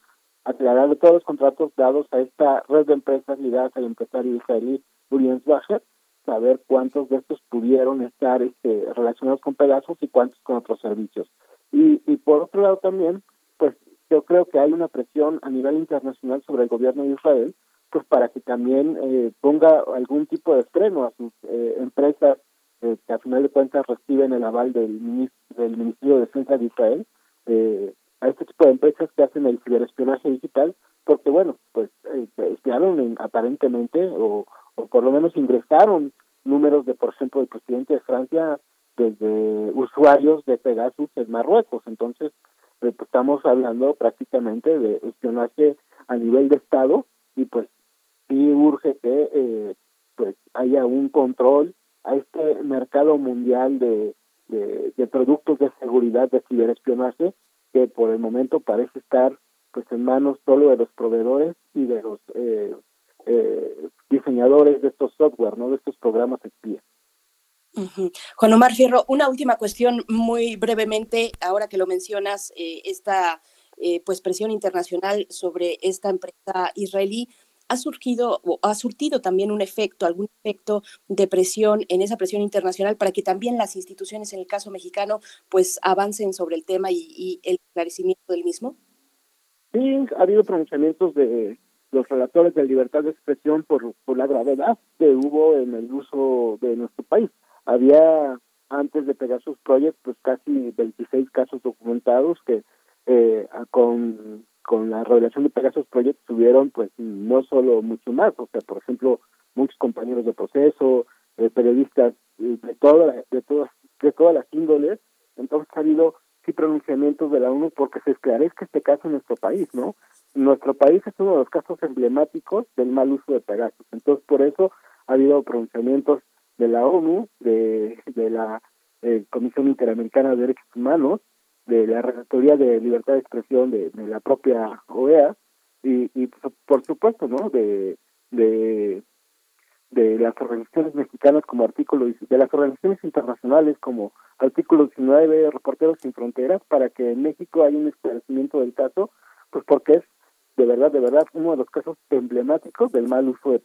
[SPEAKER 19] Aclarar de todos los contratos dados a esta red de empresas ligadas al empresario israelí Uriens Bacher, saber cuántos de estos pudieron estar este, relacionados con pedazos y cuántos con otros servicios. Y, y por otro lado también, pues yo creo que hay una presión a nivel internacional sobre el gobierno de Israel, pues para que también eh, ponga algún tipo de freno a sus eh, empresas eh, que a final de cuentas reciben el aval del, del Ministerio de Defensa de Israel, eh, a este tipo de empresas que hacen el ciberespionaje digital, porque bueno, pues eh, espiaron aparentemente o, o por lo menos ingresaron números de, por ejemplo, del presidente de Francia desde usuarios de Pegasus en Marruecos. Entonces, pues, estamos hablando prácticamente de espionaje a nivel de Estado y pues sí urge que eh, pues haya un control a este mercado mundial de, de, productos de seguridad de ciberespionaje que por el momento parece estar pues en manos solo de los proveedores y de los eh, eh, diseñadores de estos software, no de estos programas espía.
[SPEAKER 2] Juan Omar Fierro, una última cuestión muy brevemente, ahora que lo mencionas, eh, esta pues presión internacional sobre esta empresa israelí ha surgido o ha surtido también un efecto, algún efecto de presión en esa presión internacional para que también las instituciones, en el caso mexicano, pues avancen sobre el tema y, el esclarecimiento del mismo?
[SPEAKER 19] Sí, ha habido pronunciamientos de los relatores de libertad de expresión por, por la gravedad que hubo en el uso de nuestro país. Había antes de Pegasus Project pues casi 26 casos documentados que eh, con con la revelación de Pegasus Project tuvieron pues no solo mucho más, o sea, por ejemplo, muchos compañeros de proceso, eh, periodistas de toda, de todas de todas las índoles, entonces ha habido sí pronunciamientos de la ONU porque se esclarezca este caso en nuestro país, ¿no? Nuestro país es uno de los casos emblemáticos del mal uso de Pegasus, entonces por eso ha habido pronunciamientos de la ONU, de, de la eh, Comisión Interamericana de Derechos Humanos, de la Relatoría de Libertad de Expresión de, la propia OEA y, pues, por supuesto, ¿no? De, de, de las organizaciones mexicanas como artículo, de las organizaciones internacionales como artículo 19, Reporteros sin Fronteras, para que en México haya un esclarecimiento del caso, pues porque es de verdad, de verdad, uno de los casos emblemáticos del mal uso de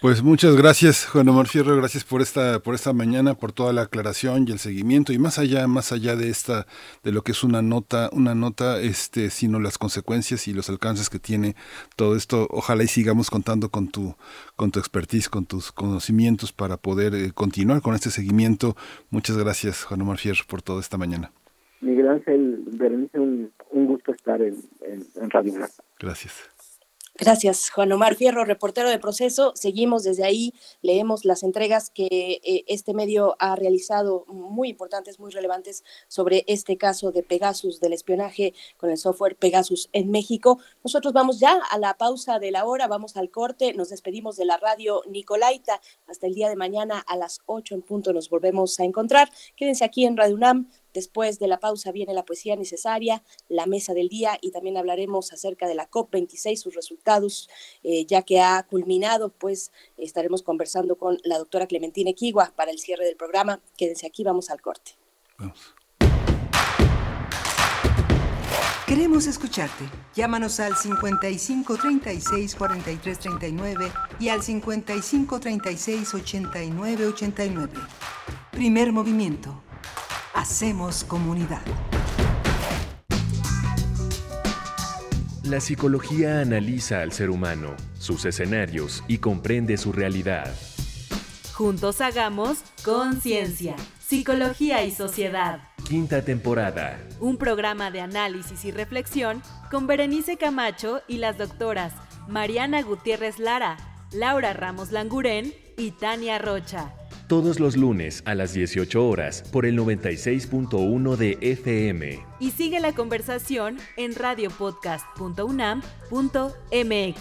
[SPEAKER 1] Pues muchas gracias, Juan Omar Fierro, gracias por esta, por esta mañana, por toda la aclaración y el seguimiento, y más allá, más allá de esta, de lo que es una nota, una nota, este, sino las consecuencias y los alcances que tiene todo esto. Ojalá y sigamos contando con tu, con tu expertise, con tus conocimientos para poder eh, continuar con este seguimiento. Muchas gracias, Juan Omar Fierro, por toda esta mañana.
[SPEAKER 19] Miguel Ángel Berenice, un, gusto estar en, en Radio
[SPEAKER 1] Gracias.
[SPEAKER 2] Gracias, Juan Omar Fierro, reportero de proceso. Seguimos desde ahí, leemos las entregas que eh, este medio ha realizado, muy importantes, muy relevantes, sobre este caso de Pegasus, del espionaje con el software Pegasus en México. Nosotros vamos ya a la pausa de la hora, vamos al corte, nos despedimos de la radio Nicolaita. Hasta el día de mañana a las 8 en punto nos volvemos a encontrar. Quédense aquí en Radio UNAM Después de la pausa viene la poesía necesaria, la mesa del día y también hablaremos acerca de la COP26, sus resultados, eh, ya que ha culminado, pues estaremos conversando con la doctora Clementina Equigua para el cierre del programa. Quédense aquí, vamos al corte.
[SPEAKER 8] Queremos escucharte. Llámanos al 55 36 43 39 y al 55 36 89 89. Primer movimiento. Hacemos comunidad.
[SPEAKER 15] La psicología analiza al ser humano, sus escenarios y comprende su realidad.
[SPEAKER 9] Juntos hagamos conciencia, psicología y sociedad.
[SPEAKER 15] Quinta temporada.
[SPEAKER 9] Un programa de análisis y reflexión con Berenice Camacho y las doctoras Mariana Gutiérrez Lara, Laura Ramos Langurén y Tania Rocha.
[SPEAKER 15] Todos los lunes a las 18 horas por el 96.1 de FM.
[SPEAKER 9] Y sigue la conversación en radiopodcast.unam.mx.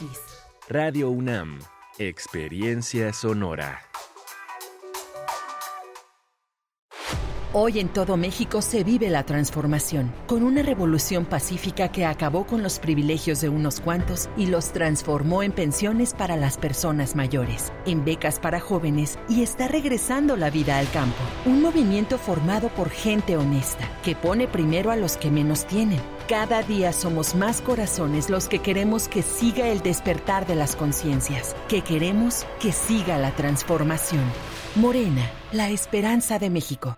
[SPEAKER 15] Radio UNAM, Experiencia Sonora.
[SPEAKER 20] Hoy en todo México se vive la transformación, con una revolución pacífica que acabó con los privilegios de unos cuantos y los transformó en pensiones para las personas mayores, en becas para jóvenes y está regresando la vida al campo. Un movimiento formado por gente honesta, que pone primero a los que menos tienen. Cada día somos más corazones los que queremos que siga el despertar de las conciencias, que queremos que siga la transformación. Morena, la esperanza de México.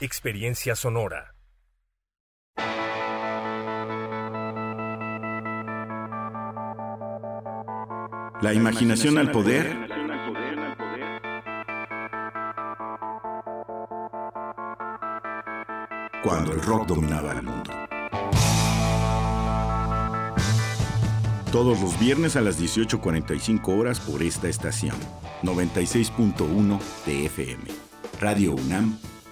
[SPEAKER 21] Experiencia Sonora.
[SPEAKER 22] La imaginación al poder. Cuando el rock dominaba el mundo. Todos los viernes a las 18.45 horas por esta estación. 96.1 de FM. Radio UNAM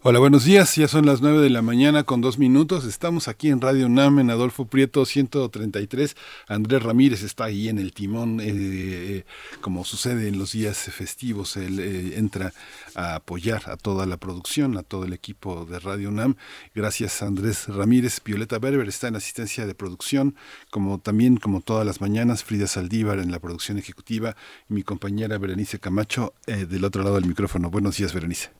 [SPEAKER 1] Hola, buenos días. Ya son las 9 de la mañana con dos minutos. Estamos aquí en Radio UNAM en Adolfo Prieto 133. Andrés Ramírez está ahí en el timón, eh, eh, como sucede en los días festivos. Él eh, entra a apoyar a toda la producción, a todo el equipo de Radio UNAM. Gracias Andrés Ramírez. Violeta Berber está en asistencia de producción, como también como todas las mañanas, Frida Saldívar en la producción ejecutiva y mi compañera Berenice Camacho del otro lado del micrófono. Buenos días, Berenice.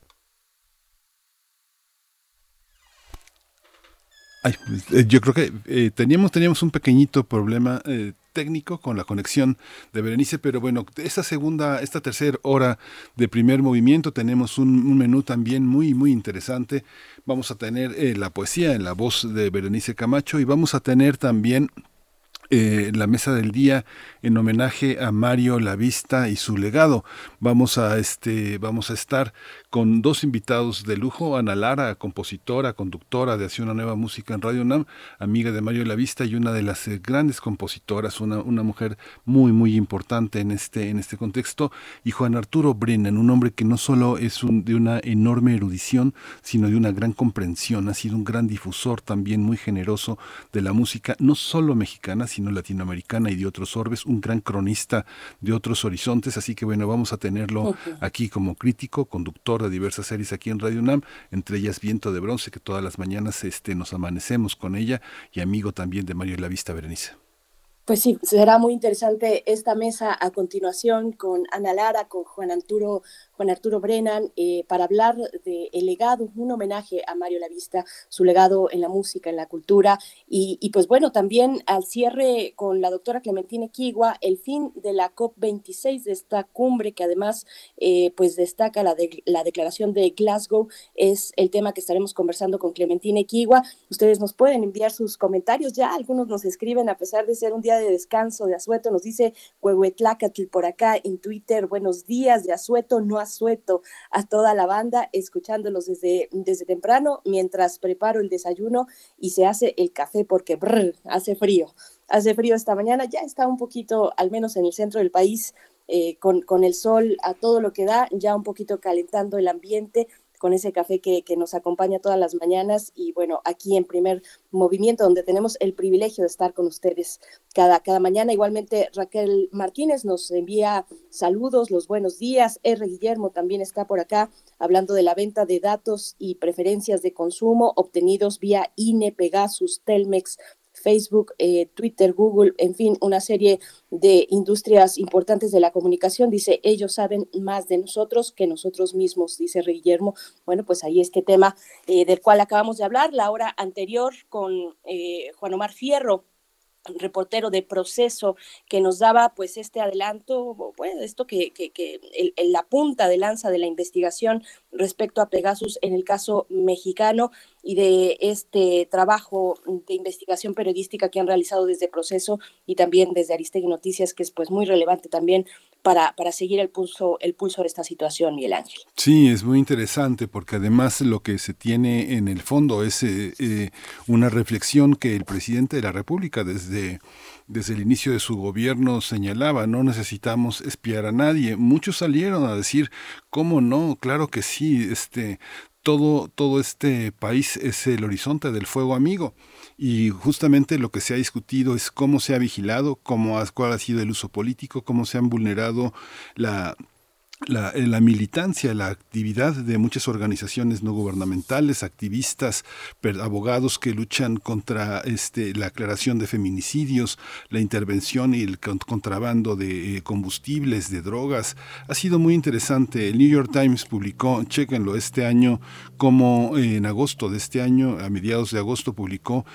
[SPEAKER 1] Ay, pues, yo creo que eh, teníamos, teníamos un pequeñito problema eh, técnico con la conexión de Berenice, pero bueno, esta segunda, esta tercera hora de primer movimiento tenemos un, menú también muy, muy interesante. Vamos a tener eh, la poesía en la voz de Berenice Camacho y vamos a tener también la mesa del día en homenaje a Mario Lavista y su legado. Vamos a este, vamos a estar con dos invitados de lujo, Ana Lara, compositora, conductora de Hacia una nueva música en Radio UNAM, amiga de Mario Lavista y una de las eh, grandes compositoras, una, una mujer muy, muy importante en este, en este contexto, y Juan Arturo Brennan, un hombre que no solo es un, de una enorme erudición, sino de una gran comprensión, ha sido un gran difusor también muy generoso de la música, no solo mexicana, sino latinoamericana y de otros orbes, un gran cronista de otros horizontes, así que bueno, vamos a tenerlo aquí como crítico, conductor de diversas series aquí en Radio UNAM, entre ellas Viento de Bronce, que todas las mañanas este, nos amanecemos con ella, y amigo también de Mario La Vista Berenice.
[SPEAKER 2] Pues sí, será muy interesante esta mesa a continuación con Ana Lara, con Juan Arturo, Juan Arturo Brennan, eh, para hablar del el legado, un homenaje a Mario Lavista, su legado en la música, en la cultura, y, pues bueno, también al cierre con la doctora Clementina Kigua, el fin de la COP26, de esta cumbre que además eh, pues destaca la, de, la declaración de Glasgow, es el tema que estaremos conversando con Clementina Kigua. Ustedes nos pueden enviar sus comentarios, ya algunos nos escriben a pesar de ser un día de descanso de Azueto, nos dice Huehuetlacatl por acá en Twitter, buenos días de Azueto, no Azueto, a toda la banda, escuchándolos desde, desde temprano mientras preparo el desayuno y se hace el café porque hace frío. Hace frío esta mañana, ya está un poquito, al menos en el centro del país, eh, con, con el sol a todo lo que da, ya un poquito calentando el ambiente, con ese café que, nos acompaña todas las mañanas y bueno, aquí en primer movimiento donde tenemos el privilegio de estar con ustedes cada, cada mañana. Igualmente Raquel Martínez nos envía saludos, los buenos días. R. Guillermo también está por acá hablando de la venta de datos y preferencias de consumo obtenidos vía INE, Pegasus, Telmex, Facebook, eh, Twitter, Google, en fin, una serie de industrias importantes de la comunicación. Dice, ellos saben más de nosotros que nosotros mismos, dice Guillermo. Bueno, pues ahí este tema eh, del cual acabamos de hablar, la hora anterior con eh, Juan Omar Fierro reportero de proceso que nos daba pues este adelanto, bueno, esto que, que, que la punta de lanza de la investigación respecto a Pegasus en el caso mexicano y de este trabajo de investigación periodística que han realizado desde proceso y también desde Aristegui Noticias, que es pues muy relevante también para, para seguir el pulso, el pulso de esta situación, Miguel Ángel.
[SPEAKER 1] Sí, es muy interesante porque además lo que se tiene en el fondo es eh, eh, una reflexión que el presidente de la República desde desde el inicio de su gobierno señalaba, no necesitamos espiar a nadie. Muchos salieron a decir, ¿cómo no? Claro que sí, este, todo, todo este país es el horizonte del fuego amigo. Y justamente lo que se ha discutido es cómo se ha vigilado, cómo cuál ha sido el uso político, cómo se han vulnerado la la, eh, la, militancia, la actividad de muchas organizaciones no gubernamentales, activistas, abogados que luchan contra este, la aclaración de feminicidios, la intervención y el contrabando de eh, combustibles, de drogas. Ha sido muy interesante. El New York Times publicó, chequenlo, este año, como en agosto de este año, a mediados de agosto, publicó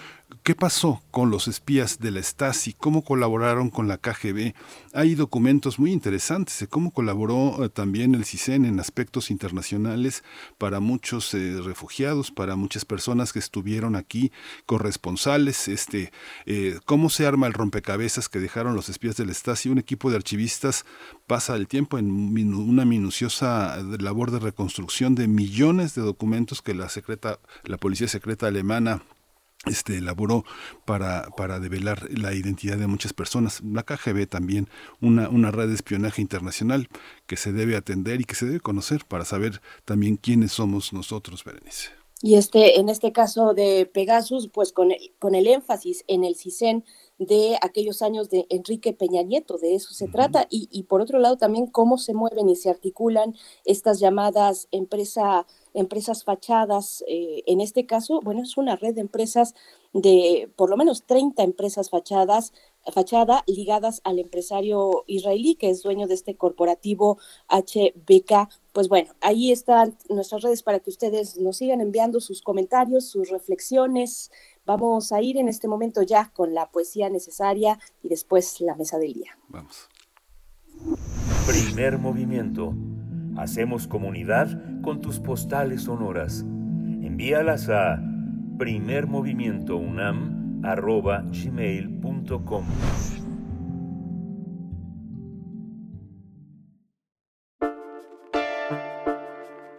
[SPEAKER 1] ¿Qué pasó con los espías de la Stasi? ¿Cómo colaboraron con la KGB? Hay documentos muy interesantes de cómo colaboró eh, también el CISEN en aspectos internacionales para muchos eh, refugiados, para muchas personas que estuvieron aquí, corresponsales, este, eh, cómo se arma el rompecabezas que dejaron los espías de la Stasi. Un equipo de archivistas pasa el tiempo en una minuciosa labor de reconstrucción de millones de documentos que la secreta, la policía secreta alemana este, elaboró para, para develar la identidad de muchas personas. La KGB también, una, una red de espionaje internacional que se debe atender y que se debe conocer para saber también quiénes somos nosotros, Berenice.
[SPEAKER 2] Y este, en este caso de Pegasus, pues con con el énfasis en el CISEN de aquellos años de Enrique Peña Nieto, de eso se trata, y, y por otro lado también cómo se mueven y se articulan estas llamadas empresa empresas fachadas. Eh, en este caso, bueno, es una red de empresas de por lo menos 30 empresas fachadas fachada ligadas al empresario israelí que es dueño de este corporativo HBK. Pues bueno, ahí están nuestras redes para que ustedes nos sigan enviando sus comentarios, sus reflexiones. Vamos a ir en este momento ya con la poesía necesaria y después la mesa del día.
[SPEAKER 1] Vamos.
[SPEAKER 18] Primer movimiento Hacemos comunidad con tus postales sonoras. Envíalas a primermovimientounam.gmail.com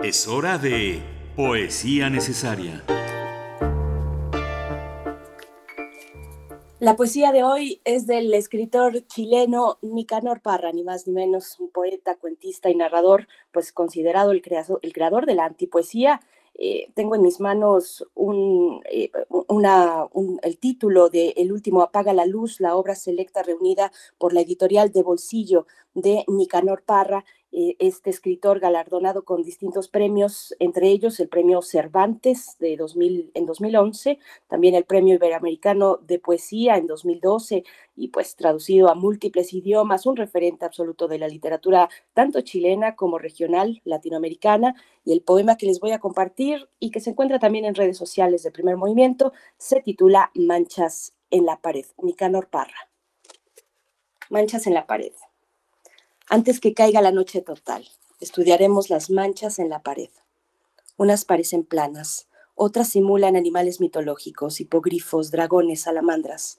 [SPEAKER 22] Es hora de Poesía Necesaria.
[SPEAKER 2] La poesía de hoy es del escritor chileno Nicanor Parra, ni más ni menos un poeta, cuentista y narrador, pues considerado el, creador, de la antipoesía. Eh, tengo en mis manos eh, el título de El último apaga la luz, la obra selecta reunida por la editorial de Bolsillo de Nicanor Parra
[SPEAKER 23] este escritor galardonado con distintos premios, entre ellos el premio Cervantes de 2000, en 2011, también el premio Iberoamericano de Poesía en 2012 y pues traducido a múltiples idiomas, un referente absoluto de la literatura tanto chilena como regional latinoamericana y el poema que les voy a compartir y que se encuentra también en redes sociales de primer movimiento se titula Manchas en la pared, Nicanor Parra. Manchas en la pared. Antes que caiga la noche total, estudiaremos las manchas en la pared. Unas parecen planas, otras simulan animales mitológicos, hipogrifos, dragones, salamandras.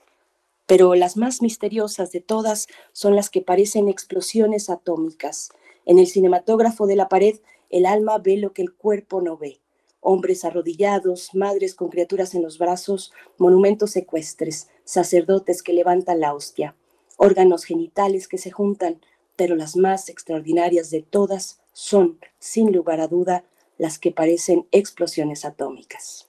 [SPEAKER 23] Pero las más misteriosas de todas son las que parecen explosiones atómicas. En el cinematógrafo de la pared, el alma ve lo que el cuerpo no ve. Hombres arrodillados, madres con criaturas en los brazos, monumentos ecuestres, sacerdotes que levantan la hostia, órganos genitales que se juntan, pero las más extraordinarias de todas son, sin lugar a duda, las que parecen explosiones atómicas.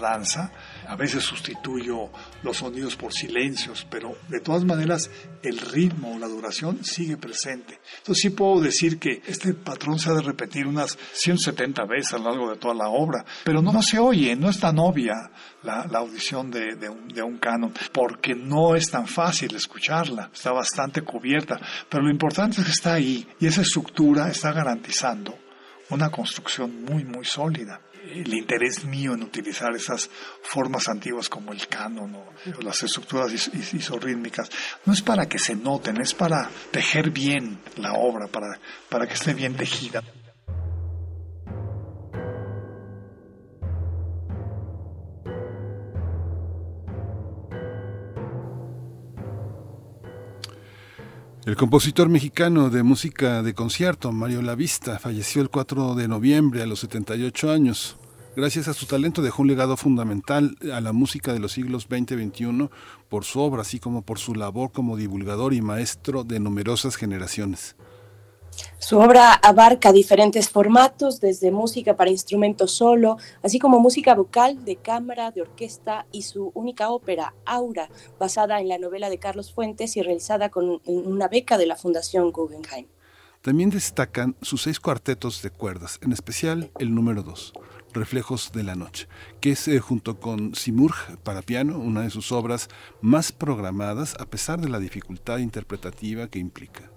[SPEAKER 24] La danza. A veces sustituyo los sonidos por silencios, pero de todas maneras el ritmo o la duración sigue presente. Entonces sí puedo decir que este patrón se ha de repetir unas 170 veces a lo largo de toda la obra, pero no, se oye, no es tan obvia la, audición de un canon, porque no es tan fácil escucharla, está bastante cubierta, pero lo importante es que está ahí y esa estructura está garantizando una construcción muy, muy sólida. El interés mío en utilizar esas formas antiguas como el canon o, las estructuras is- isorrítmicas no es para que se noten, es para tejer bien la obra, para, para que esté bien tejida.
[SPEAKER 1] El compositor mexicano de música de concierto, Mario Lavista, falleció el 4 de noviembre a los 78 años. Gracias a su talento dejó un legado fundamental a la música de los siglos XX y XXI por su obra, así como por su labor como divulgador y maestro de numerosas generaciones.
[SPEAKER 2] Su obra abarca diferentes formatos, desde música para instrumento solo, así como música vocal, de cámara, de orquesta y su única ópera, Aura, basada en la novela de Carlos Fuentes y realizada con una beca de la Fundación Guggenheim.
[SPEAKER 1] También destacan sus seis cuartetos de cuerdas, en especial el número 2, Reflejos de la Noche, que es eh, junto con Simurg para piano una de sus obras más programadas a pesar de la dificultad interpretativa que implica.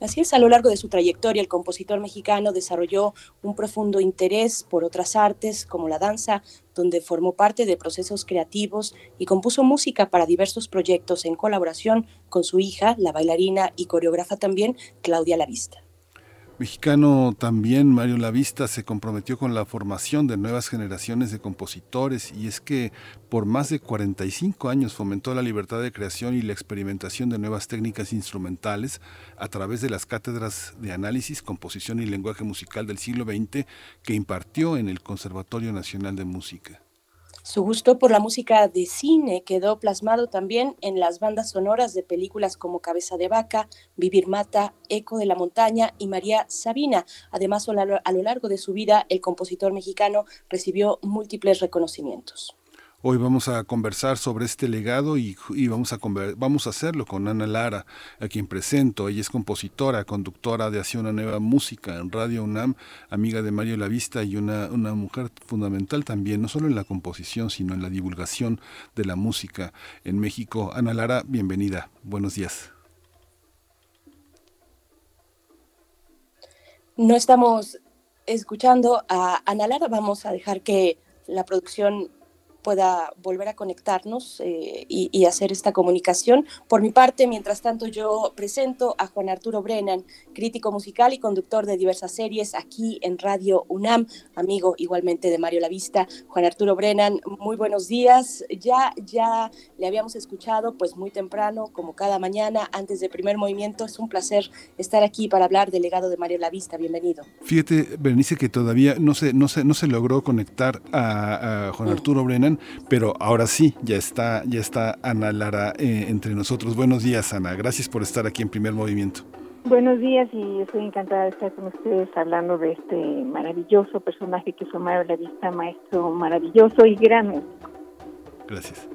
[SPEAKER 2] Así es, a lo largo de su trayectoria, el compositor mexicano desarrolló un profundo interés por otras artes, como la danza, donde formó parte de procesos creativos y compuso música para diversos proyectos en colaboración con su hija, la bailarina y coreógrafa también, Claudia Lavista.
[SPEAKER 1] Mexicano también, Mario Lavista se comprometió con la formación de nuevas generaciones de compositores y es que por más de 45 años fomentó la libertad de creación y la experimentación de nuevas técnicas instrumentales a través de las cátedras de análisis, composición y lenguaje musical del siglo XX que impartió en el Conservatorio Nacional de Música.
[SPEAKER 2] Su gusto por la música de cine quedó plasmado también en las bandas sonoras de películas como Cabeza de Vaca, Vivir Mata, Eco de la Montaña y María Sabina. Además, a lo largo de su vida, el compositor mexicano recibió múltiples reconocimientos.
[SPEAKER 1] Hoy vamos a conversar sobre este legado y, vamos, a vamos a hacerlo con Ana Lara, a quien presento. Ella es compositora, conductora de Hacia una Nueva Música en Radio UNAM, amiga de Mario Lavista y una, una mujer fundamental también, no solo en la composición, sino en la divulgación de la música en México. Ana Lara, bienvenida. Buenos días.
[SPEAKER 2] No estamos escuchando a Ana Lara, vamos a dejar que la producción pueda volver a conectarnos eh, y, y hacer esta comunicación. Por mi parte, mientras tanto, yo presento a Juan Arturo Brennan, crítico musical y conductor de diversas series aquí en Radio UNAM, amigo igualmente de Mario Lavista. Juan Arturo Brennan, muy buenos días. Ya, ya le habíamos escuchado pues muy temprano, como cada mañana, antes del primer movimiento. Es un placer estar aquí para hablar del legado de Mario Lavista. Bienvenido.
[SPEAKER 1] Fíjate, Berenice, que todavía no se, no se, no se logró conectar a, a Juan Arturo Brennan, pero ahora sí, ya está, ya está Ana Lara eh, entre nosotros. Buenos días, Ana. Gracias por estar aquí en Primer Movimiento.
[SPEAKER 25] Buenos días y estoy encantada de estar con ustedes hablando de este maravilloso personaje que fue Mario Lavista, maestro maravilloso y gran músico.
[SPEAKER 1] Gracias.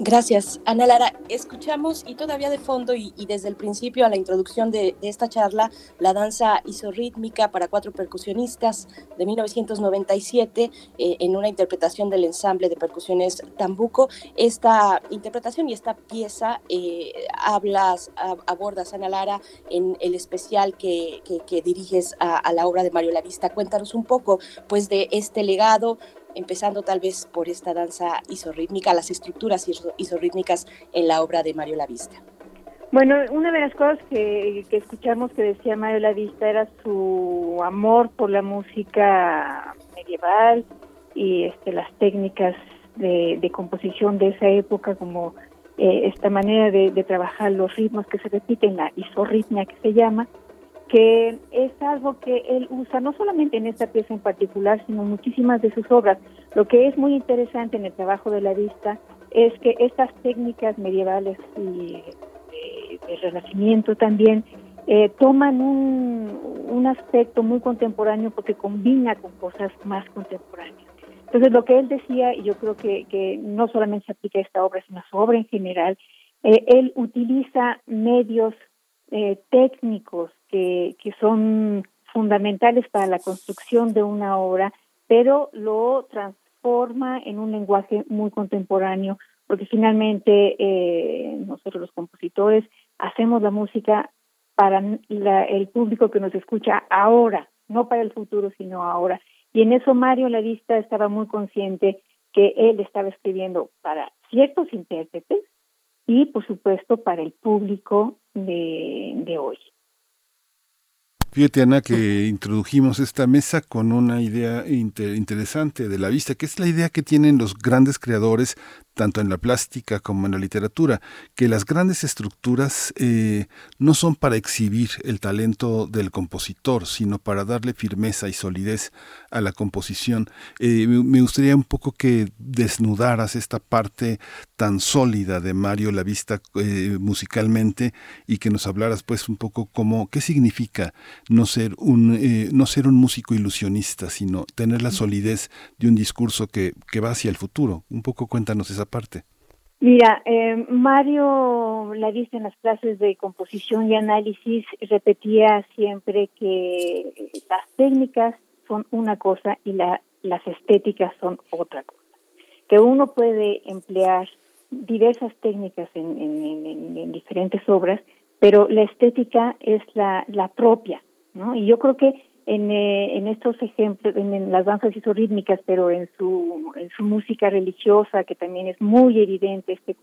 [SPEAKER 2] Gracias, Ana Lara. Escuchamos y todavía de fondo y, desde el principio a la introducción de, esta charla, la danza isorrítmica para cuatro percusionistas de 1997 eh, en una interpretación del ensamble de percusiones Tambuco. Esta interpretación y esta pieza eh, hablas, ab, abordas, Ana Lara, en el especial que, que, que diriges a, a, la obra de Mario Lavista. Cuéntanos un poco pues de este legado, empezando tal vez por esta danza isorrítmica, las estructuras isorrítmicas en la obra de Mario Lavista.
[SPEAKER 25] Bueno, una de las cosas que, escuchamos que decía Mario Lavista era su amor por la música medieval y este, las técnicas de, composición de esa época, como eh, esta manera de, de, trabajar los ritmos que se repiten, la isorritmia que se llama, que es algo que él usa no solamente en esta pieza en particular, sino en muchísimas de sus obras. Lo que es muy interesante en el trabajo de la vista es que estas técnicas medievales y de, renacimiento también eh, toman un, un aspecto muy contemporáneo porque combina con cosas más contemporáneas. Entonces, lo que él decía, y yo creo que, que no solamente se aplica a esta obra, sino a su obra en general, eh, él utiliza medios eh, técnicos que, son fundamentales para la construcción de una obra, pero lo transforma en un lenguaje muy contemporáneo, porque finalmente eh, nosotros los compositores hacemos la música para el público que nos escucha ahora, no para el futuro, sino ahora. Y en eso Mario La Vista estaba muy consciente que él estaba escribiendo para ciertos intérpretes y, por supuesto, para el público de hoy.
[SPEAKER 1] Fíjate, Ana, que introdujimos esta mesa con una idea interesante de la vista, que es la idea que tienen los grandes creadores tanto en la plástica como en la literatura, que las grandes estructuras eh, no son para exhibir el talento del compositor, sino para darle firmeza y solidez a la composición. Eh, me gustaría un poco que desnudaras esta parte tan sólida de Mario La Vista eh, musicalmente y que nos hablaras pues un poco como qué significa no ser un no ser un músico ilusionista, sino tener la solidez de un discurso que, que va hacia el futuro. Un poco cuéntanos esa parte?
[SPEAKER 25] Mira, eh, Mario la vista en las clases de composición y análisis repetía siempre que las técnicas son una cosa y la, las estéticas son otra cosa. Que uno puede emplear diversas técnicas en, en, diferentes obras, pero la estética es la, la propia, ¿no? Y yo creo que en, eh, en estos ejemplos, en, las danzas isorrítmicas, pero en su, en su música religiosa, que también es muy evidente este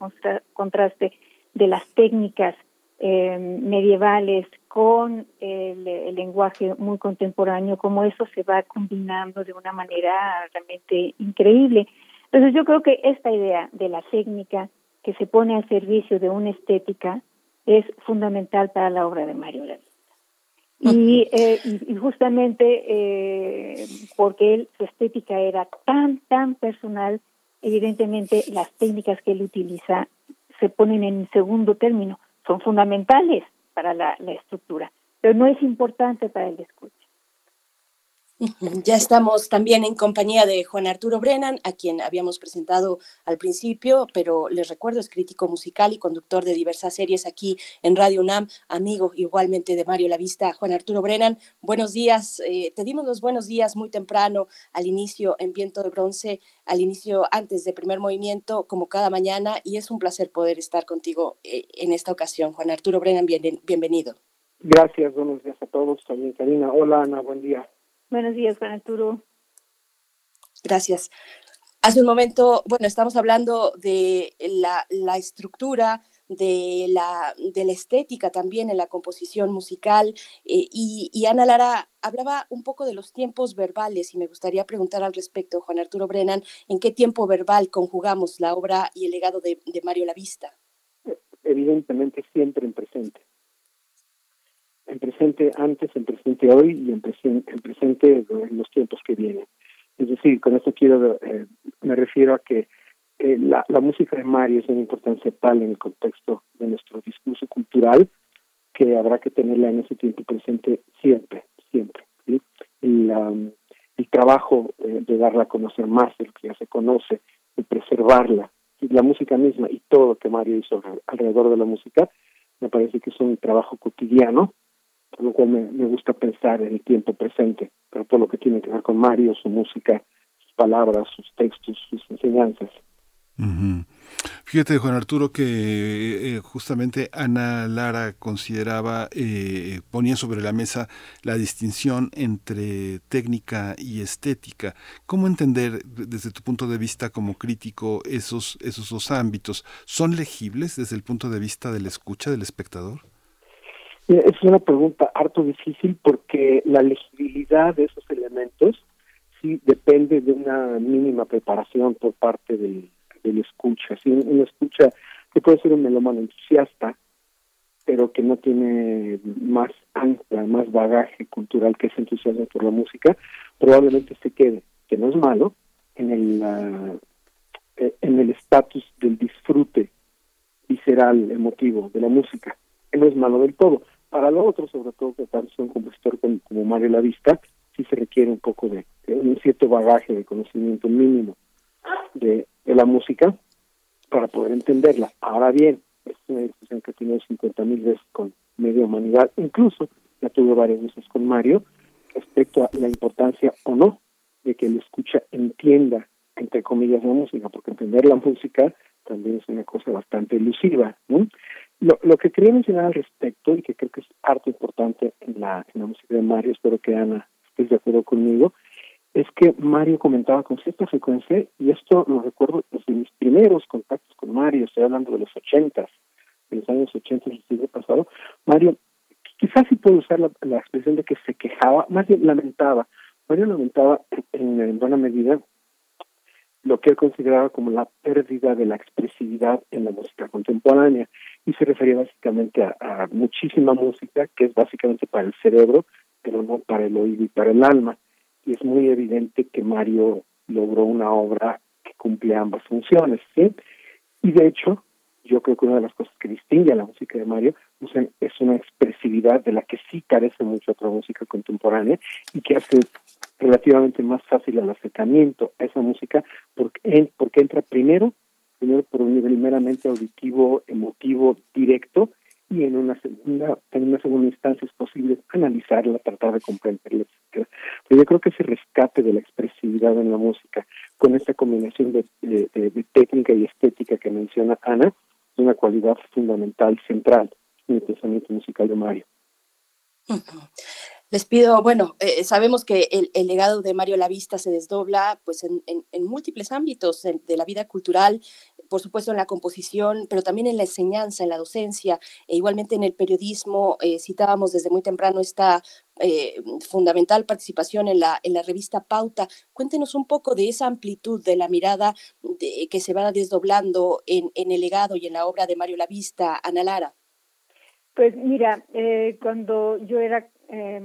[SPEAKER 25] contraste de las técnicas eh, medievales con el, lenguaje muy contemporáneo, como eso se va combinando de una manera realmente increíble. Entonces yo creo que esta idea de la técnica que se pone al servicio de una estética es fundamental para la obra de Mario Lavín. Eh, y, y, justamente eh, porque él, su estética era tan, tan personal, evidentemente las técnicas que él utiliza se ponen en segundo término, son fundamentales para la, la estructura, pero no es importante para el escucha.
[SPEAKER 2] Ya estamos también en compañía de Juan Arturo Brennan, a quien habíamos presentado al principio, pero les recuerdo, es crítico musical y conductor de diversas series aquí en Radio UNAM, amigo igualmente de Mario Lavista. Juan Arturo Brennan, buenos días. Eh, te dimos los buenos días muy temprano, al inicio en Viento de Bronce, al inicio antes de primer movimiento, como cada mañana, y es un placer poder estar contigo eh, en esta ocasión. Juan Arturo Brennan, bienvenido.
[SPEAKER 26] Gracias, buenos días a todos. También Karina. Hola Ana, buen día.
[SPEAKER 25] Buenos días, Juan Arturo.
[SPEAKER 2] Gracias. Hace un momento, bueno, estamos hablando de la, la estructura, de la, de la estética también en la composición musical. Eh, y, y, Ana Lara hablaba un poco de los tiempos verbales y me gustaría preguntar al respecto, Juan Arturo Brennan, ¿en qué tiempo verbal conjugamos la obra y el legado de, de Mario Lavista?
[SPEAKER 26] Evidentemente siempre en presente en presente antes, en presente hoy y en, presente, en presente en los tiempos que vienen. Es decir, con esto quiero, eh, me refiero a que eh, la, la música de Mario es una importancia tal en el contexto de nuestro discurso cultural que habrá que tenerla en ese tiempo presente siempre, siempre. ¿sí? El, el trabajo eh, de darla a conocer más de lo que ya se conoce, de preservarla, y la música misma y todo lo que Mario hizo alrededor de la música, me parece que es un trabajo cotidiano por lo cual me, gusta pensar en el tiempo presente, pero todo lo que tiene que ver con Mario, su música, sus palabras, sus textos, sus enseñanzas.
[SPEAKER 1] Fíjate, Juan Arturo, que eh, justamente Ana Lara consideraba, eh, ponía sobre la mesa la distinción entre técnica y estética. ¿Cómo entender desde tu punto de vista como crítico esos, esos dos ámbitos? ¿Son legibles desde el punto de vista de la escucha del espectador?
[SPEAKER 26] Es una pregunta harto difícil porque la legibilidad de esos elementos sí depende de una mínima preparación por parte del del escucha. Si uno escucha que puede ser un melómano entusiasta, pero que no tiene más ancla, más bagaje cultural que ese entusiasmo por la música, probablemente se quede, que no es malo, en el uh, en el estatus del disfrute visceral, emotivo de la música, no es malo del todo. Para lo otro, sobre todo que tanto un compositor como, como Mario Lavista, sí se requiere un poco de, un cierto bagaje de conocimiento mínimo de, la música para poder entenderla. Ahora bien, es una discusión que he tenido 50 mil veces con media humanidad, incluso la tuve varias veces con Mario, respecto a la importancia o no de que el escucha entienda, entre comillas, la música, porque entender la música también es una cosa bastante elusiva. Lo, lo que quería mencionar al respecto, y que creo que es harto importante en la, en la música de Mario, espero que Ana esté de acuerdo conmigo, es que Mario comentaba con cierta frecuencia, y esto lo recuerdo desde mis primeros contactos con Mario, estoy hablando de los ochentas, de los años ochentas del siglo pasado, Mario, quizás sí puedo usar la, expresión de que se quejaba, más bien lamentaba, Mario lamentaba en, buena medida lo que él consideraba como la pérdida de la expresividad en la música contemporánea y se refería básicamente a, a muchísima música que es básicamente para el cerebro, pero no para el oído y para el alma y es muy evidente que Mario logró una obra que cumple ambas funciones, ¿sí? Y de hecho, yo creo que una de las cosas que distingue a la música de Mario pues, es una expresividad de la que sí carece mucho otra música contemporánea y que hace relativamente más fácil el acercamiento a esa música porque, porque entra primero, primero por un nivel meramente auditivo, emotivo, directo, y en una segunda en una segunda instancia es posible analizarla, tratar de comprenderla, Pero yo creo que ese rescate de la expresividad en la música con esta combinación de, de, técnica y estética que menciona Ana es una cualidad fundamental, central en el pensamiento musical de Mario.
[SPEAKER 2] Les pido, bueno, eh, sabemos que el, legado de Mario Lavista se desdobla pues en, en, múltiples ámbitos de la vida cultural, por supuesto en la composición, pero también en la enseñanza, en la docencia, e igualmente en el periodismo. Eh, citábamos desde muy temprano esta eh, fundamental participación en la, en la revista Pauta. Cuéntenos un poco de esa amplitud de la mirada que se va desdoblando en, en el legado y en la obra de Mario Lavista, Ana Lara.
[SPEAKER 25] Pues mira, cuando yo era eh,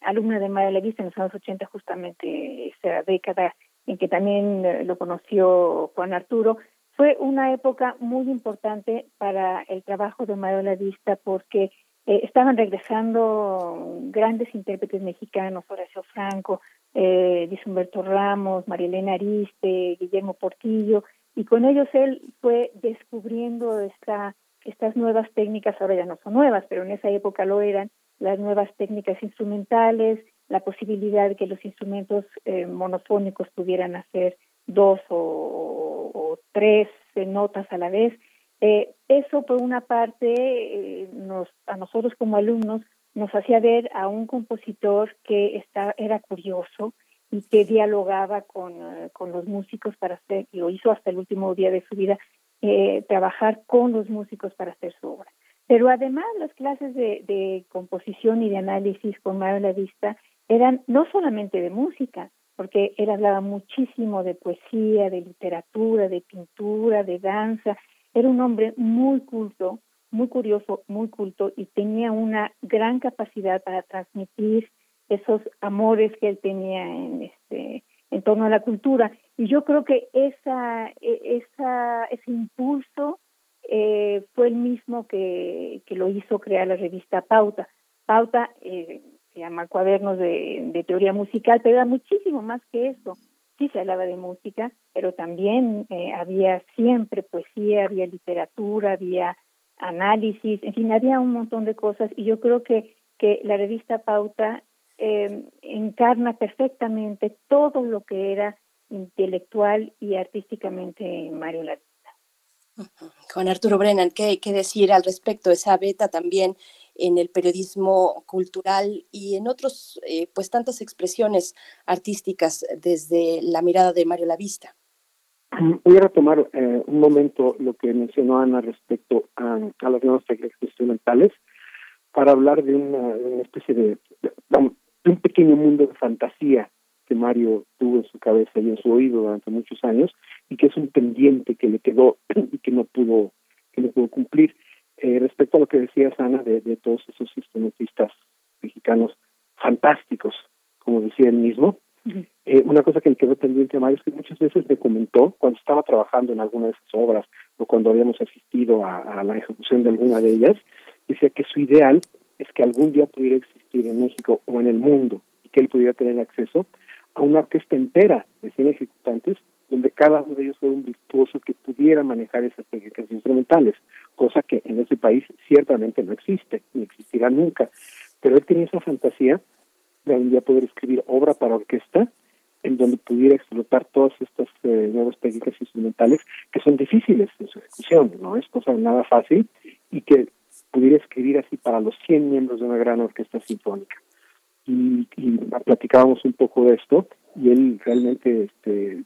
[SPEAKER 25] alumna de María Levista en los años 80, justamente esa década en que también eh, lo conoció Juan Arturo, fue una época muy importante para el trabajo de Mario Lavista porque eh, estaban regresando grandes intérpretes mexicanos, Horacio Franco, eh, Luis Humberto Ramos, Elena Ariste, Guillermo Portillo, y con ellos él fue descubriendo esta, estas nuevas técnicas, ahora ya no son nuevas, pero en esa época lo eran, las nuevas técnicas instrumentales, la posibilidad de que los instrumentos eh, monofónicos pudieran hacer dos o, tres notas a la vez. Eh, eso por una parte eh, nos, a nosotros como alumnos nos hacía ver a un compositor que está, era curioso y que dialogaba con, con los músicos para hacer, y lo hizo hasta el último día de su vida, trabajar con los músicos para hacer su obra. Pero además las clases de, composición y de análisis con Mario La Vista eran no solamente de música, porque él hablaba muchísimo de poesía, de literatura, de pintura, de danza. Era un hombre muy culto, muy curioso, muy culto y tenía una gran capacidad para transmitir esos amores que él tenía en este en torno a la cultura. Y yo creo que esa, e, esa, ese impulso eh, fue el mismo que, lo hizo crear la revista Pauta. Pauta eh, se llama Cuadernos de, Teoría Musical, pero era muchísimo más que eso. Sí se hablaba de música, pero también eh, había siempre poesía, había literatura, había análisis, en fin, había un montón de cosas y yo creo que, que la revista Pauta encarna perfectamente todo lo que era intelectual y artísticamente Mario Latina.
[SPEAKER 2] Juan Arturo Brennan, ¿qué, ¿qué, decir al respecto? Esa beta también en el periodismo cultural y en otros, eh, pues tantas expresiones artísticas desde la mirada de Mario Lavista.
[SPEAKER 26] Voy a retomar eh, un momento lo que mencionó Ana respecto a, a las nuevas técnicas instrumentales para hablar de una, especie de, de, un pequeño mundo de fantasía que Mario tuvo en su cabeza y en su oído durante muchos años y que es un pendiente que le quedó [CLEARS THROAT] y que no pudo que no pudo cumplir. Eh, respecto a lo que decía Ana de, de todos esos instrumentistas mexicanos fantásticos como decía él mismo eh, una cosa que le quedó pendiente a Mario es que muchas veces me comentó cuando estaba trabajando en alguna de esas obras o cuando habíamos asistido a, a la ejecución de alguna de ellas decía que su ideal es que algún día pudiera existir en México o en el mundo y que él pudiera tener acceso a una orquesta entera de 100 ejecutantes donde cada uno de ellos fuera un virtuoso que pudiera manejar esas técnicas instrumentales, cosa que en ese país ciertamente no existe, ni existirá nunca. Pero él tenía esa fantasía de algún día poder escribir obra para orquesta en donde pudiera explotar todas estas eh, nuevas técnicas instrumentales que son difíciles en su ejecución, no es cosa nada fácil y que pudiera escribir así para los 100 miembros de una gran orquesta sinfónica. Y, y platicábamos un poco de esto y él realmente este,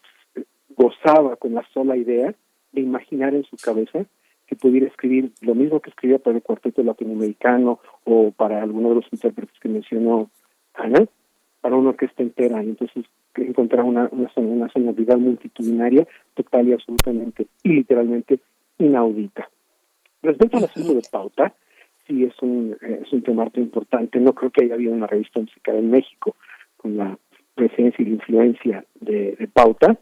[SPEAKER 26] gozaba con la sola idea de imaginar en su cabeza que pudiera escribir lo mismo que escribía para el cuarteto latinoamericano o para alguno de los intérpretes que mencionó Ana, para una orquesta entera. Y entonces encontrar una, una, una sonoridad multitudinaria total y absolutamente y literalmente inaudita. Respecto al asunto de pauta, sí es un, es un tema importante. No creo que haya habido una revista musical en México con la presencia y la influencia de, pauta.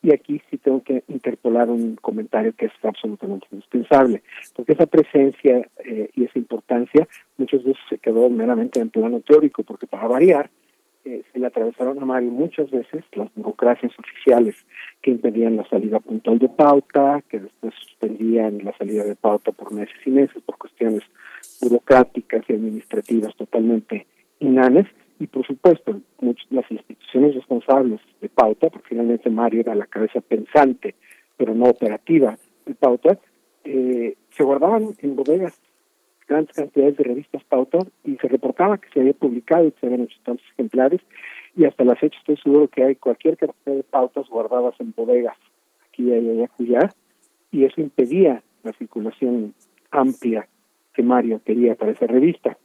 [SPEAKER 26] Y aquí sí tengo que interpolar un comentario que es absolutamente indispensable, porque esa presencia eh, y esa importancia muchas veces se quedó meramente en plano teórico, porque para variar, se le atravesaron a Mario muchas veces las burocracias oficiales que impedían la salida puntual de pauta, que después suspendían la salida de pauta por meses y meses por cuestiones burocráticas y administrativas totalmente inanes. Y por supuesto muchas, las instituciones responsables de pauta, porque finalmente Mario era la cabeza pensante pero no operativa de pauta, eh, se guardaban en bodegas grandes cantidades de revistas pauta y se reportaba que se había publicado y que se habían hecho tantos ejemplares y hasta la fecha estoy seguro que hay cualquier cantidad de pautas guardadas en bodegas aquí y allá allá y eso impedía la circulación amplia que Mario quería para esa revista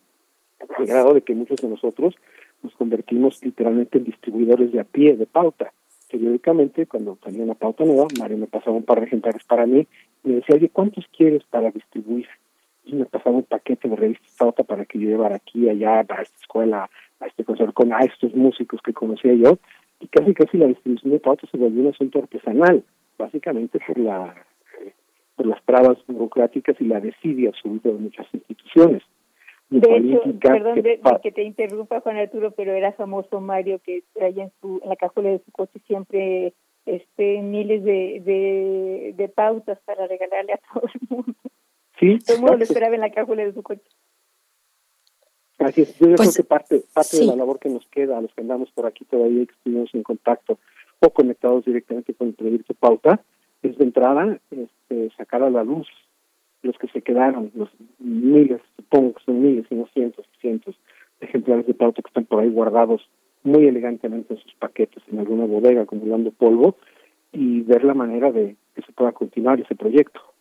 [SPEAKER 26] al grado de que muchos de nosotros nos convertimos literalmente en distribuidores de a pie de pauta periódicamente cuando salía una pauta nueva Mario me pasaba un par de ejemplares para mí y me decía oye ¿cuántos quieres para distribuir? Y me pasaba un paquete de revistas pauta para que yo llevara aquí, allá, a esta escuela, a este concierto, con a estos músicos que conocía yo, y casi casi la distribución de pauta se volvió un asunto artesanal, básicamente por la por las trabas burocráticas y la desidia absoluta de muchas instituciones.
[SPEAKER 25] De hecho, perdón que, de, de que te interrumpa Juan Arturo, pero era famoso Mario que traía en, su, en la cajuela de su coche siempre este miles de, de, de pautas para regalarle a todo el mundo.
[SPEAKER 26] Sí,
[SPEAKER 25] todo el mundo lo esperaba en la cajuela de su coche.
[SPEAKER 26] Así es, yo pues, creo que parte, parte sí. de la labor que nos queda a los que andamos por aquí todavía que estuvimos en contacto o conectados directamente con el proyecto Pauta, es de entrada este, sacar a la luz los que se quedaron, los miles, supongo que son miles y no cientos y cientos de ejemplares de Pauta que están por ahí guardados muy elegantemente en sus paquetes en alguna bodega acumulando polvo y ver la manera de que se pueda continuar ese proyecto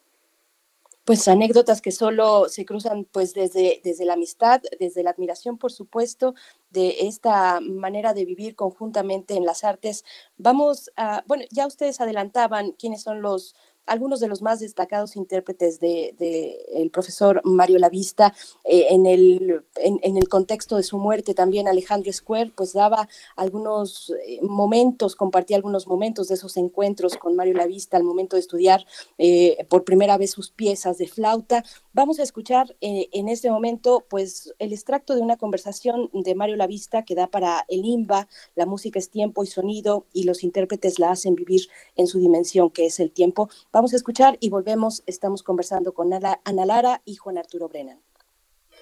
[SPEAKER 2] pues anécdotas que solo se cruzan pues desde, desde la amistad, desde la admiración, por supuesto, de esta manera de vivir conjuntamente en las artes. Vamos a, bueno, ya ustedes adelantaban quiénes son los algunos de los más destacados intérpretes de, de el profesor Mario Lavista eh, en, el, en, en, el contexto de su muerte también Alejandro Square pues daba algunos eh, momentos compartía algunos momentos de esos encuentros con Mario Lavista al momento de estudiar eh, por primera vez sus piezas de flauta vamos a escuchar eh, en este momento pues el extracto de una conversación de Mario Lavista que da para el IMBA la música es tiempo y sonido y los intérpretes la hacen vivir en su dimensión que es el tiempo Vamos a escuchar y volvemos. Estamos conversando con Ana Lara y Juan Arturo Brennan.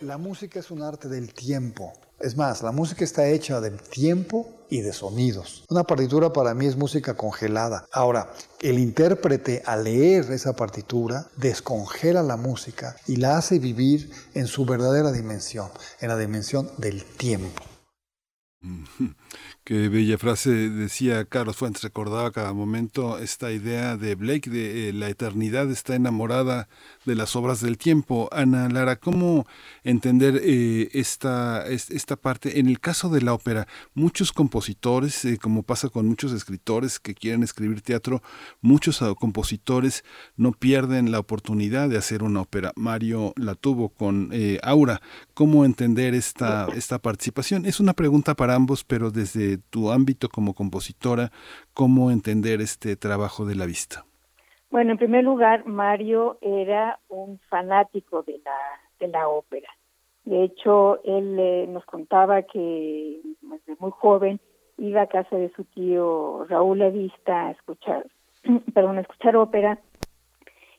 [SPEAKER 27] La música es un arte del tiempo. Es más, la música está hecha de tiempo y de sonidos. Una partitura para mí es música congelada. Ahora, el intérprete al leer esa partitura descongela la música y la hace vivir en su verdadera dimensión, en la dimensión del tiempo. [LAUGHS]
[SPEAKER 1] Qué bella frase decía Carlos Fuentes, recordaba cada momento esta idea de Blake de eh, la eternidad está enamorada de las obras del tiempo. Ana Lara, ¿cómo entender eh, esta, esta parte? En el caso de la ópera, muchos compositores, eh, como pasa con muchos escritores que quieren escribir teatro, muchos ah, compositores no pierden la oportunidad de hacer una ópera. Mario la tuvo con Aura. ¿Cómo entender esta, esta participación? Es una pregunta para ambos, pero desde tu ámbito como compositora, ¿cómo entender este trabajo de la vista?
[SPEAKER 25] Bueno, en primer lugar, Mario era un fanático de la, de la ópera. De hecho, él eh, nos contaba que desde muy joven iba a casa de su tío Raúl Vista a escuchar, [CLEARS THROAT] perdón, a escuchar ópera.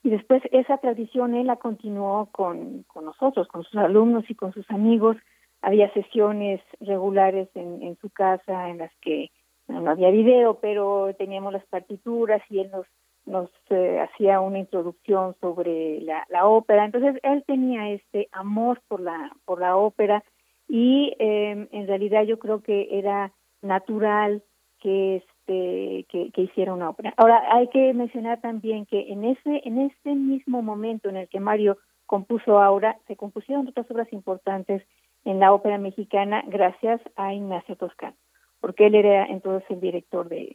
[SPEAKER 25] Y después esa tradición él la continuó con, con nosotros, con sus alumnos y con sus amigos había sesiones regulares en, en su casa en las que no había video, pero teníamos las partituras y él nos nos eh, hacía una introducción sobre la, ópera. Entonces él tenía este amor por la por la ópera y eh, en realidad yo creo que era natural que este que, que, hiciera una ópera. Ahora hay que mencionar también que en ese en ese mismo momento en el que Mario compuso Aura se compusieron otras obras importantes en la ópera mexicana gracias a Ignacio Toscano, porque él era entonces el director de,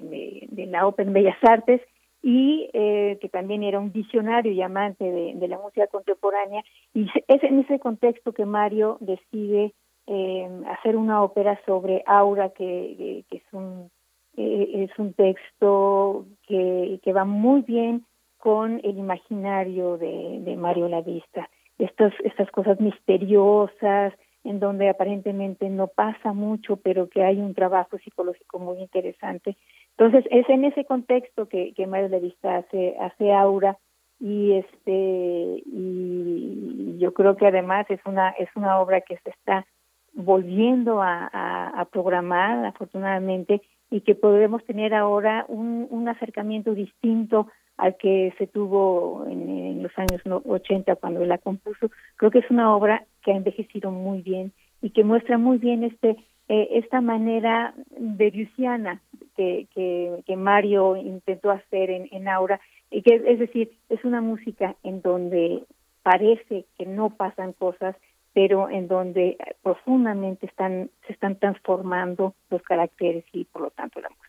[SPEAKER 25] de, la ópera en Bellas Artes y eh, que también era un visionario y amante de, la música contemporánea. Y es en ese contexto que Mario decide eh, hacer una ópera sobre Aura, que, es un eh, es un texto que, que va muy bien con el imaginario de, de Mario Lavista. Estas, estas cosas misteriosas, en donde aparentemente no pasa mucho, pero que hay un trabajo psicológico muy interesante. Entonces, es en ese contexto que, que Mario Levista hace, hace Aura y este y yo creo que además es una es una obra que se está volviendo a, programar afortunadamente y que podemos tener ahora un acercamiento distinto al que se tuvo en, los años 80 cuando la compuso. Creo que es una obra que ha envejecido muy bien y que muestra muy bien este eh, esta manera berusiana que, que, que, Mario intentó hacer en, en Aura, y que es decir, es una música en donde parece que no pasan cosas, pero en donde profundamente están se están transformando los caracteres y por lo tanto la música.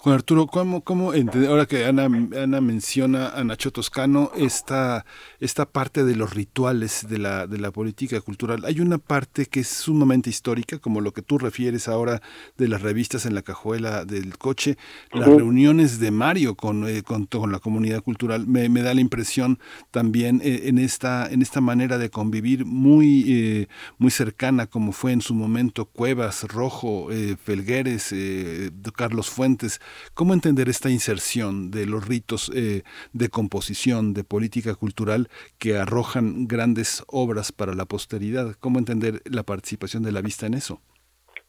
[SPEAKER 1] Juan Arturo, ¿cómo, cómo ahora que Ana, Ana, menciona a Nacho Toscano, esta, esta parte de los rituales de la, de la política cultural, hay una parte que es sumamente histórica, como lo que tú refieres ahora de las revistas en la cajuela del coche, las reuniones de Mario con, eh, con, la comunidad cultural, me, me, da la impresión también eh, en, esta, en esta manera de convivir muy, eh, muy cercana, como fue en su momento Cuevas, Rojo, Felgueres, Carlos los Fuentes. ¿Cómo entender esta inserción de los ritos eh, de composición, de política cultural que arrojan grandes obras para la posteridad? ¿Cómo entender la participación de la vista en eso?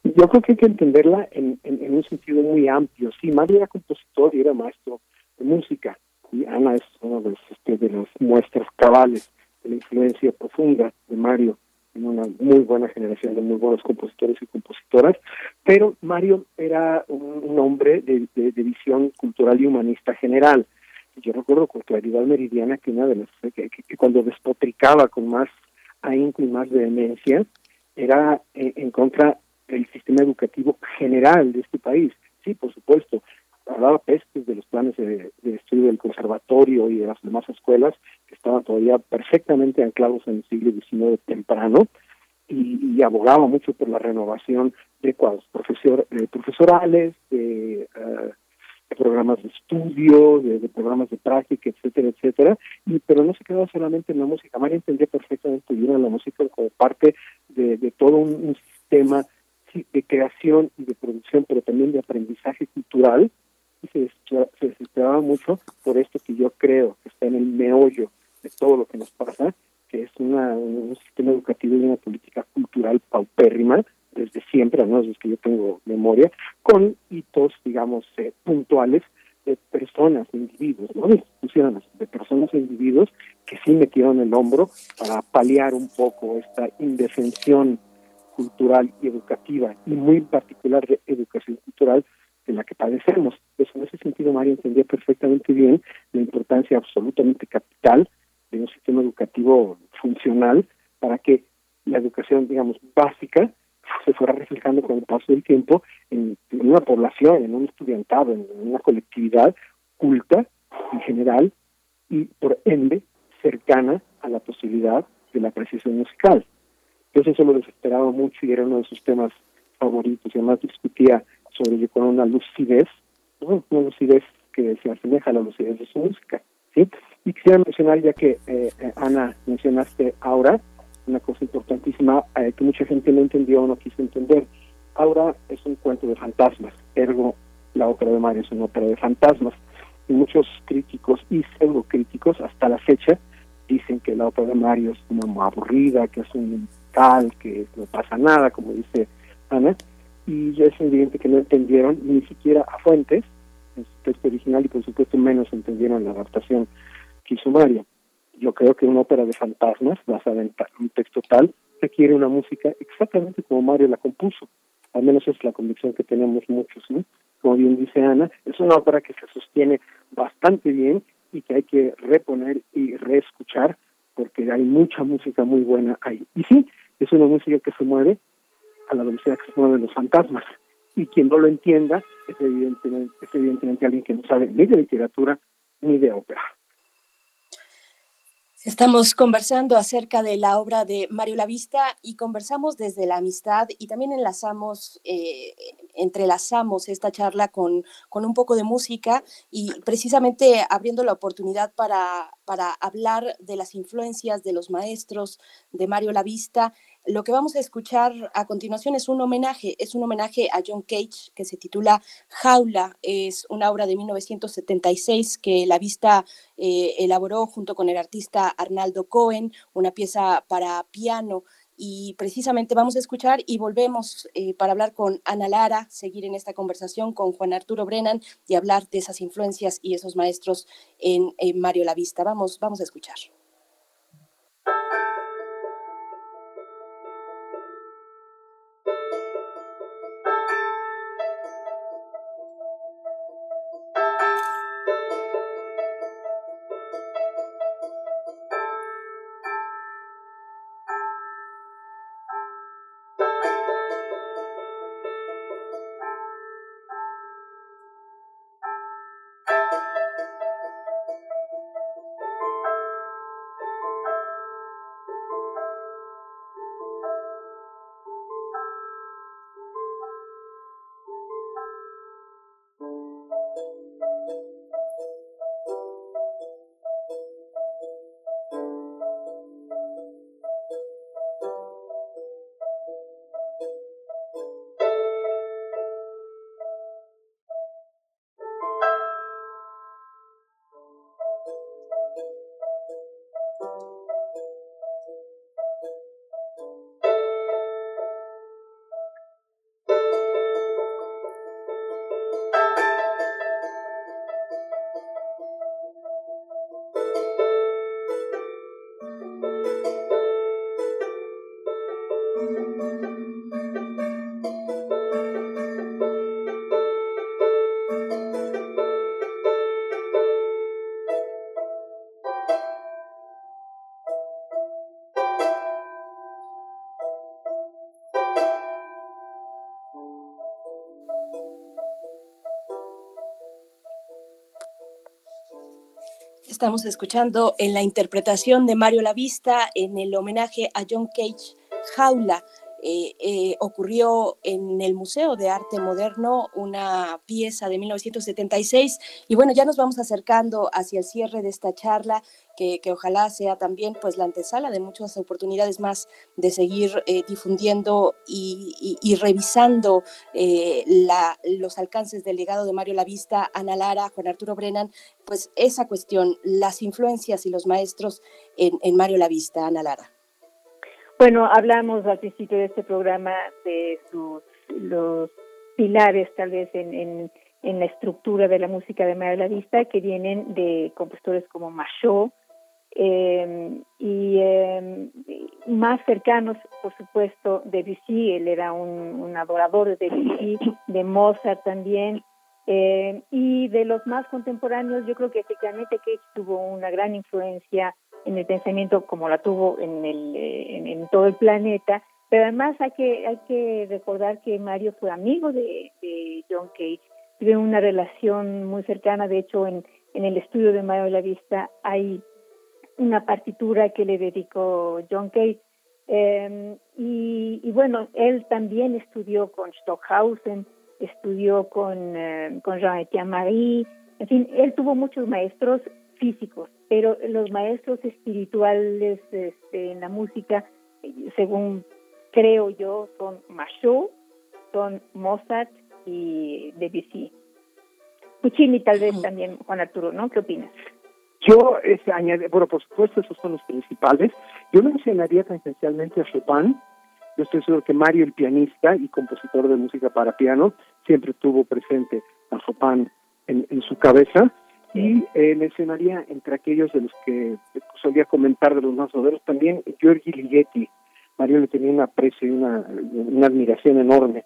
[SPEAKER 26] Yo creo que hay que entenderla en, un sentido muy amplio. Sí, Mario era compositor y era maestro de música, y Ana es una de, este, de las muestras cabales de la influencia profunda de Mario una muy buena generación de muy buenos compositores y compositoras, pero Mario era un, hombre de, visión cultural y humanista general. Yo recuerdo con claridad meridiana que una de las que, cuando despotricaba con más ahínco y más vehemencia era en contra del sistema educativo general de este país. Sí, por supuesto, hablaba pestes de los planes de, estudio del conservatorio y de las demás escuelas que estaban todavía perfectamente anclados en el siglo XIX temprano y, abogaba mucho por la renovación de cuadros profesor, profesorales, de, eh, programas de estudio, de, programas de práctica, etcétera, etcétera, y, pero no se quedaba solamente en la música. María entendía perfectamente bien la música como parte de, todo un sistema de creación y de producción, pero también de aprendizaje cultural, se, se desesperaba mucho por esto que yo creo que está en el meollo de todo lo que nos pasa, que es una, un sistema educativa y una política cultural paupérrima desde siempre, al menos desde que yo tengo memoria, con hitos, digamos, eh, puntuales de personas, individuos, no de instituciones, de personas e individuos que sí metieron el hombro para paliar un poco esta indefensión cultural y educativa, y muy particular de educación cultural de la que padecemos. Pues en ese sentido, María entendía perfectamente bien la importancia absolutamente capital de un sistema educativo funcional para que la educación, digamos, básica se fuera reflejando con el paso del tiempo en, una población, en un estudiantado, en, una colectividad culta en general y por ende cercana a la posibilidad de la apreciación musical. Entonces eso lo desesperaba mucho y era uno de sus temas favoritos y además discutía sobre con una lucidez, una lucidez que se asemeja a la lucidez de su música. ¿sí? Y quisiera mencionar, ya que eh, eh, Ana mencionaste ahora, una cosa importantísima eh, que mucha gente no entendió o no quiso entender. Aura es un cuento de fantasmas, ergo la ópera de Mario es una ópera de fantasmas. Y muchos críticos y pseudocríticos hasta la fecha dicen que la ópera de Mario es una aburrida, que es un tal, que no pasa nada, como dice Ana, y ya es evidente que no entendieron ni siquiera a Fuentes, en su texto original, y por supuesto menos entendieron la adaptación que hizo Mario yo creo que una ópera de fantasmas basada en un texto tal requiere una música exactamente como Mario la compuso. Al menos es la convicción que tenemos muchos, ¿no? Como bien dice Ana, es una ópera que se sostiene bastante bien y que hay que reponer y reescuchar porque hay mucha música muy buena ahí. Y sí, es una música que se mueve a la velocidad que se mueven los fantasmas. Y quien no lo entienda es evidentemente, es evidentemente alguien que no sabe ni de literatura ni de ópera.
[SPEAKER 2] Estamos conversando acerca de la obra de Mario Lavista y conversamos desde la amistad y también enlazamos, eh, entrelazamos esta charla con, con un poco de música y precisamente abriendo la oportunidad para, para hablar de las influencias de los maestros de Mario Lavista lo que vamos a escuchar a continuación es un homenaje, es un homenaje a John Cage que se titula Jaula, es una obra de 1976 que la vista eh, elaboró junto con el artista Arnaldo Cohen, una pieza para piano y precisamente vamos a escuchar y volvemos eh, para hablar con Ana Lara, seguir en esta conversación con Juan Arturo Brennan y hablar de esas influencias y esos maestros en, en Mario Lavista. Vamos, vamos a escuchar. Estamos escuchando en la interpretación de Mario Lavista en el homenaje a John Cage Jaula. Eh, eh, ocurrió en el Museo de Arte Moderno una pieza de 1976 y bueno, ya nos vamos acercando hacia el cierre de esta charla que, ojalá sea también pues la antesala de muchas oportunidades más de seguir eh, difundiendo y, revisando los alcances del legado de Mario Lavista, Ana Lara, Juan Arturo Brennan, pues esa cuestión, las influencias y los maestros en Mario Lavista, Ana Lara.
[SPEAKER 25] Bueno, hablamos al principio de este programa de los pilares tal vez en, en, la estructura de la música de Mario la Vista que vienen de compositores como Machot eh, y eh, más cercanos, por supuesto, de Debussy, él era un, un adorador de Debussy, de Mozart también, eh, y de los más contemporáneos, yo creo que efectivamente Cage tuvo una gran influencia en el pensamiento como la tuvo en, el, en, en, todo el planeta, pero además hay que, hay que recordar que Mario fue amigo de, John Cage, tiene una relación muy cercana, de hecho en, en el estudio de Mario de la Vista hay una partitura que le dedicó John Cage. Eh, y, bueno, él también estudió con Stockhausen, estudió con, eh, con Jean-Etienne Marie, en fin, él tuvo muchos maestros físicos, pero los maestros espirituales este, en la música, según creo yo, son Machot, son Mozart y Debussy. Puccini tal vez también, Juan Arturo, ¿no? ¿Qué opinas?
[SPEAKER 26] Yo ese, añade, bueno, por supuesto, esos son los principales. Yo mencionaría esencialmente a Chopin. Yo estoy seguro que Mario, el pianista y compositor de música para piano, siempre tuvo presente a Chopin en, en su cabeza. Y eh, mencionaría entre aquellos de los que solía comentar de los más modernos también Giorgi Ligeti. Mario le tenía un aprecio y una, una admiración enorme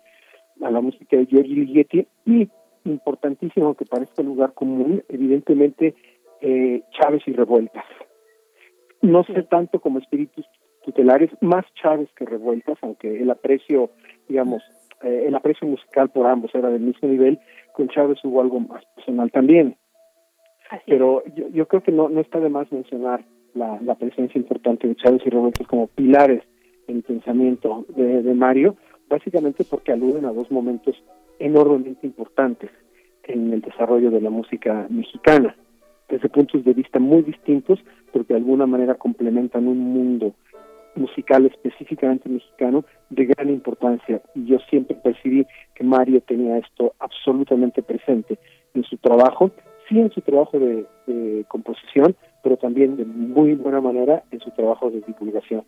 [SPEAKER 26] a la música de Giorgi Ligeti. Y importantísimo que para este lugar común, evidentemente, eh, Chávez y Revueltas. No sé tanto como espíritus tutelares, más Chávez que Revueltas, aunque el aprecio, digamos, eh, el aprecio musical por ambos era del mismo nivel, con Chávez hubo algo más personal también. Pero yo, yo, creo que no, no está de más mencionar la, la presencia importante de Chávez y Revueltas como pilares en el pensamiento de, de Mario, básicamente porque aluden a dos momentos enormemente importantes en el desarrollo de la música mexicana desde puntos de vista muy distintos, pero de alguna manera complementan un mundo musical específicamente mexicano de gran importancia. Y yo siempre percibí que Mario tenía esto absolutamente presente en su trabajo, sí en su trabajo de, de composición, pero también de muy buena manera en su trabajo de divulgación.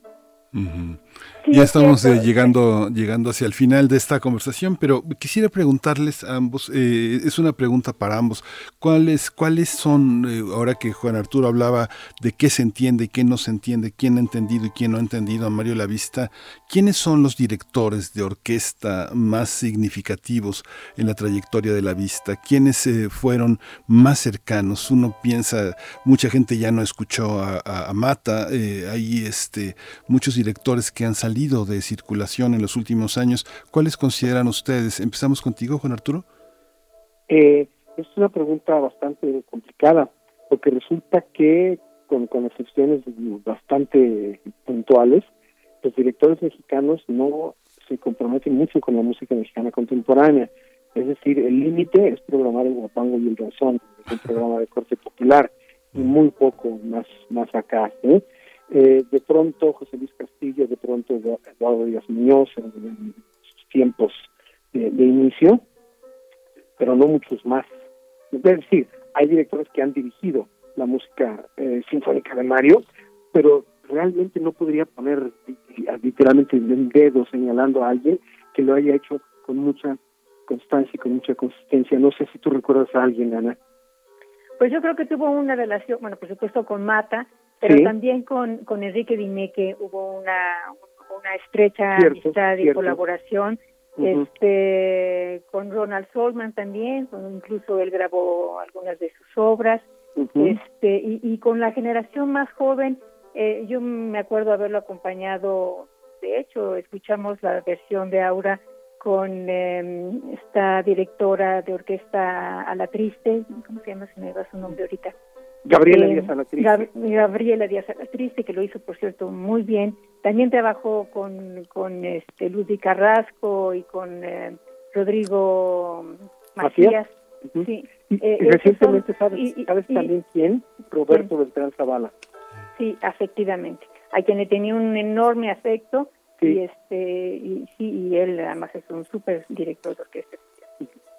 [SPEAKER 1] Uh -huh. sí, ya estamos eh, llegando, llegando hacia el final de esta conversación, pero quisiera preguntarles a ambos, eh, es una pregunta para ambos, ¿cuáles, cuáles son, eh, ahora que Juan Arturo hablaba de qué se entiende y qué no se entiende, quién ha entendido y quién no ha entendido a Mario Lavista, quiénes son los directores de orquesta más significativos en la trayectoria de la vista, quiénes fueron más cercanos? Uno piensa, mucha gente ya no escuchó a, a, a Mata, hay este, muchos directores que han salido de circulación en los últimos años. ¿Cuáles consideran ustedes? Empezamos contigo, Juan Arturo.
[SPEAKER 26] Eh, es una pregunta bastante complicada, porque resulta que, con, con excepciones bastante puntuales, los directores mexicanos no se comprometen mucho con la música mexicana contemporánea. Es decir, el límite es programar el guapango y el razón, es un programa de corte popular, y muy poco más, más acá. ¿eh? Eh, de pronto José Luis Castillo, de pronto Eduardo Díaz Muñoz en, sus tiempos de, inicio, pero no muchos más. Es decir, hay directores que han dirigido la música eh, sinfónica de Mario, pero realmente no podría poner literalmente un dedo señalando a alguien que lo haya hecho con mucha constancia y con mucha consistencia. No sé si tú recuerdas a alguien, Ana.
[SPEAKER 25] Pues yo creo que tuvo una relación, bueno, por supuesto con Mata, pero sí. también con, con Enrique Dimeque hubo una, una estrecha cierto, amistad y cierto. colaboración. Uh -huh. este con Ronald Solman también, incluso él grabó algunas de sus obras. Uh -huh. este y, y, con la generación más joven, eh, yo me acuerdo haberlo acompañado, de hecho, escuchamos la versión de Aura con eh, esta directora de orquesta a la triste, ¿cómo se llama? Se me va su nombre ahorita.
[SPEAKER 26] Gabriela eh, Díaz Alatriste.
[SPEAKER 25] Gab Gabriela Díaz Alatriste, que lo hizo, por cierto, muy bien. También trabajó con, con este Ludwig Carrasco y con eh, Rodrigo Macías.
[SPEAKER 26] Uh -huh. sí. Y, eh, y recientemente, son, ¿sabes, y, ¿sabes y, también quién? Roberto. Beltrán Zavala.
[SPEAKER 25] Sí, efectivamente. A quien le tenía un enorme afecto sí. y este y sí y él además es un súper director de orquesta.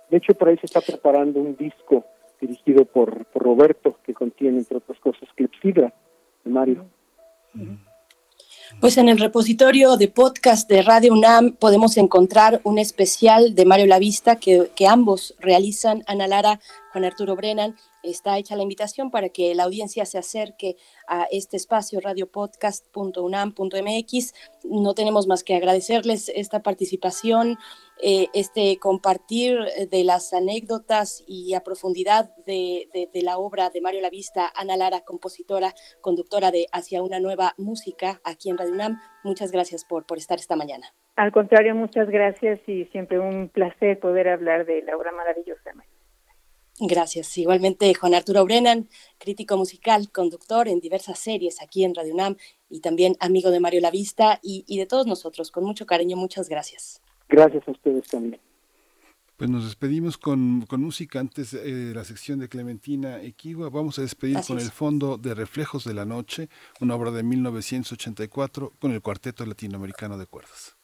[SPEAKER 26] De hecho, por ahí se está preparando un disco dirigido por, por, Roberto, que contiene, entre otras cosas, Clepsidra, de Mario.
[SPEAKER 2] Pues en el repositorio de podcast de Radio UNAM podemos encontrar un especial de Mario Lavista que, que ambos realizan, Ana Lara, Juan Arturo Brennan, está hecha la invitación para que la audiencia se acerque a este espacio radiopodcast.unam.mx. No tenemos más que agradecerles esta participación, eh, este compartir de las anécdotas y a profundidad de, la obra de Mario Lavista, Ana Lara, compositora, conductora de Hacia una nueva música aquí en Radio UNAM. Muchas gracias por, por estar esta mañana.
[SPEAKER 28] Al contrario, muchas gracias y siempre un placer poder hablar de la obra maravillosa.
[SPEAKER 2] Gracias. Igualmente, Juan Arturo Brennan, crítico musical, conductor en diversas series aquí en Radio UNAM y también amigo de Mario Lavista y, y de todos nosotros. Con mucho cariño, muchas gracias.
[SPEAKER 26] Gracias a ustedes también.
[SPEAKER 1] Pues nos despedimos con, con música antes de la sección de Clementina Equigua. Vamos a despedir con el Fondo de Reflejos de la Noche, una obra de 1984 con el Cuarteto Latinoamericano de Cuerdas.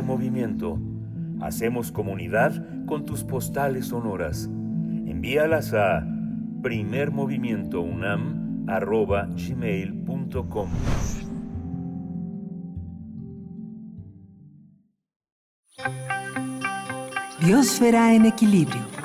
[SPEAKER 18] Movimiento. Hacemos comunidad con tus postales sonoras. Envíalas a primermovimientounam.gmail.com
[SPEAKER 8] Biosfera en equilibrio.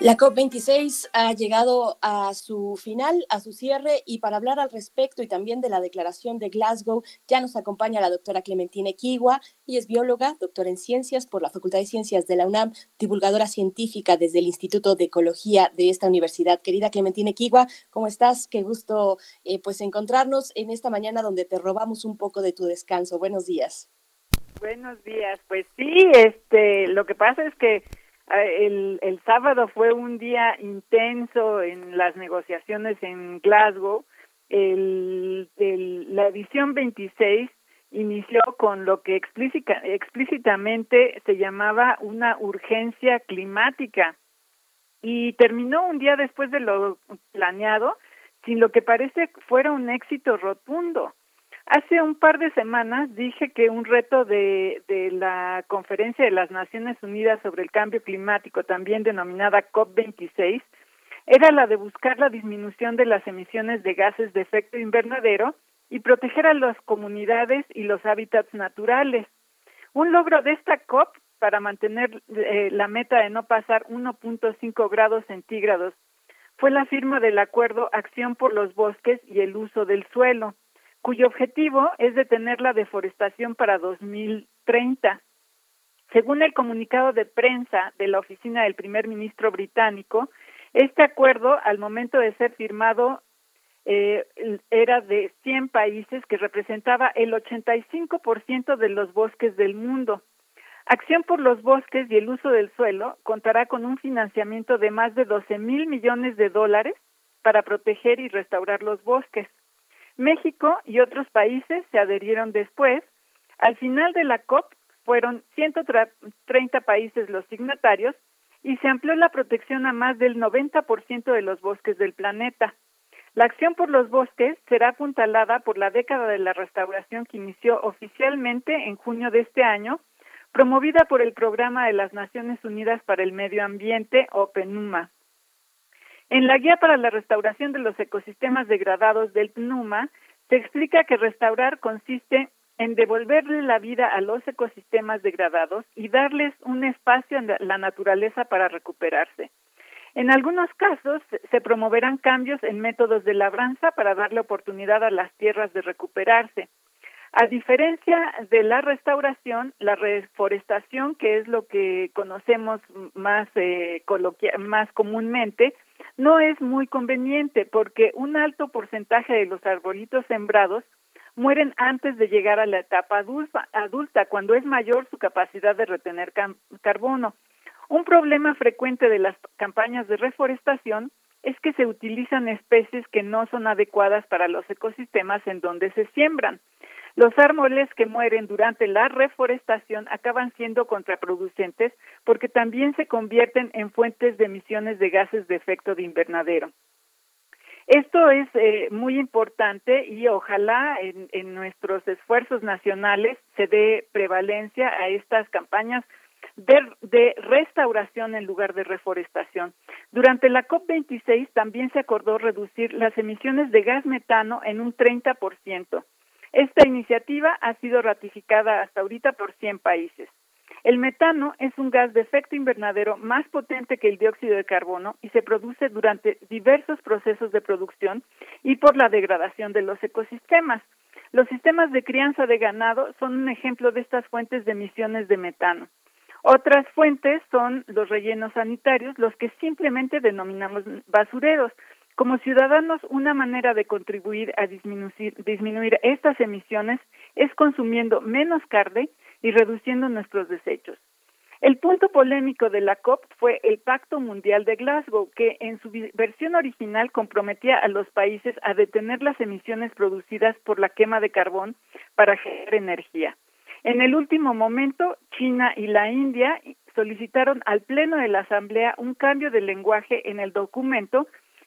[SPEAKER 2] La COP26 ha llegado a su final, a su cierre, y para hablar al respecto y también de la declaración de Glasgow, ya nos acompaña la doctora Clementina Equigua, y es bióloga, doctora en ciencias por la Facultad de Ciencias de la UNAM, divulgadora científica desde el Instituto de Ecología de esta universidad. Querida Clementina Equigua, ¿cómo estás? Qué gusto eh, pues encontrarnos en esta mañana donde te robamos un poco de tu descanso. Buenos días.
[SPEAKER 28] Buenos días. Pues sí, este, lo que pasa es que el, el sábado fue un día intenso en las negociaciones en Glasgow. El, la edición 26 inició con lo que explícitamente se llamaba una urgencia climática y terminó un día después de lo planeado sin lo que parece fuera un éxito rotundo. Hace un par de semanas dije que un reto de, la Conferencia de las Naciones Unidas sobre el Cambio Climático, también denominada COP26, era la de buscar la disminución de las emisiones de gases de efecto invernadero y proteger a las comunidades y los hábitats naturales. Un logro de esta COP para mantener eh, la meta de no pasar 1.5 grados centígrados fue la firma del acuerdo Acción por los Bosques y el Uso del Suelo, cuyo objetivo es detener la deforestación para 2030. Según el comunicado de prensa de la oficina del primer ministro británico, este acuerdo, al momento de ser firmado, eh, era de 100 países que representaba el 85% de los bosques del mundo. Acción por los bosques y el uso del suelo contará con un financiamiento de más de 12 mil millones de dólares para proteger y restaurar los bosques. México y otros países se adherieron después. Al final de la COP fueron 130 países los signatarios y se amplió la protección a más del 90% de los bosques del planeta. La acción por los bosques será apuntalada por la década de la restauración que inició oficialmente en junio de este año, promovida por el Programa de las Naciones Unidas para el Medio Ambiente o PNUMA. En la guía para la restauración de los ecosistemas degradados del PNUMA Se explica que restaurar consiste en devolverle la vida a los ecosistemas degradados y darles un espacio en la naturaleza para recuperarse. En algunos casos se promoverán cambios en métodos de labranza para darle oportunidad a las tierras de recuperarse. A diferencia de la restauración, la reforestación, que es lo que conocemos más, eh, más comúnmente, no es muy conveniente porque un alto porcentaje de los arbolitos sembrados mueren antes de llegar a la etapa adulta, cuando es mayor su capacidad de retener carbono. Un problema frecuente de las campañas de reforestación es que se utilizan especies que no son adecuadas para los ecosistemas en donde se siembran. Los árboles que mueren durante la reforestación acaban siendo contraproducentes porque también se convierten en fuentes de emisiones de gases de efecto de invernadero. Esto es eh, muy importante y ojalá en, en, nuestros esfuerzos nacionales se dé prevalencia a estas campañas de, restauración en lugar de reforestación. Durante la COP26 también se acordó reducir las emisiones de gas metano en un 30%. Esta iniciativa ha sido ratificada hasta ahorita por 100 países. El metano es un gas de efecto invernadero más potente que el dióxido de carbono y se produce durante diversos procesos de producción y por la degradación de los ecosistemas. Los sistemas de crianza de ganado son un ejemplo de estas fuentes de emisiones de metano. Otras fuentes son los rellenos sanitarios, los que simplemente denominamos basureros, como ciudadanos, una manera de contribuir a disminuir, estas emisiones es consumiendo menos carne y reduciendo nuestros desechos. El punto polémico de la COP fue el Pacto Mundial de Glasgow, que en su versión original comprometía a los países a detener las emisiones producidas por la quema de carbón para generar energía. En el último momento, China y la India solicitaron al Pleno de la Asamblea un cambio de lenguaje en el documento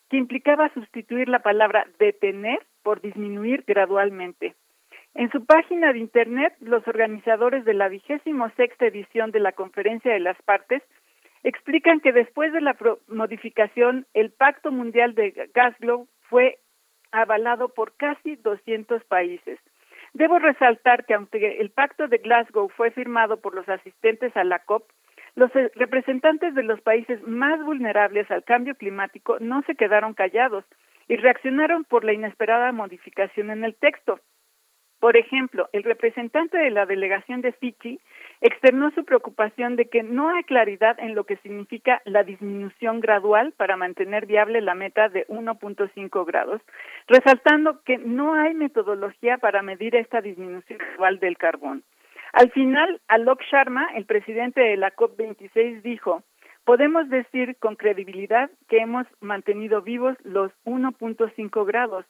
[SPEAKER 28] que implicaba sustituir la palabra detener por disminuir gradualmente. En su página de Internet, los organizadores de la vigésimo sexta edición de la Conferencia de las Partes explican que después de la modificación, el Pacto Mundial de Glasgow fue avalado por casi 200 países. Debo resaltar que aunque el Pacto de Glasgow fue firmado por los asistentes a la COP, los eh, representantes de los países más vulnerables al cambio climático no se quedaron callados y reaccionaron por la inesperada modificación en el texto. Por ejemplo, el representante de la delegación de Fiji externó su preocupación de que no hay claridad en lo que significa la disminución gradual para mantener viable la meta de 1.5 grados, resaltando que no hay metodología para medir esta disminución gradual del carbón. Al final, Alok Sharma, el presidente de la COP26, dijo, podemos decir con credibilidad que hemos mantenido vivos los 1.5 grados,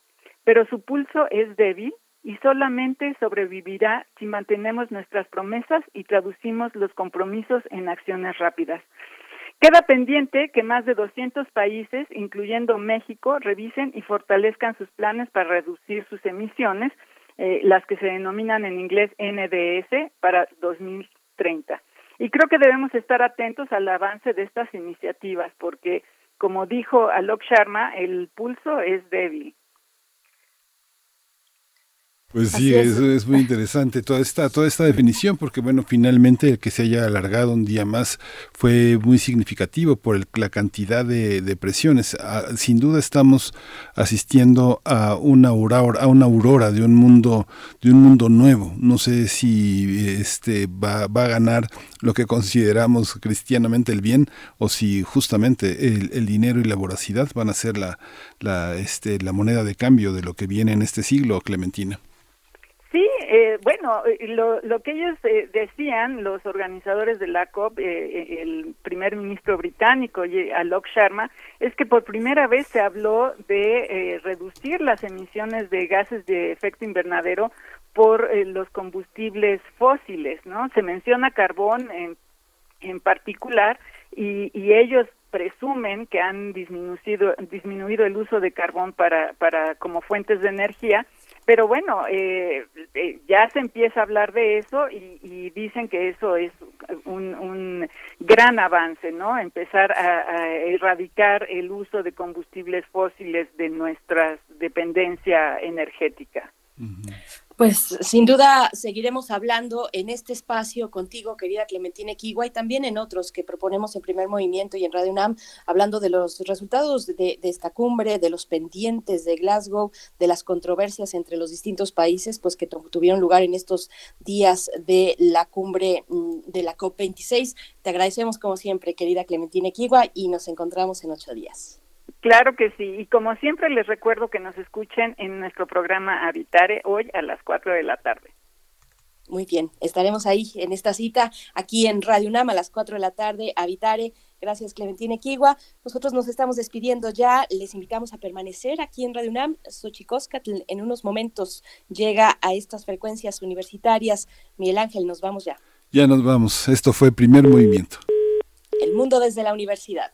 [SPEAKER 28] pero su pulso es débil y solamente sobrevivirá si mantenemos nuestras promesas y traducimos los compromisos en acciones rápidas. Queda pendiente que más de 200 países, incluyendo México, revisen y fortalezcan sus planes para reducir sus emisiones eh, las que se denominan en inglés NDS para 2030. Y creo que debemos estar atentos al avance de estas iniciativas porque, como dijo Alok Sharma, el pulso es débil.
[SPEAKER 1] Pues sí, es. es. muy interesante toda esta, toda esta definición, porque bueno, finalmente el que se haya alargado un día más fue muy significativo por la cantidad de, presiones. Ah, sin duda estamos asistiendo a una aurora, a una aurora de un mundo, de un mundo nuevo. No sé si este va, va a ganar lo que consideramos cristianamente el bien, o si justamente el, el dinero y la voracidad van a ser la, la, este, la moneda de cambio de lo que viene en este siglo, Clementina.
[SPEAKER 28] Eh, bueno, eh, lo, lo que ellos eh, decían, los organizadores de la COP, el primer ministro británico, Alok Sharma, es que por primera vez se habló de reducir las emisiones de gases de efecto invernadero por los combustibles fósiles, ¿no? Se menciona carbón en, en particular y, y ellos presumen que han disminuido, disminuido el uso de carbón para, para como fuentes de energía pero bueno, eh, eh, ya se empieza a hablar de eso y, y dicen que eso es un, gran avance, ¿no? Empezar a, erradicar el uso de combustibles fósiles de nuestra dependencia energética.
[SPEAKER 2] Pues sin duda seguiremos hablando en este espacio contigo, querida Clementina Kiwa, y también en otros que proponemos en Primer Movimiento y en Radio UNAM, hablando de los resultados de, esta cumbre, de los pendientes de Glasgow, de las controversias entre los distintos países, pues que tuvieron lugar en estos días de la cumbre mm, de la COP26. Te agradecemos como siempre, querida Clementina Kiwa, y nos encontramos en ocho días.
[SPEAKER 28] Claro que sí, y como siempre les recuerdo que nos escuchen en nuestro programa Habitare hoy a las 4 de la tarde.
[SPEAKER 2] Muy bien, estaremos ahí en esta cita, aquí en Radio UNAM a las 4 de la tarde, Habitare. Gracias, Clementina Equigua. Nosotros nos estamos despidiendo ya. Les invitamos a permanecer aquí en Radio UNAM. Xochicóscatl en unos momentos llega a estas frecuencias universitarias. Miguel Ángel, nos vamos ya.
[SPEAKER 1] Ya nos vamos. Esto fue Primer Movimiento.
[SPEAKER 2] El mundo desde la universidad.